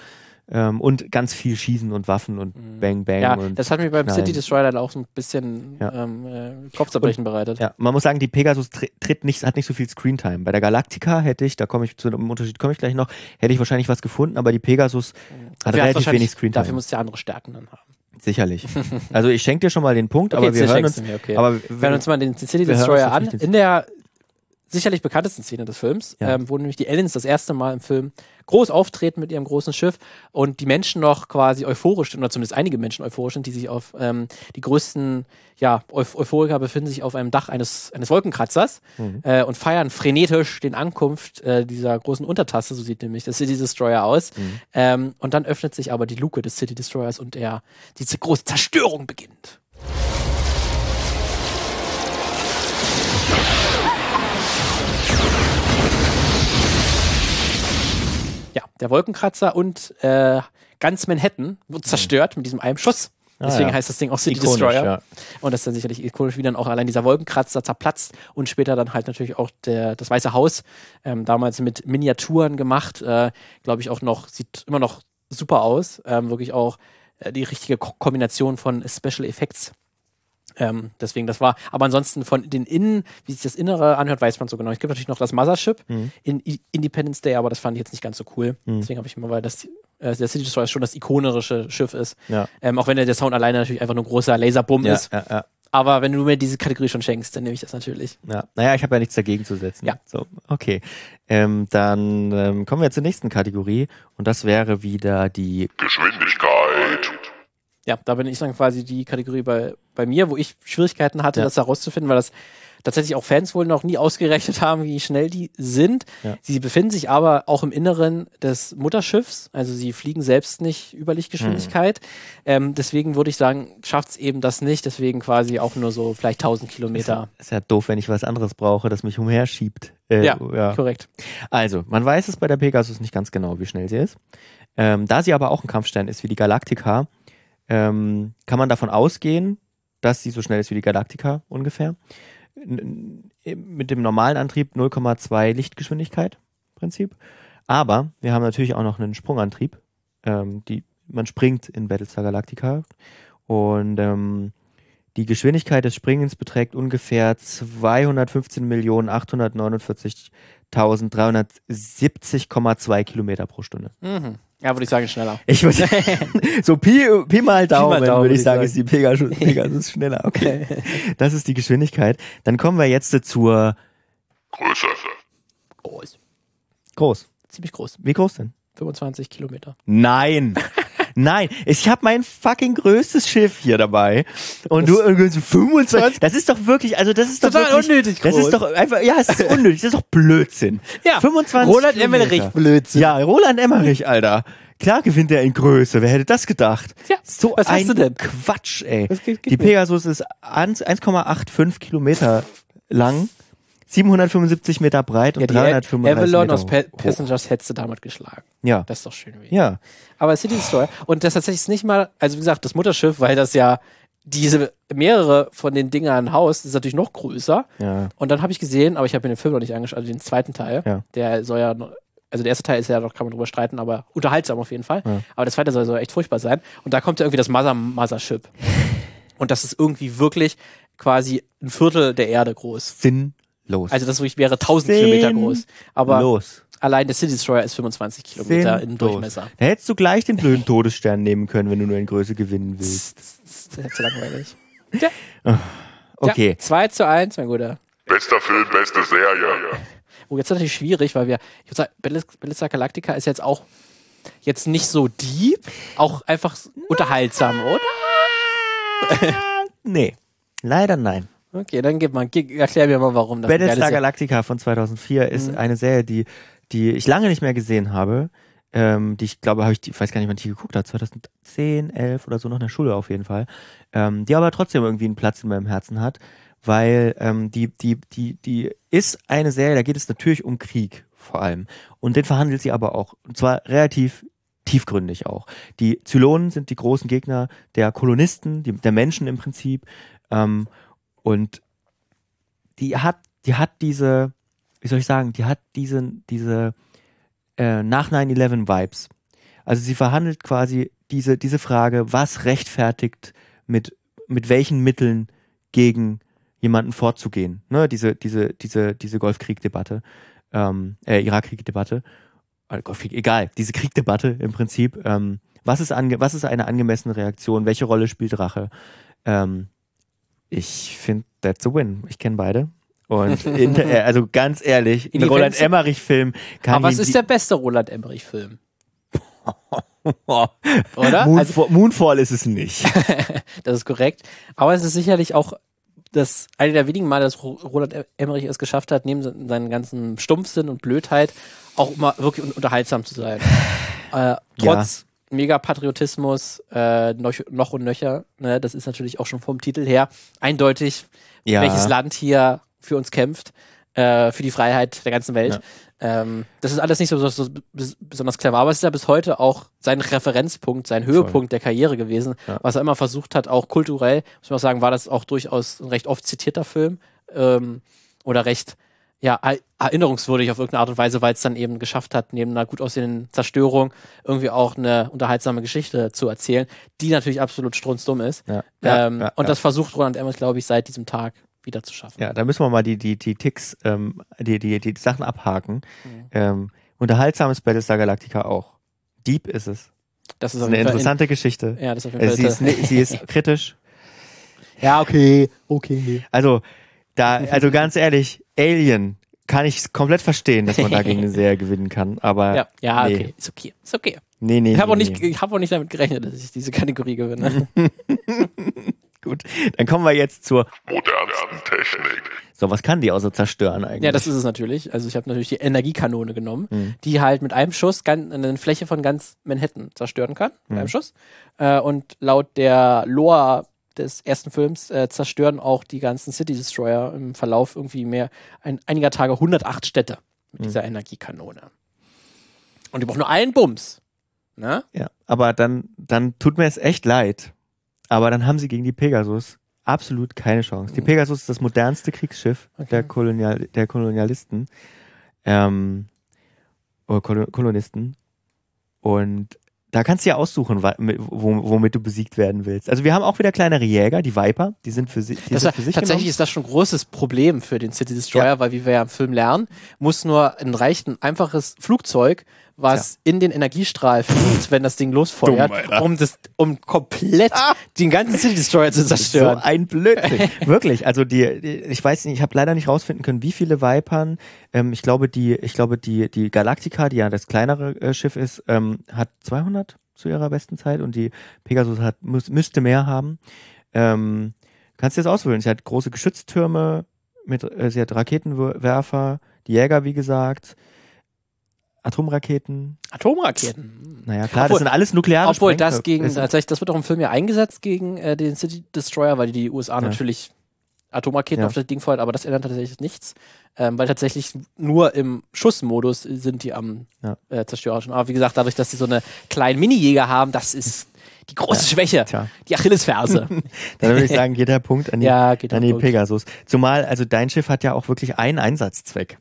Ähm, und ganz viel Schießen und Waffen und Bang Bang Mhm. ja, und das hat mir beim. City Destroyer dann auch so ein bisschen Ja. ähm, äh, Kopfzerbrechen bereitet. Ja, man muss sagen, die Pegasus tri- tritt nicht, hat nicht so viel Screentime. Bei der Galactica hätte ich, da komme ich zu einem Unterschied, komme ich gleich noch, hätte ich wahrscheinlich was gefunden, aber die Pegasus hat Dafür hat relativ wahrscheinlich- wenig Screentime. Dafür muss der andere Stärken dann haben. Sicherlich. Also ich schenke dir schon mal den Punkt, aber jetzt wir hören uns. mir, okay. Aber Wir hören uns mal den City Destroyer an. In der sicherlich bekanntesten Szene des Films, Ja. ähm, wo nämlich die Aliens das erste Mal im Film groß auftreten mit ihrem großen Schiff und die Menschen noch quasi euphorisch sind, oder zumindest einige Menschen euphorisch sind, die sich auf ähm, die größten ja, Euph Euphoriker befinden sich auf einem Dach eines, eines Wolkenkratzers Mhm. äh, und feiern frenetisch den Ankunft äh, dieser großen Untertasse, so sieht nämlich der City Destroyer aus. Mhm. Ähm, und dann öffnet sich aber die Luke des City Destroyers und er, diese große Zerstörung beginnt. Ja, der Wolkenkratzer und äh, ganz Manhattan wird zerstört mit diesem einen Schuss. Ah, Deswegen ja. heißt das Ding auch City Ikonisch, Destroyer. ja. Und das ist dann sicherlich ikonisch, wie dann auch allein dieser Wolkenkratzer zerplatzt und später dann halt natürlich auch der, das Weiße Haus, ähm, damals mit Miniaturen gemacht, äh, glaube ich auch noch, sieht immer noch super aus. Ähm, wirklich auch äh, die richtige Ko Kombination von Special Effects. Ähm, deswegen, das war, aber ansonsten von den Innen, wie sich das Innere anhört, weiß man so genau. Es gibt natürlich noch das Mothership Mhm. in I Independence Day, aber das fand ich jetzt nicht ganz so cool. Deswegen habe ich immer, weil das, äh, der City Destroyer schon das ikonische Schiff ist. Ja. Ähm, auch wenn der, der Sound alleine natürlich einfach nur ein großer Laserbumm Ja, ist. ja, ja, Aber wenn du mir diese Kategorie schon schenkst, dann nehme ich das natürlich. ja. Naja, ich habe ja nichts dagegen zu setzen. Ja. So, okay. Ähm, dann ähm, kommen wir zur nächsten Kategorie und das wäre wieder die Geschwindigkeit. Ja, da bin ich dann quasi die Kategorie bei, bei mir, wo ich Schwierigkeiten hatte, Ja. das herauszufinden, weil das tatsächlich auch Fans wohl noch nie ausgerechnet haben, wie schnell die sind. Ja. Sie befinden sich aber auch im Inneren des Mutterschiffs, also sie fliegen selbst nicht über Lichtgeschwindigkeit. Ähm, deswegen würde ich sagen, schafft es eben das nicht, deswegen quasi auch nur so vielleicht 1000 Kilometer. ist ja doof, wenn ich was anderes brauche, das mich umherschiebt. Äh, Ja, korrekt. Also, man weiß es bei der Pegasus nicht ganz genau, wie schnell sie ist. Ähm, da sie aber auch ein Kampfstein ist wie die Galactica, ähm, kann man davon ausgehen, dass sie so schnell ist wie die Galactica ungefähr. N- Mit dem normalen Antrieb 0,2 Lichtgeschwindigkeit im Prinzip. Aber wir haben natürlich auch noch einen Sprungantrieb, ähm, die man springt in Battlestar Galactica und ähm, die Geschwindigkeit des Springens beträgt ungefähr 215.839.370,2 Kilometer pro Stunde. Mhm. Ja, würde ich sagen, schneller. Ich würde so Pi, Pi mal Daumen, Daumen, würde ich sagen, ist die Pegasus, Pegasus schneller. Okay. Das ist die Geschwindigkeit. Dann kommen wir jetzt zur Größe. Groß. groß. Ziemlich groß. Wie groß denn? 25 Kilometer. Nein. Nein, ich habe mein fucking größtes Schiff hier dabei und du irgendwie so 25. Das ist doch wirklich, also das ist doch Total wirklich, unnötig Das groß. ist doch einfach, ja, es ist unnötig, das ist doch Blödsinn. Ja, 25 Roland Kilometer. Emmerich, Blödsinn. Ja, Roland Emmerich, Alter. Klar gewinnt er in Größe. Wer hätte das gedacht? Ja, so was hast ein du denn? Quatsch, ey. Geht- geht Die? Pegasus ist 1 1,85 Kilometer lang, 775 Meter breit und Ja, die 335 Avalon Meter aus Pa. Passengers hättest du damit geschlagen. Ja, Das ist doch schön. Wie. ja. Aber City Destroyer, und das tatsächlich ist nicht mal, also wie gesagt, das Mutterschiff, weil das ja diese mehrere von den Dingern haust, ist natürlich noch größer. Ja. Und dann habe ich gesehen, aber ich habe mir den Film noch nicht angeschaut, also den zweiten Teil, Ja. der soll ja, noch- also der erste Teil ist ja noch, kann man drüber streiten, aber unterhaltsam auf jeden Fall. Ja. Aber der zweite soll, soll echt furchtbar sein. Und da kommt ja irgendwie das Mother Mothership. Und das ist irgendwie wirklich quasi ein Viertel der Erde groß. Sinnlos. Also das wäre 1000 Kilometer groß. Aber los. allein der City Destroyer ist 25 Kilometer im Sinnlos. Durchmesser. Da hättest du gleich den blöden Todesstern nehmen können, wenn du nur in Größe gewinnen willst. Das ist zu langweilig. Okay. Ja, 2 zu 1, mein Guter. Bester Film, beste Serie. Oh, jetzt ist natürlich schwierig, weil wir, ich würde sagen, Battlestar Battlestar Galactica ist jetzt auch jetzt nicht so deep, auch einfach unterhaltsam, oder? Nee. Leider nein. Okay, dann gib mal, erklär mir mal, warum das Battlestar Galactica von 2004 Mhm. ist eine Serie, die, die ich lange nicht mehr gesehen habe. Ähm, die ich glaube, habe ich, die, ich weiß gar nicht, wann ich die geguckt habe, 2010, 11 oder so noch in der Schule auf jeden Fall. Ähm, die aber trotzdem irgendwie einen Platz in meinem Herzen hat, weil ähm, die, die, die, die ist eine Serie, da geht es natürlich um Krieg vor allem. Und den verhandelt sie aber auch. Und zwar relativ tiefgründig auch. Die Zylonen sind die großen Gegner der Kolonisten, die, der Menschen im Prinzip. Ähm, und die hat, die hat diese, wie soll ich sagen, die hat diese, diese äh, nach 9-11 Vibes. Also sie verhandelt quasi diese, diese Frage, was rechtfertigt mit, mit welchen Mitteln gegen jemanden vorzugehen. Ne? Diese, diese, diese, diese Golfkrieg-Debatte, ähm, äh, Irakkrieg-Debatte, äh, egal, diese Kriegdebatte im Prinzip. Ähm, was, ist ange was ist eine angemessene Reaktion? Welche Rolle spielt Rache? Ähm, ich finde, that's a win. Ich kenne beide. Und inter, äh, also ganz ehrlich, ein Roland Emmerich-Film kann Aber was ist der beste Roland Emmerich-Film? Oder? Moonfall, Also, Moonfall ist es nicht. das ist korrekt. Aber es ist sicherlich auch das eine der wenigen Male, dass Ro- Roland Em- Emmerich es geschafft hat, neben se- seinen ganzen Stumpfsinn und Blödheit auch mal wirklich un- unterhaltsam zu sein. Äh, trotz Megapatriotismus äh, noch, noch und nöcher. Ne? Das ist natürlich auch schon vom Titel her eindeutig, Ja. welches Land hier für uns kämpft, äh, für die Freiheit der ganzen Welt. Ähm, das ist alles nicht so, so, so bes- besonders clever, aber es ist ja bis heute auch sein Referenzpunkt, sein Höhepunkt der Karriere gewesen, Ja. was er immer versucht hat, auch kulturell, muss man auch sagen, war das auch durchaus ein recht oft zitierter Film ähm, oder recht ja, er- erinnerungswürdig auf irgendeine Art und Weise, weil es dann eben geschafft hat, neben einer gut aussehenden Zerstörung irgendwie auch eine unterhaltsame Geschichte zu erzählen, die natürlich absolut strunzdumm ist. Ja. Ähm, ja, und ja. das versucht Roland Emmerich, glaube ich, seit diesem Tag wieder zu schaffen. Ja, da müssen wir mal die, die, die Ticks, ähm, die, die, die Sachen abhaken. Mhm. Ähm, unterhaltsames Battlestar Galactica auch. Deep ist es. Das ist Das ist auf eine jeden Fall interessante Geschichte. In, ja, das ist auf jeden Äh, Fall. sie, ist, ni- sie ist kritisch. ja, okay, okay. Also, da, also ganz ehrlich, Alien kann ich komplett verstehen, dass man dagegen eine Serie gewinnen kann. Aber Ja, ja, nee. okay, ist okay, ist okay. nee, nee. Ich habe nee, auch, nicht- nee. ich hab auch nicht damit gerechnet, dass ich diese Kategorie gewinne. Gut, dann kommen wir jetzt zur. Modernsten Technik. So, was kann die außer zerstören eigentlich? ja, das ist es natürlich. Also ich habe natürlich die Energiekanone genommen, Mhm. die halt mit einem Schuss gan- eine Fläche von ganz Manhattan zerstören kann. Mit Mhm. einem Schuss. Äh, und laut der Lore des ersten Films äh, zerstören auch die ganzen City Destroyer im Verlauf irgendwie mehr ein, einiger Tage 108 Städte mit Mhm. dieser Energiekanone. Und die brauchen nur einen Bums. Ne? Ja, aber dann, dann tut mir es echt leid. Aber dann haben sie gegen die Pegasus absolut keine Chance. Die Pegasus ist das modernste Kriegsschiff Mhm. Okay. der, Kolonial, der Kolonialisten. Ähm, oder Kolo Kolonisten. Und da kannst du ja aussuchen, womit du besiegt werden willst. Also wir haben auch wieder kleinere Jäger, die Viper, die sind für, si die Das sind für sich tatsächlich genommen. ist das schon ein großes Problem für den City Destroyer, Ja. weil wie wir ja im Film lernen, muss nur ein reicht ein einfaches Flugzeug, was in den Energiestrahl fliegt, wenn das Ding losfeuert, Dumm, um das, um komplett den ganzen City Destroyer zu So zerstören. ein Blödsinn. Wirklich. Also die, die ich weiß nicht, ich habe leider nicht rausfinden können, wie viele Vipern. Ähm, ich glaube die, ich glaube die die Galactica, die ja das kleinere äh, Schiff ist, ähm, hat 200 zu ihrer besten Zeit und die Pegasus hat muss, müsste mehr haben. Ähm, kannst du das auswählen? Sie hat große Geschütztürme mit, äh, sie hat Raketenwerfer, die Jäger wie gesagt, Atomraketen. Atomraketen. Naja klar, Obwohl- das sind alles nukleare Obwohl das gegen, tatsächlich, das wird auch im Film ja eingesetzt gegen äh, den City Destroyer, weil die USA natürlich Atomraketen Ja. auf das Ding feuert, aber das ändert tatsächlich nichts, ähm, weil tatsächlich nur im Schussmodus sind die am Ja. äh, Zerstörer schon. Aber wie gesagt, dadurch, dass sie so eine kleinen Mini-Jäger haben, das ist die große Schwäche, Tja. die Achillesferse. Dann würde ich sagen, geht der Punkt an die, Ja, an die. Pegasus. Zumal, also dein Schiff hat ja auch wirklich einen Einsatzzweck.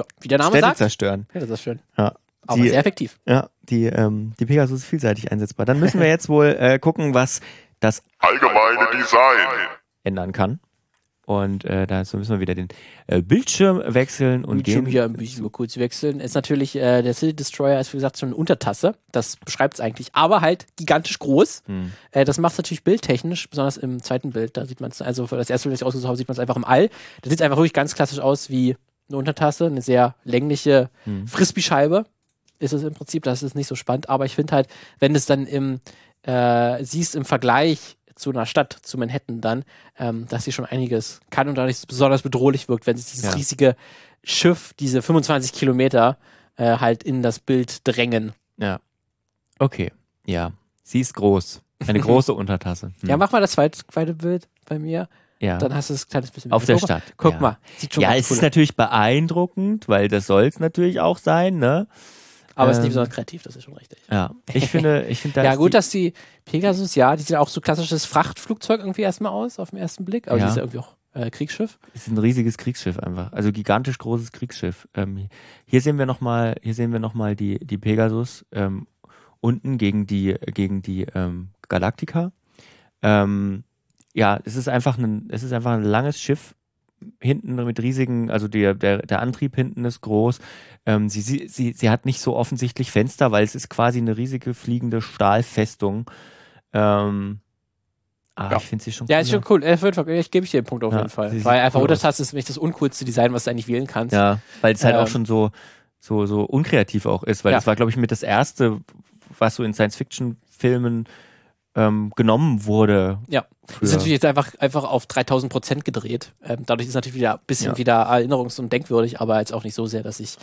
Ja, wie der Name Städte sagt. zerstören. Ja, das ist schön. Ja. Aber Die, sehr effektiv. ja, die, ähm, die Pegasus ist vielseitig einsetzbar. Dann müssen wir jetzt wohl äh, gucken, was das Allgemeine Design. ändern kann. Und äh, dazu müssen wir wieder den äh, Bildschirm wechseln und Bildschirm gehen. hier ein bisschen mal kurz wechseln. Ist natürlich, äh, der City Destroyer ist wie gesagt schon eine Untertasse. Das beschreibt es eigentlich. Aber halt gigantisch groß. Hm. Äh, das macht es natürlich bildtechnisch, besonders im zweiten Bild. Da sieht man es, also für das erste Bild, das ich ausgesucht habe, sieht man es einfach im All. Da sieht es einfach wirklich ganz klassisch aus wie eine Untertasse, eine sehr längliche Hm. Frisbee-Scheibe. Ist es im Prinzip, das ist nicht so spannend. Aber ich finde halt, wenn du es dann im, äh, siehst im Vergleich zu einer Stadt, zu Manhattan dann, ähm, dass sie schon einiges kann und dadurch besonders bedrohlich wirkt, wenn sich dieses Ja. riesige Schiff, diese 25 Kilometer, äh, halt in das Bild drängen. Ja. Okay. Ja. Sie ist groß. Eine große Untertasse. Hm. Ja, mach mal das zweite, zweite Bild bei mir. Ja. Dann hast du es ein kleines bisschen Auf der Guck mal, Stadt, Guck ja. mal, sieht schon ja, es cool ist natürlich beeindruckend, weil das soll es natürlich auch sein, ne? Aber es ist ähm, nicht besonders kreativ, das ist schon richtig. Ja. Ich finde, ich finde ja, gut, dass die Pegasus, ja, die sieht auch so klassisches Frachtflugzeug irgendwie erstmal aus, auf den ersten Blick. Aber Ja. die ist ja irgendwie auch äh, Kriegsschiff. ist ein riesiges Kriegsschiff einfach, also gigantisch großes Kriegsschiff. Ähm, hier sehen wir noch mal, hier sehen wir noch mal die die Pegasus ähm, unten gegen die gegen die ähm, Galactica. Ähm, ja, es ist einfach ein, es ist einfach ein langes Schiff hinten mit riesigen, also der der der Antrieb hinten ist groß. Ähm, sie, sie sie sie hat nicht so offensichtlich Fenster, weil es ist quasi eine riesige fliegende Stahlfestung. Ähm, ah, Ja. ich finde sie schon Ja, ist schon cool. Äh, ich gebe ich dir den Punkt auf Ja, jeden Fall. Weil einfach cool aus. Untertasse ist nämlich das uncoolste Design, was du eigentlich wählen kannst. Ja, weil es halt auch Ähm, schon so, so, so unkreativ auch ist, weil Ja. das war, glaube ich, mit das erste, was so in Science-Fiction-Filmen ähm, genommen wurde. Ja. Das ist natürlich jetzt einfach, einfach auf 3000 Prozent gedreht. Ähm, dadurch ist natürlich wieder ein bisschen Ja. wieder erinnerungs- und denkwürdig, aber jetzt auch nicht so sehr, dass ich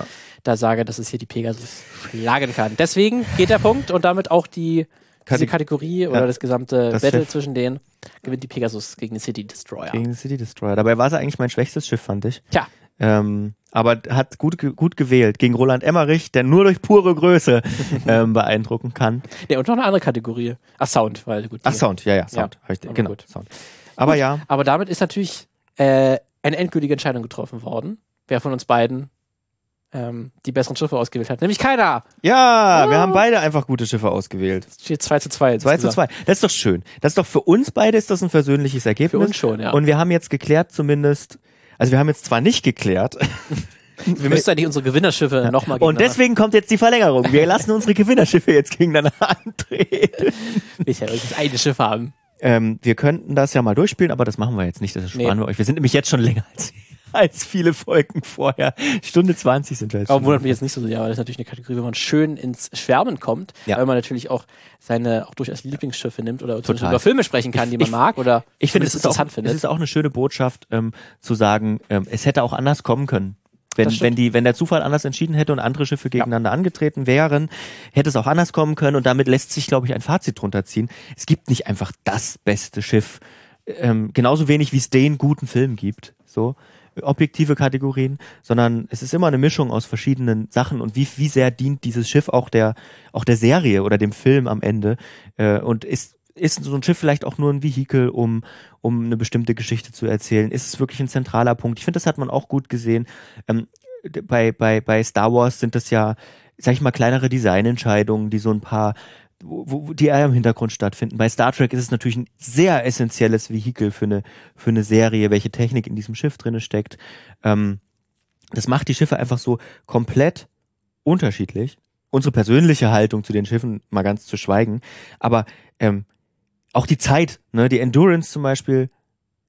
da sage, dass es hier die Pegasus schlagen kann. Deswegen geht der Punkt und damit auch die diese Kate- Kategorie oder Ja. das gesamte Das Battle Schiff. zwischen denen gewinnt die Pegasus gegen den City Destroyer. Gegen den City Destroyer. Dabei war es eigentlich mein schwächstes Schiff, fand ich. Tja, Ähm, aber hat gut, gut gewählt gegen Roland Emmerich, der nur durch pure Größe ähm, beeindrucken kann. ne, und noch eine andere Kategorie. Ach, Sound, weil gut. Ach, Sound, ja, ja, Sound. Ja, ich, aber genau, gut. Sound. Aber ja, Aber damit ist natürlich äh, eine endgültige Entscheidung getroffen worden, wer von uns beiden ähm, die besseren Schiffe ausgewählt hat. Nämlich keiner. ja, wir haben beide einfach gute Schiffe ausgewählt. Es steht 2 zu 2. 2 zu 2. Das ist doch schön. Das ist doch für uns beide ist das ein versöhnliches Ergebnis. Für uns schon, ja. Und wir haben jetzt geklärt zumindest, also wir haben jetzt zwar nicht geklärt, Wir müssen eigentlich unsere Gewinnerschiffe nochmal und deswegen kommt jetzt die Verlängerung. Wir lassen unsere Gewinnerschiffe jetzt gegeneinander antreten. ich ja das eine Schiff haben. Ähm, wir könnten das ja mal durchspielen, aber das machen wir jetzt nicht. Das sparen Nee. wir euch. Wir sind nämlich jetzt schon länger als, als viele Folgen vorher. Stunde 20 sind wir jetzt Aber wundert mich jetzt nicht so sehr, weil das ist natürlich eine Kategorie, wo man schön ins Schwärmen kommt, Ja. weil man natürlich auch seine auch durchaus Lieblingsschiffe nimmt oder über Filme sprechen kann, die man Ich- mag oder Ich finde, es ist, auch, interessant es findet. ist auch eine schöne Botschaft, ähm, zu sagen, ähm, es hätte auch anders kommen können. Wenn, wenn, die, wenn der Zufall anders entschieden hätte und andere Schiffe gegeneinander angetreten wären, hätte es auch anders kommen können und damit lässt sich, glaube ich, ein Fazit drunter ziehen. Es gibt nicht einfach das beste Schiff. Ähm, genauso wenig wie es den guten Film gibt. So objektive Kategorien, sondern es ist immer eine Mischung aus verschiedenen Sachen und wie, wie sehr dient dieses Schiff auch der, auch der Serie oder dem Film am Ende äh, und ist ist so ein Schiff vielleicht auch nur ein Vehikel, um, um eine bestimmte Geschichte zu erzählen? Ist es wirklich ein zentraler Punkt? Ich finde, das hat man auch gut gesehen. Ähm, bei, bei, bei Star Wars sind das ja, sag ich mal, kleinere Designentscheidungen, die so ein paar wo, wo die eher im Hintergrund stattfinden. Bei Star Trek ist es natürlich ein sehr essentielles Vehikel für eine, für eine Serie, welche Technik in diesem Schiff drinne steckt. Ähm, das macht die Schiffe einfach so komplett unterschiedlich. Unsere persönliche Haltung zu den Schiffen mal ganz zu schweigen. Aber ähm, auch die Zeit, ne, die Endurance zum Beispiel,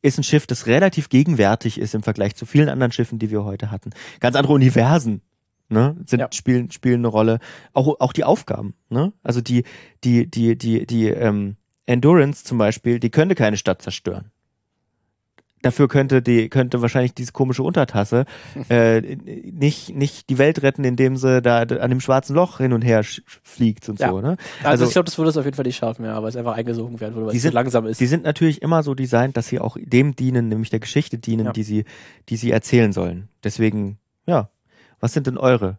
ist ein Schiff, das relativ gegenwärtig ist im Vergleich zu vielen anderen Schiffen, die wir heute hatten. Ganz andere Universen ne, sind, Ja. spielen, spielen eine Rolle. Auch, auch die Aufgaben, ne? Also die, die, die, die, die ähm, Endurance zum Beispiel, die könnte keine Stadt zerstören. Dafür könnte die, könnte wahrscheinlich diese komische Untertasse äh, nicht, nicht die Welt retten, indem sie da an dem schwarzen Loch hin und her fliegt und Ja. so, ne? Also, ich glaube, das würde es auf jeden Fall nicht schaffen, ja, weil es einfach eingesogen werden würde, weil es so sind- langsam ist. Die sind natürlich immer so designt, dass sie auch dem dienen, nämlich der Geschichte dienen, Ja. die sie, die sie erzählen sollen. Deswegen, ja. Was sind denn eure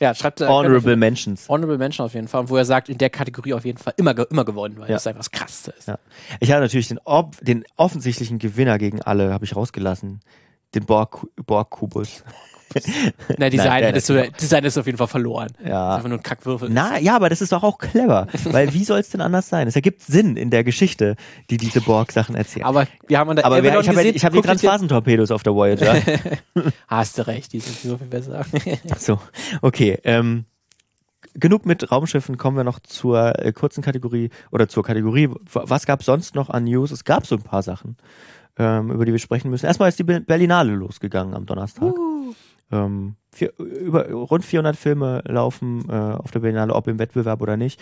ja, schreibt äh, Honorable Mentions? Honorable Mention auf jeden Fall, wo er sagt, in der Kategorie auf jeden Fall immer, immer gewonnen, weil Ja. das einfach das Krasseste ist. Ja. Ich habe natürlich den, ob, den offensichtlichen Gewinner gegen alle, habe ich rausgelassen. Den Borg- Nein, Design, Nein, hättest du, Design ist auf jeden Fall verloren. Das ist ja. einfach nur ein Kackwürfel. Na, ja, aber das ist doch auch clever. weil wie soll es denn anders sein? Es ergibt Sinn in der Geschichte, die diese Borg-Sachen erzählen. Aber wir haben der Aber wer, ich habe ja, hab die Transphasentorpedos auf der Voyager. Hast du recht, die sind so viel besser. Ach so, okay. Ähm, genug mit Raumschiffen, kommen wir noch zur äh, kurzen Kategorie oder zur Kategorie. Was gab es sonst noch an News? Es gab so ein paar Sachen, ähm, über die wir sprechen müssen. Erstmal ist die Be- Berlinale losgegangen am Donnerstag. Ähm, vier, über, rund 400 Filme laufen äh, auf der Berlinale, ob im Wettbewerb oder nicht.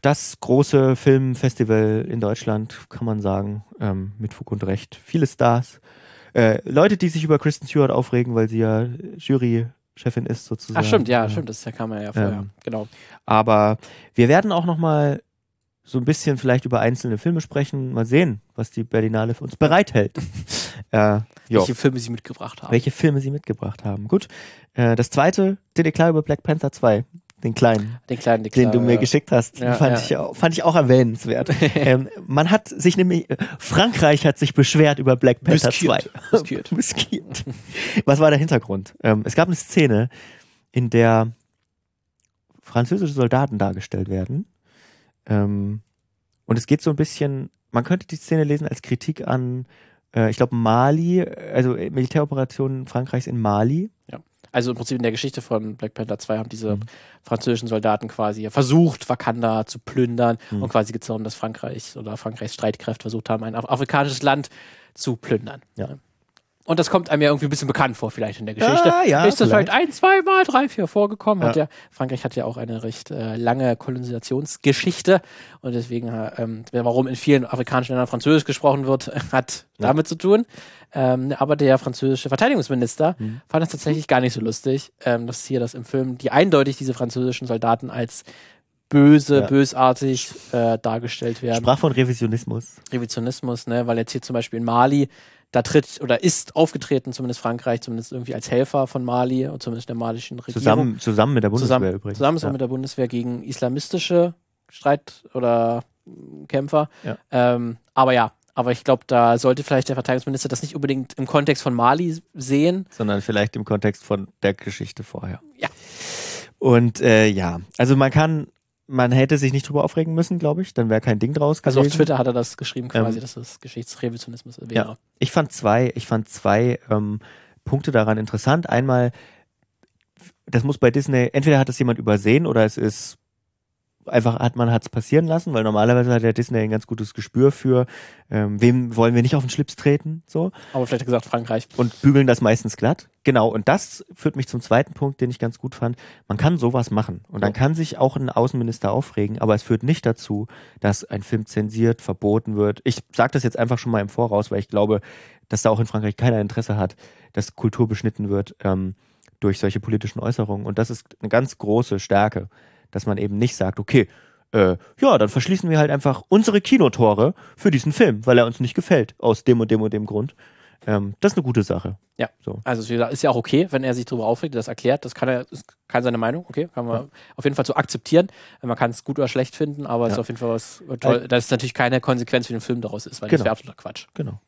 Das große Filmfestival in Deutschland, kann man sagen, ähm, mit Fug und Recht. Viele Stars. Äh, Leute, die sich über Kristen Stewart aufregen, weil sie ja Jurychefin ist sozusagen. Ach stimmt, ja, Ja. stimmt, das kam ja vorher. Ähm, genau. Aber wir werden auch noch mal so ein bisschen vielleicht über einzelne Filme sprechen. Mal sehen, was die Berlinale für uns bereithält. äh. Welche Filme sie mitgebracht haben. Welche Filme sie mitgebracht haben. Gut. Äh, das zweite, dir dir klar über Black Panther 2. Den kleinen, Den kleinen den Deklar, du mir ja. geschickt hast. Ja, fand, ja. Ich auch, fand ich auch erwähnenswert. ähm, man hat sich nämlich, Frankreich hat sich beschwert über Black Panther 2. Brüskiert. Brüskiert. Brüskiert. Was war der Hintergrund? Ähm, es gab eine Szene, in der französische Soldaten dargestellt werden. Ähm, und es geht so ein bisschen, man könnte die Szene lesen als Kritik an, ich glaube, Mali, also äh, Militäroperationen Frankreichs in Mali. Also im Prinzip in der Geschichte von Black Panther 2 haben diese Mhm. französischen Soldaten quasi versucht, Wakanda zu plündern Mhm. und quasi gezornt, dass Frankreich oder Frankreichs Streitkräfte versucht haben, ein af- afrikanisches Land zu plündern. Ja. Und das kommt einem ja irgendwie ein bisschen bekannt vor, vielleicht in der Geschichte. Ah, ja, ist das vielleicht. vielleicht ein, zwei Mal, drei, vier vorgekommen? Hat Ja. ja, Frankreich hat ja auch eine recht äh, lange Kolonisationsgeschichte und deswegen, äh, ähm, warum in vielen afrikanischen Ländern Französisch gesprochen wird, hat Ja. damit zu tun. Ähm, aber der französische Verteidigungsminister Mhm. fand es tatsächlich gar nicht so lustig, ähm, dass hier das im Film, die eindeutig diese französischen Soldaten als böse, Ja. bösartig äh, dargestellt werden. Sprach von Revisionismus. Revisionismus, ne, weil jetzt hier zum Beispiel in Mali, da tritt oder ist aufgetreten, zumindest Frankreich, zumindest irgendwie als Helfer von Mali und zumindest der malischen Regierung. Zusammen, zusammen mit der Bundeswehr zusammen, übrigens. zusammen ja. mit der Bundeswehr gegen islamistische Streit- oder mm, Kämpfer. Ja. Ähm, aber ja, aber ich glaube, da sollte vielleicht der Verteidigungsminister das nicht unbedingt im Kontext von Mali sehen. sondern vielleicht im Kontext von der Geschichte vorher. Ja. Und äh, ja, also man kann, man hätte sich nicht drüber aufregen müssen, glaube ich, dann wäre kein Ding draus Also gewesen. auf Twitter hat er das geschrieben, quasi, Ähm, dass es Geschichtsrevisionismus wäre. Ja. Ich fand zwei, ich fand zwei ähm, Punkte daran interessant. Einmal, das muss bei Disney, entweder hat es jemand übersehen oder es ist einfach hat man hat es passieren lassen, weil normalerweise hat der Disney ein ganz gutes Gespür für, ähm, wem wollen wir nicht auf den Schlips treten, so Aber vielleicht hat gesagt, Frankreich. und bügeln das meistens glatt. Genau, und das führt mich zum zweiten Punkt, den ich ganz gut fand. Man kann sowas machen und dann kann sich auch ein Außenminister aufregen, aber es führt nicht dazu, dass ein Film zensiert, verboten wird. Ich sage das jetzt einfach schon mal im Voraus, weil ich glaube, dass da auch in Frankreich keiner Interesse hat, dass Kultur beschnitten wird ähm, durch solche politischen Äußerungen. Und das ist eine ganz große Stärke, dass man eben nicht sagt, okay, äh, ja, dann verschließen wir halt einfach unsere Kinotore für diesen Film, weil er uns nicht gefällt, aus dem und dem und dem Grund. Ähm, das ist eine gute Sache. Ja. So. Also es ist ja auch okay, wenn er sich darüber aufregt, das erklärt. Das kann er, ist kann seine Meinung, okay, kann man auf jeden Fall so akzeptieren. Man kann es gut oder schlecht finden, aber es Ja. ist auf jeden Fall was toll, dass es natürlich keine Konsequenz für den Film daraus ist, weil das Genau. wäre absoluter Quatsch. Genau.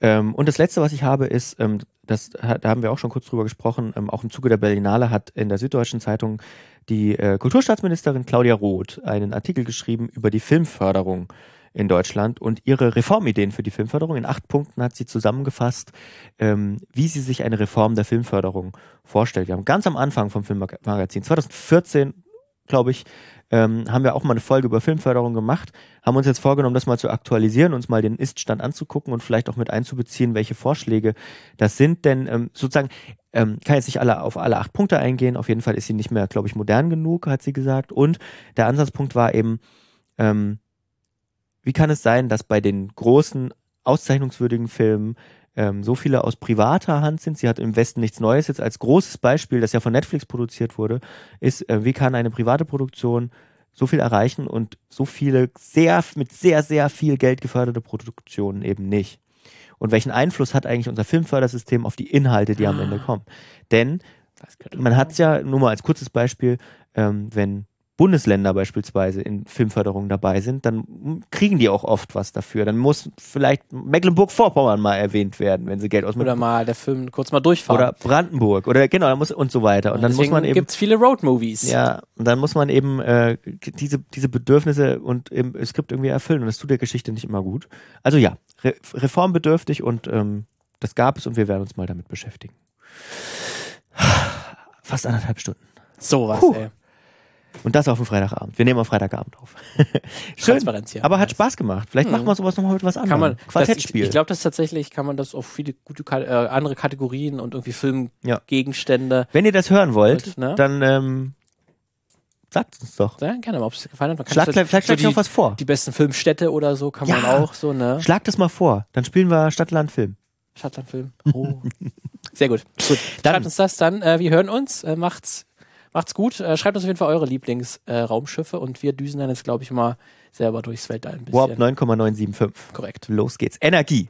Ähm, und das letzte, was ich habe, ist, ähm, das, da haben wir auch schon kurz drüber gesprochen, ähm, auch im Zuge der Berlinale hat in der Süddeutschen Zeitung die äh, Kulturstaatsministerin Claudia Roth einen Artikel geschrieben über die Filmförderung in Deutschland und ihre Reformideen für die Filmförderung. In acht Punkten hat sie zusammengefasst, ähm, wie sie sich eine Reform der Filmförderung vorstellt. Wir haben ganz am Anfang vom Filmmagazin 2014, glaube ich, ähm, haben wir auch mal eine Folge über Filmförderung gemacht, haben uns jetzt vorgenommen, das mal zu aktualisieren, uns mal den Ist-Stand anzugucken und vielleicht auch mit einzubeziehen, welche Vorschläge das sind. Denn ähm, sozusagen, ähm, kann jetzt nicht alle auf alle acht Punkte eingehen. Auf jeden Fall ist sie nicht mehr, glaube ich, modern genug, hat sie gesagt. Und der Ansatzpunkt war eben, ähm, wie kann es sein, dass bei den großen, auszeichnungswürdigen Filmen ähm, so viele aus privater Hand sind? Sie hat im Westen nichts Neues. Jetzt als großes Beispiel, das ja von Netflix produziert wurde, ist, äh, wie kann eine private Produktion so viel erreichen und so viele sehr, mit sehr, sehr viel Geld geförderte Produktionen eben nicht? Und welchen Einfluss hat eigentlich unser Filmfördersystem auf die Inhalte, die am Ende kommen? Denn man hat es ja, nur mal als kurzes Beispiel, ähm, wenn Bundesländer beispielsweise in Filmförderung dabei sind, dann kriegen die auch oft was dafür. Dann muss vielleicht Mecklenburg-Vorpommern mal erwähnt werden, wenn sie Geld aus Oder mal der Film kurz mal durchfahren. oder Brandenburg oder genau, dann muss und so weiter. Und dann muss man eben gibt's viele Road-Movies. ja, und dann muss man eben äh, diese diese Bedürfnisse und im Skript irgendwie erfüllen und das tut der Geschichte nicht immer gut. Also ja, re reformbedürftig und ähm, das gab es und wir werden uns mal damit beschäftigen. Fast anderthalb Stunden. Sowas, Puh. ey. Und das auf dem Freitagabend. Wir nehmen am Freitagabend auf. Schön. Transparenz hier. Aber hat Spaß gemacht. Vielleicht machen wir sowas nochmal mit was anderem. Kann man, das, ich, Quartettspiel. ich glaube, das tatsächlich kann man das auf viele gute äh, andere Kategorien und irgendwie Ja. Filmgegenstände. Wenn ihr das hören wollt, Und, ne? dann ähm, sagt uns doch. Ja, gerne mal, ob es gefallen hat. Man kann Schlag, das- vielleicht vielleicht so noch was vor. die besten Filmstädte oder so kann man Ja. auch so, ne? Schlag das mal vor. Dann spielen wir Stadt, Land, Film. Stadtlandfilm. Oh. Sehr gut. Gut. Schreibt uns das dann. Äh, wir hören uns. Äh, macht's, macht's gut. Äh, schreibt uns auf jeden Fall eure Lieblingsraumschiffe äh, und wir düsen dann jetzt, glaube ich, mal selber durchs Weltall ein bisschen. Warp 9,975. Korrekt. Los geht's. Energie.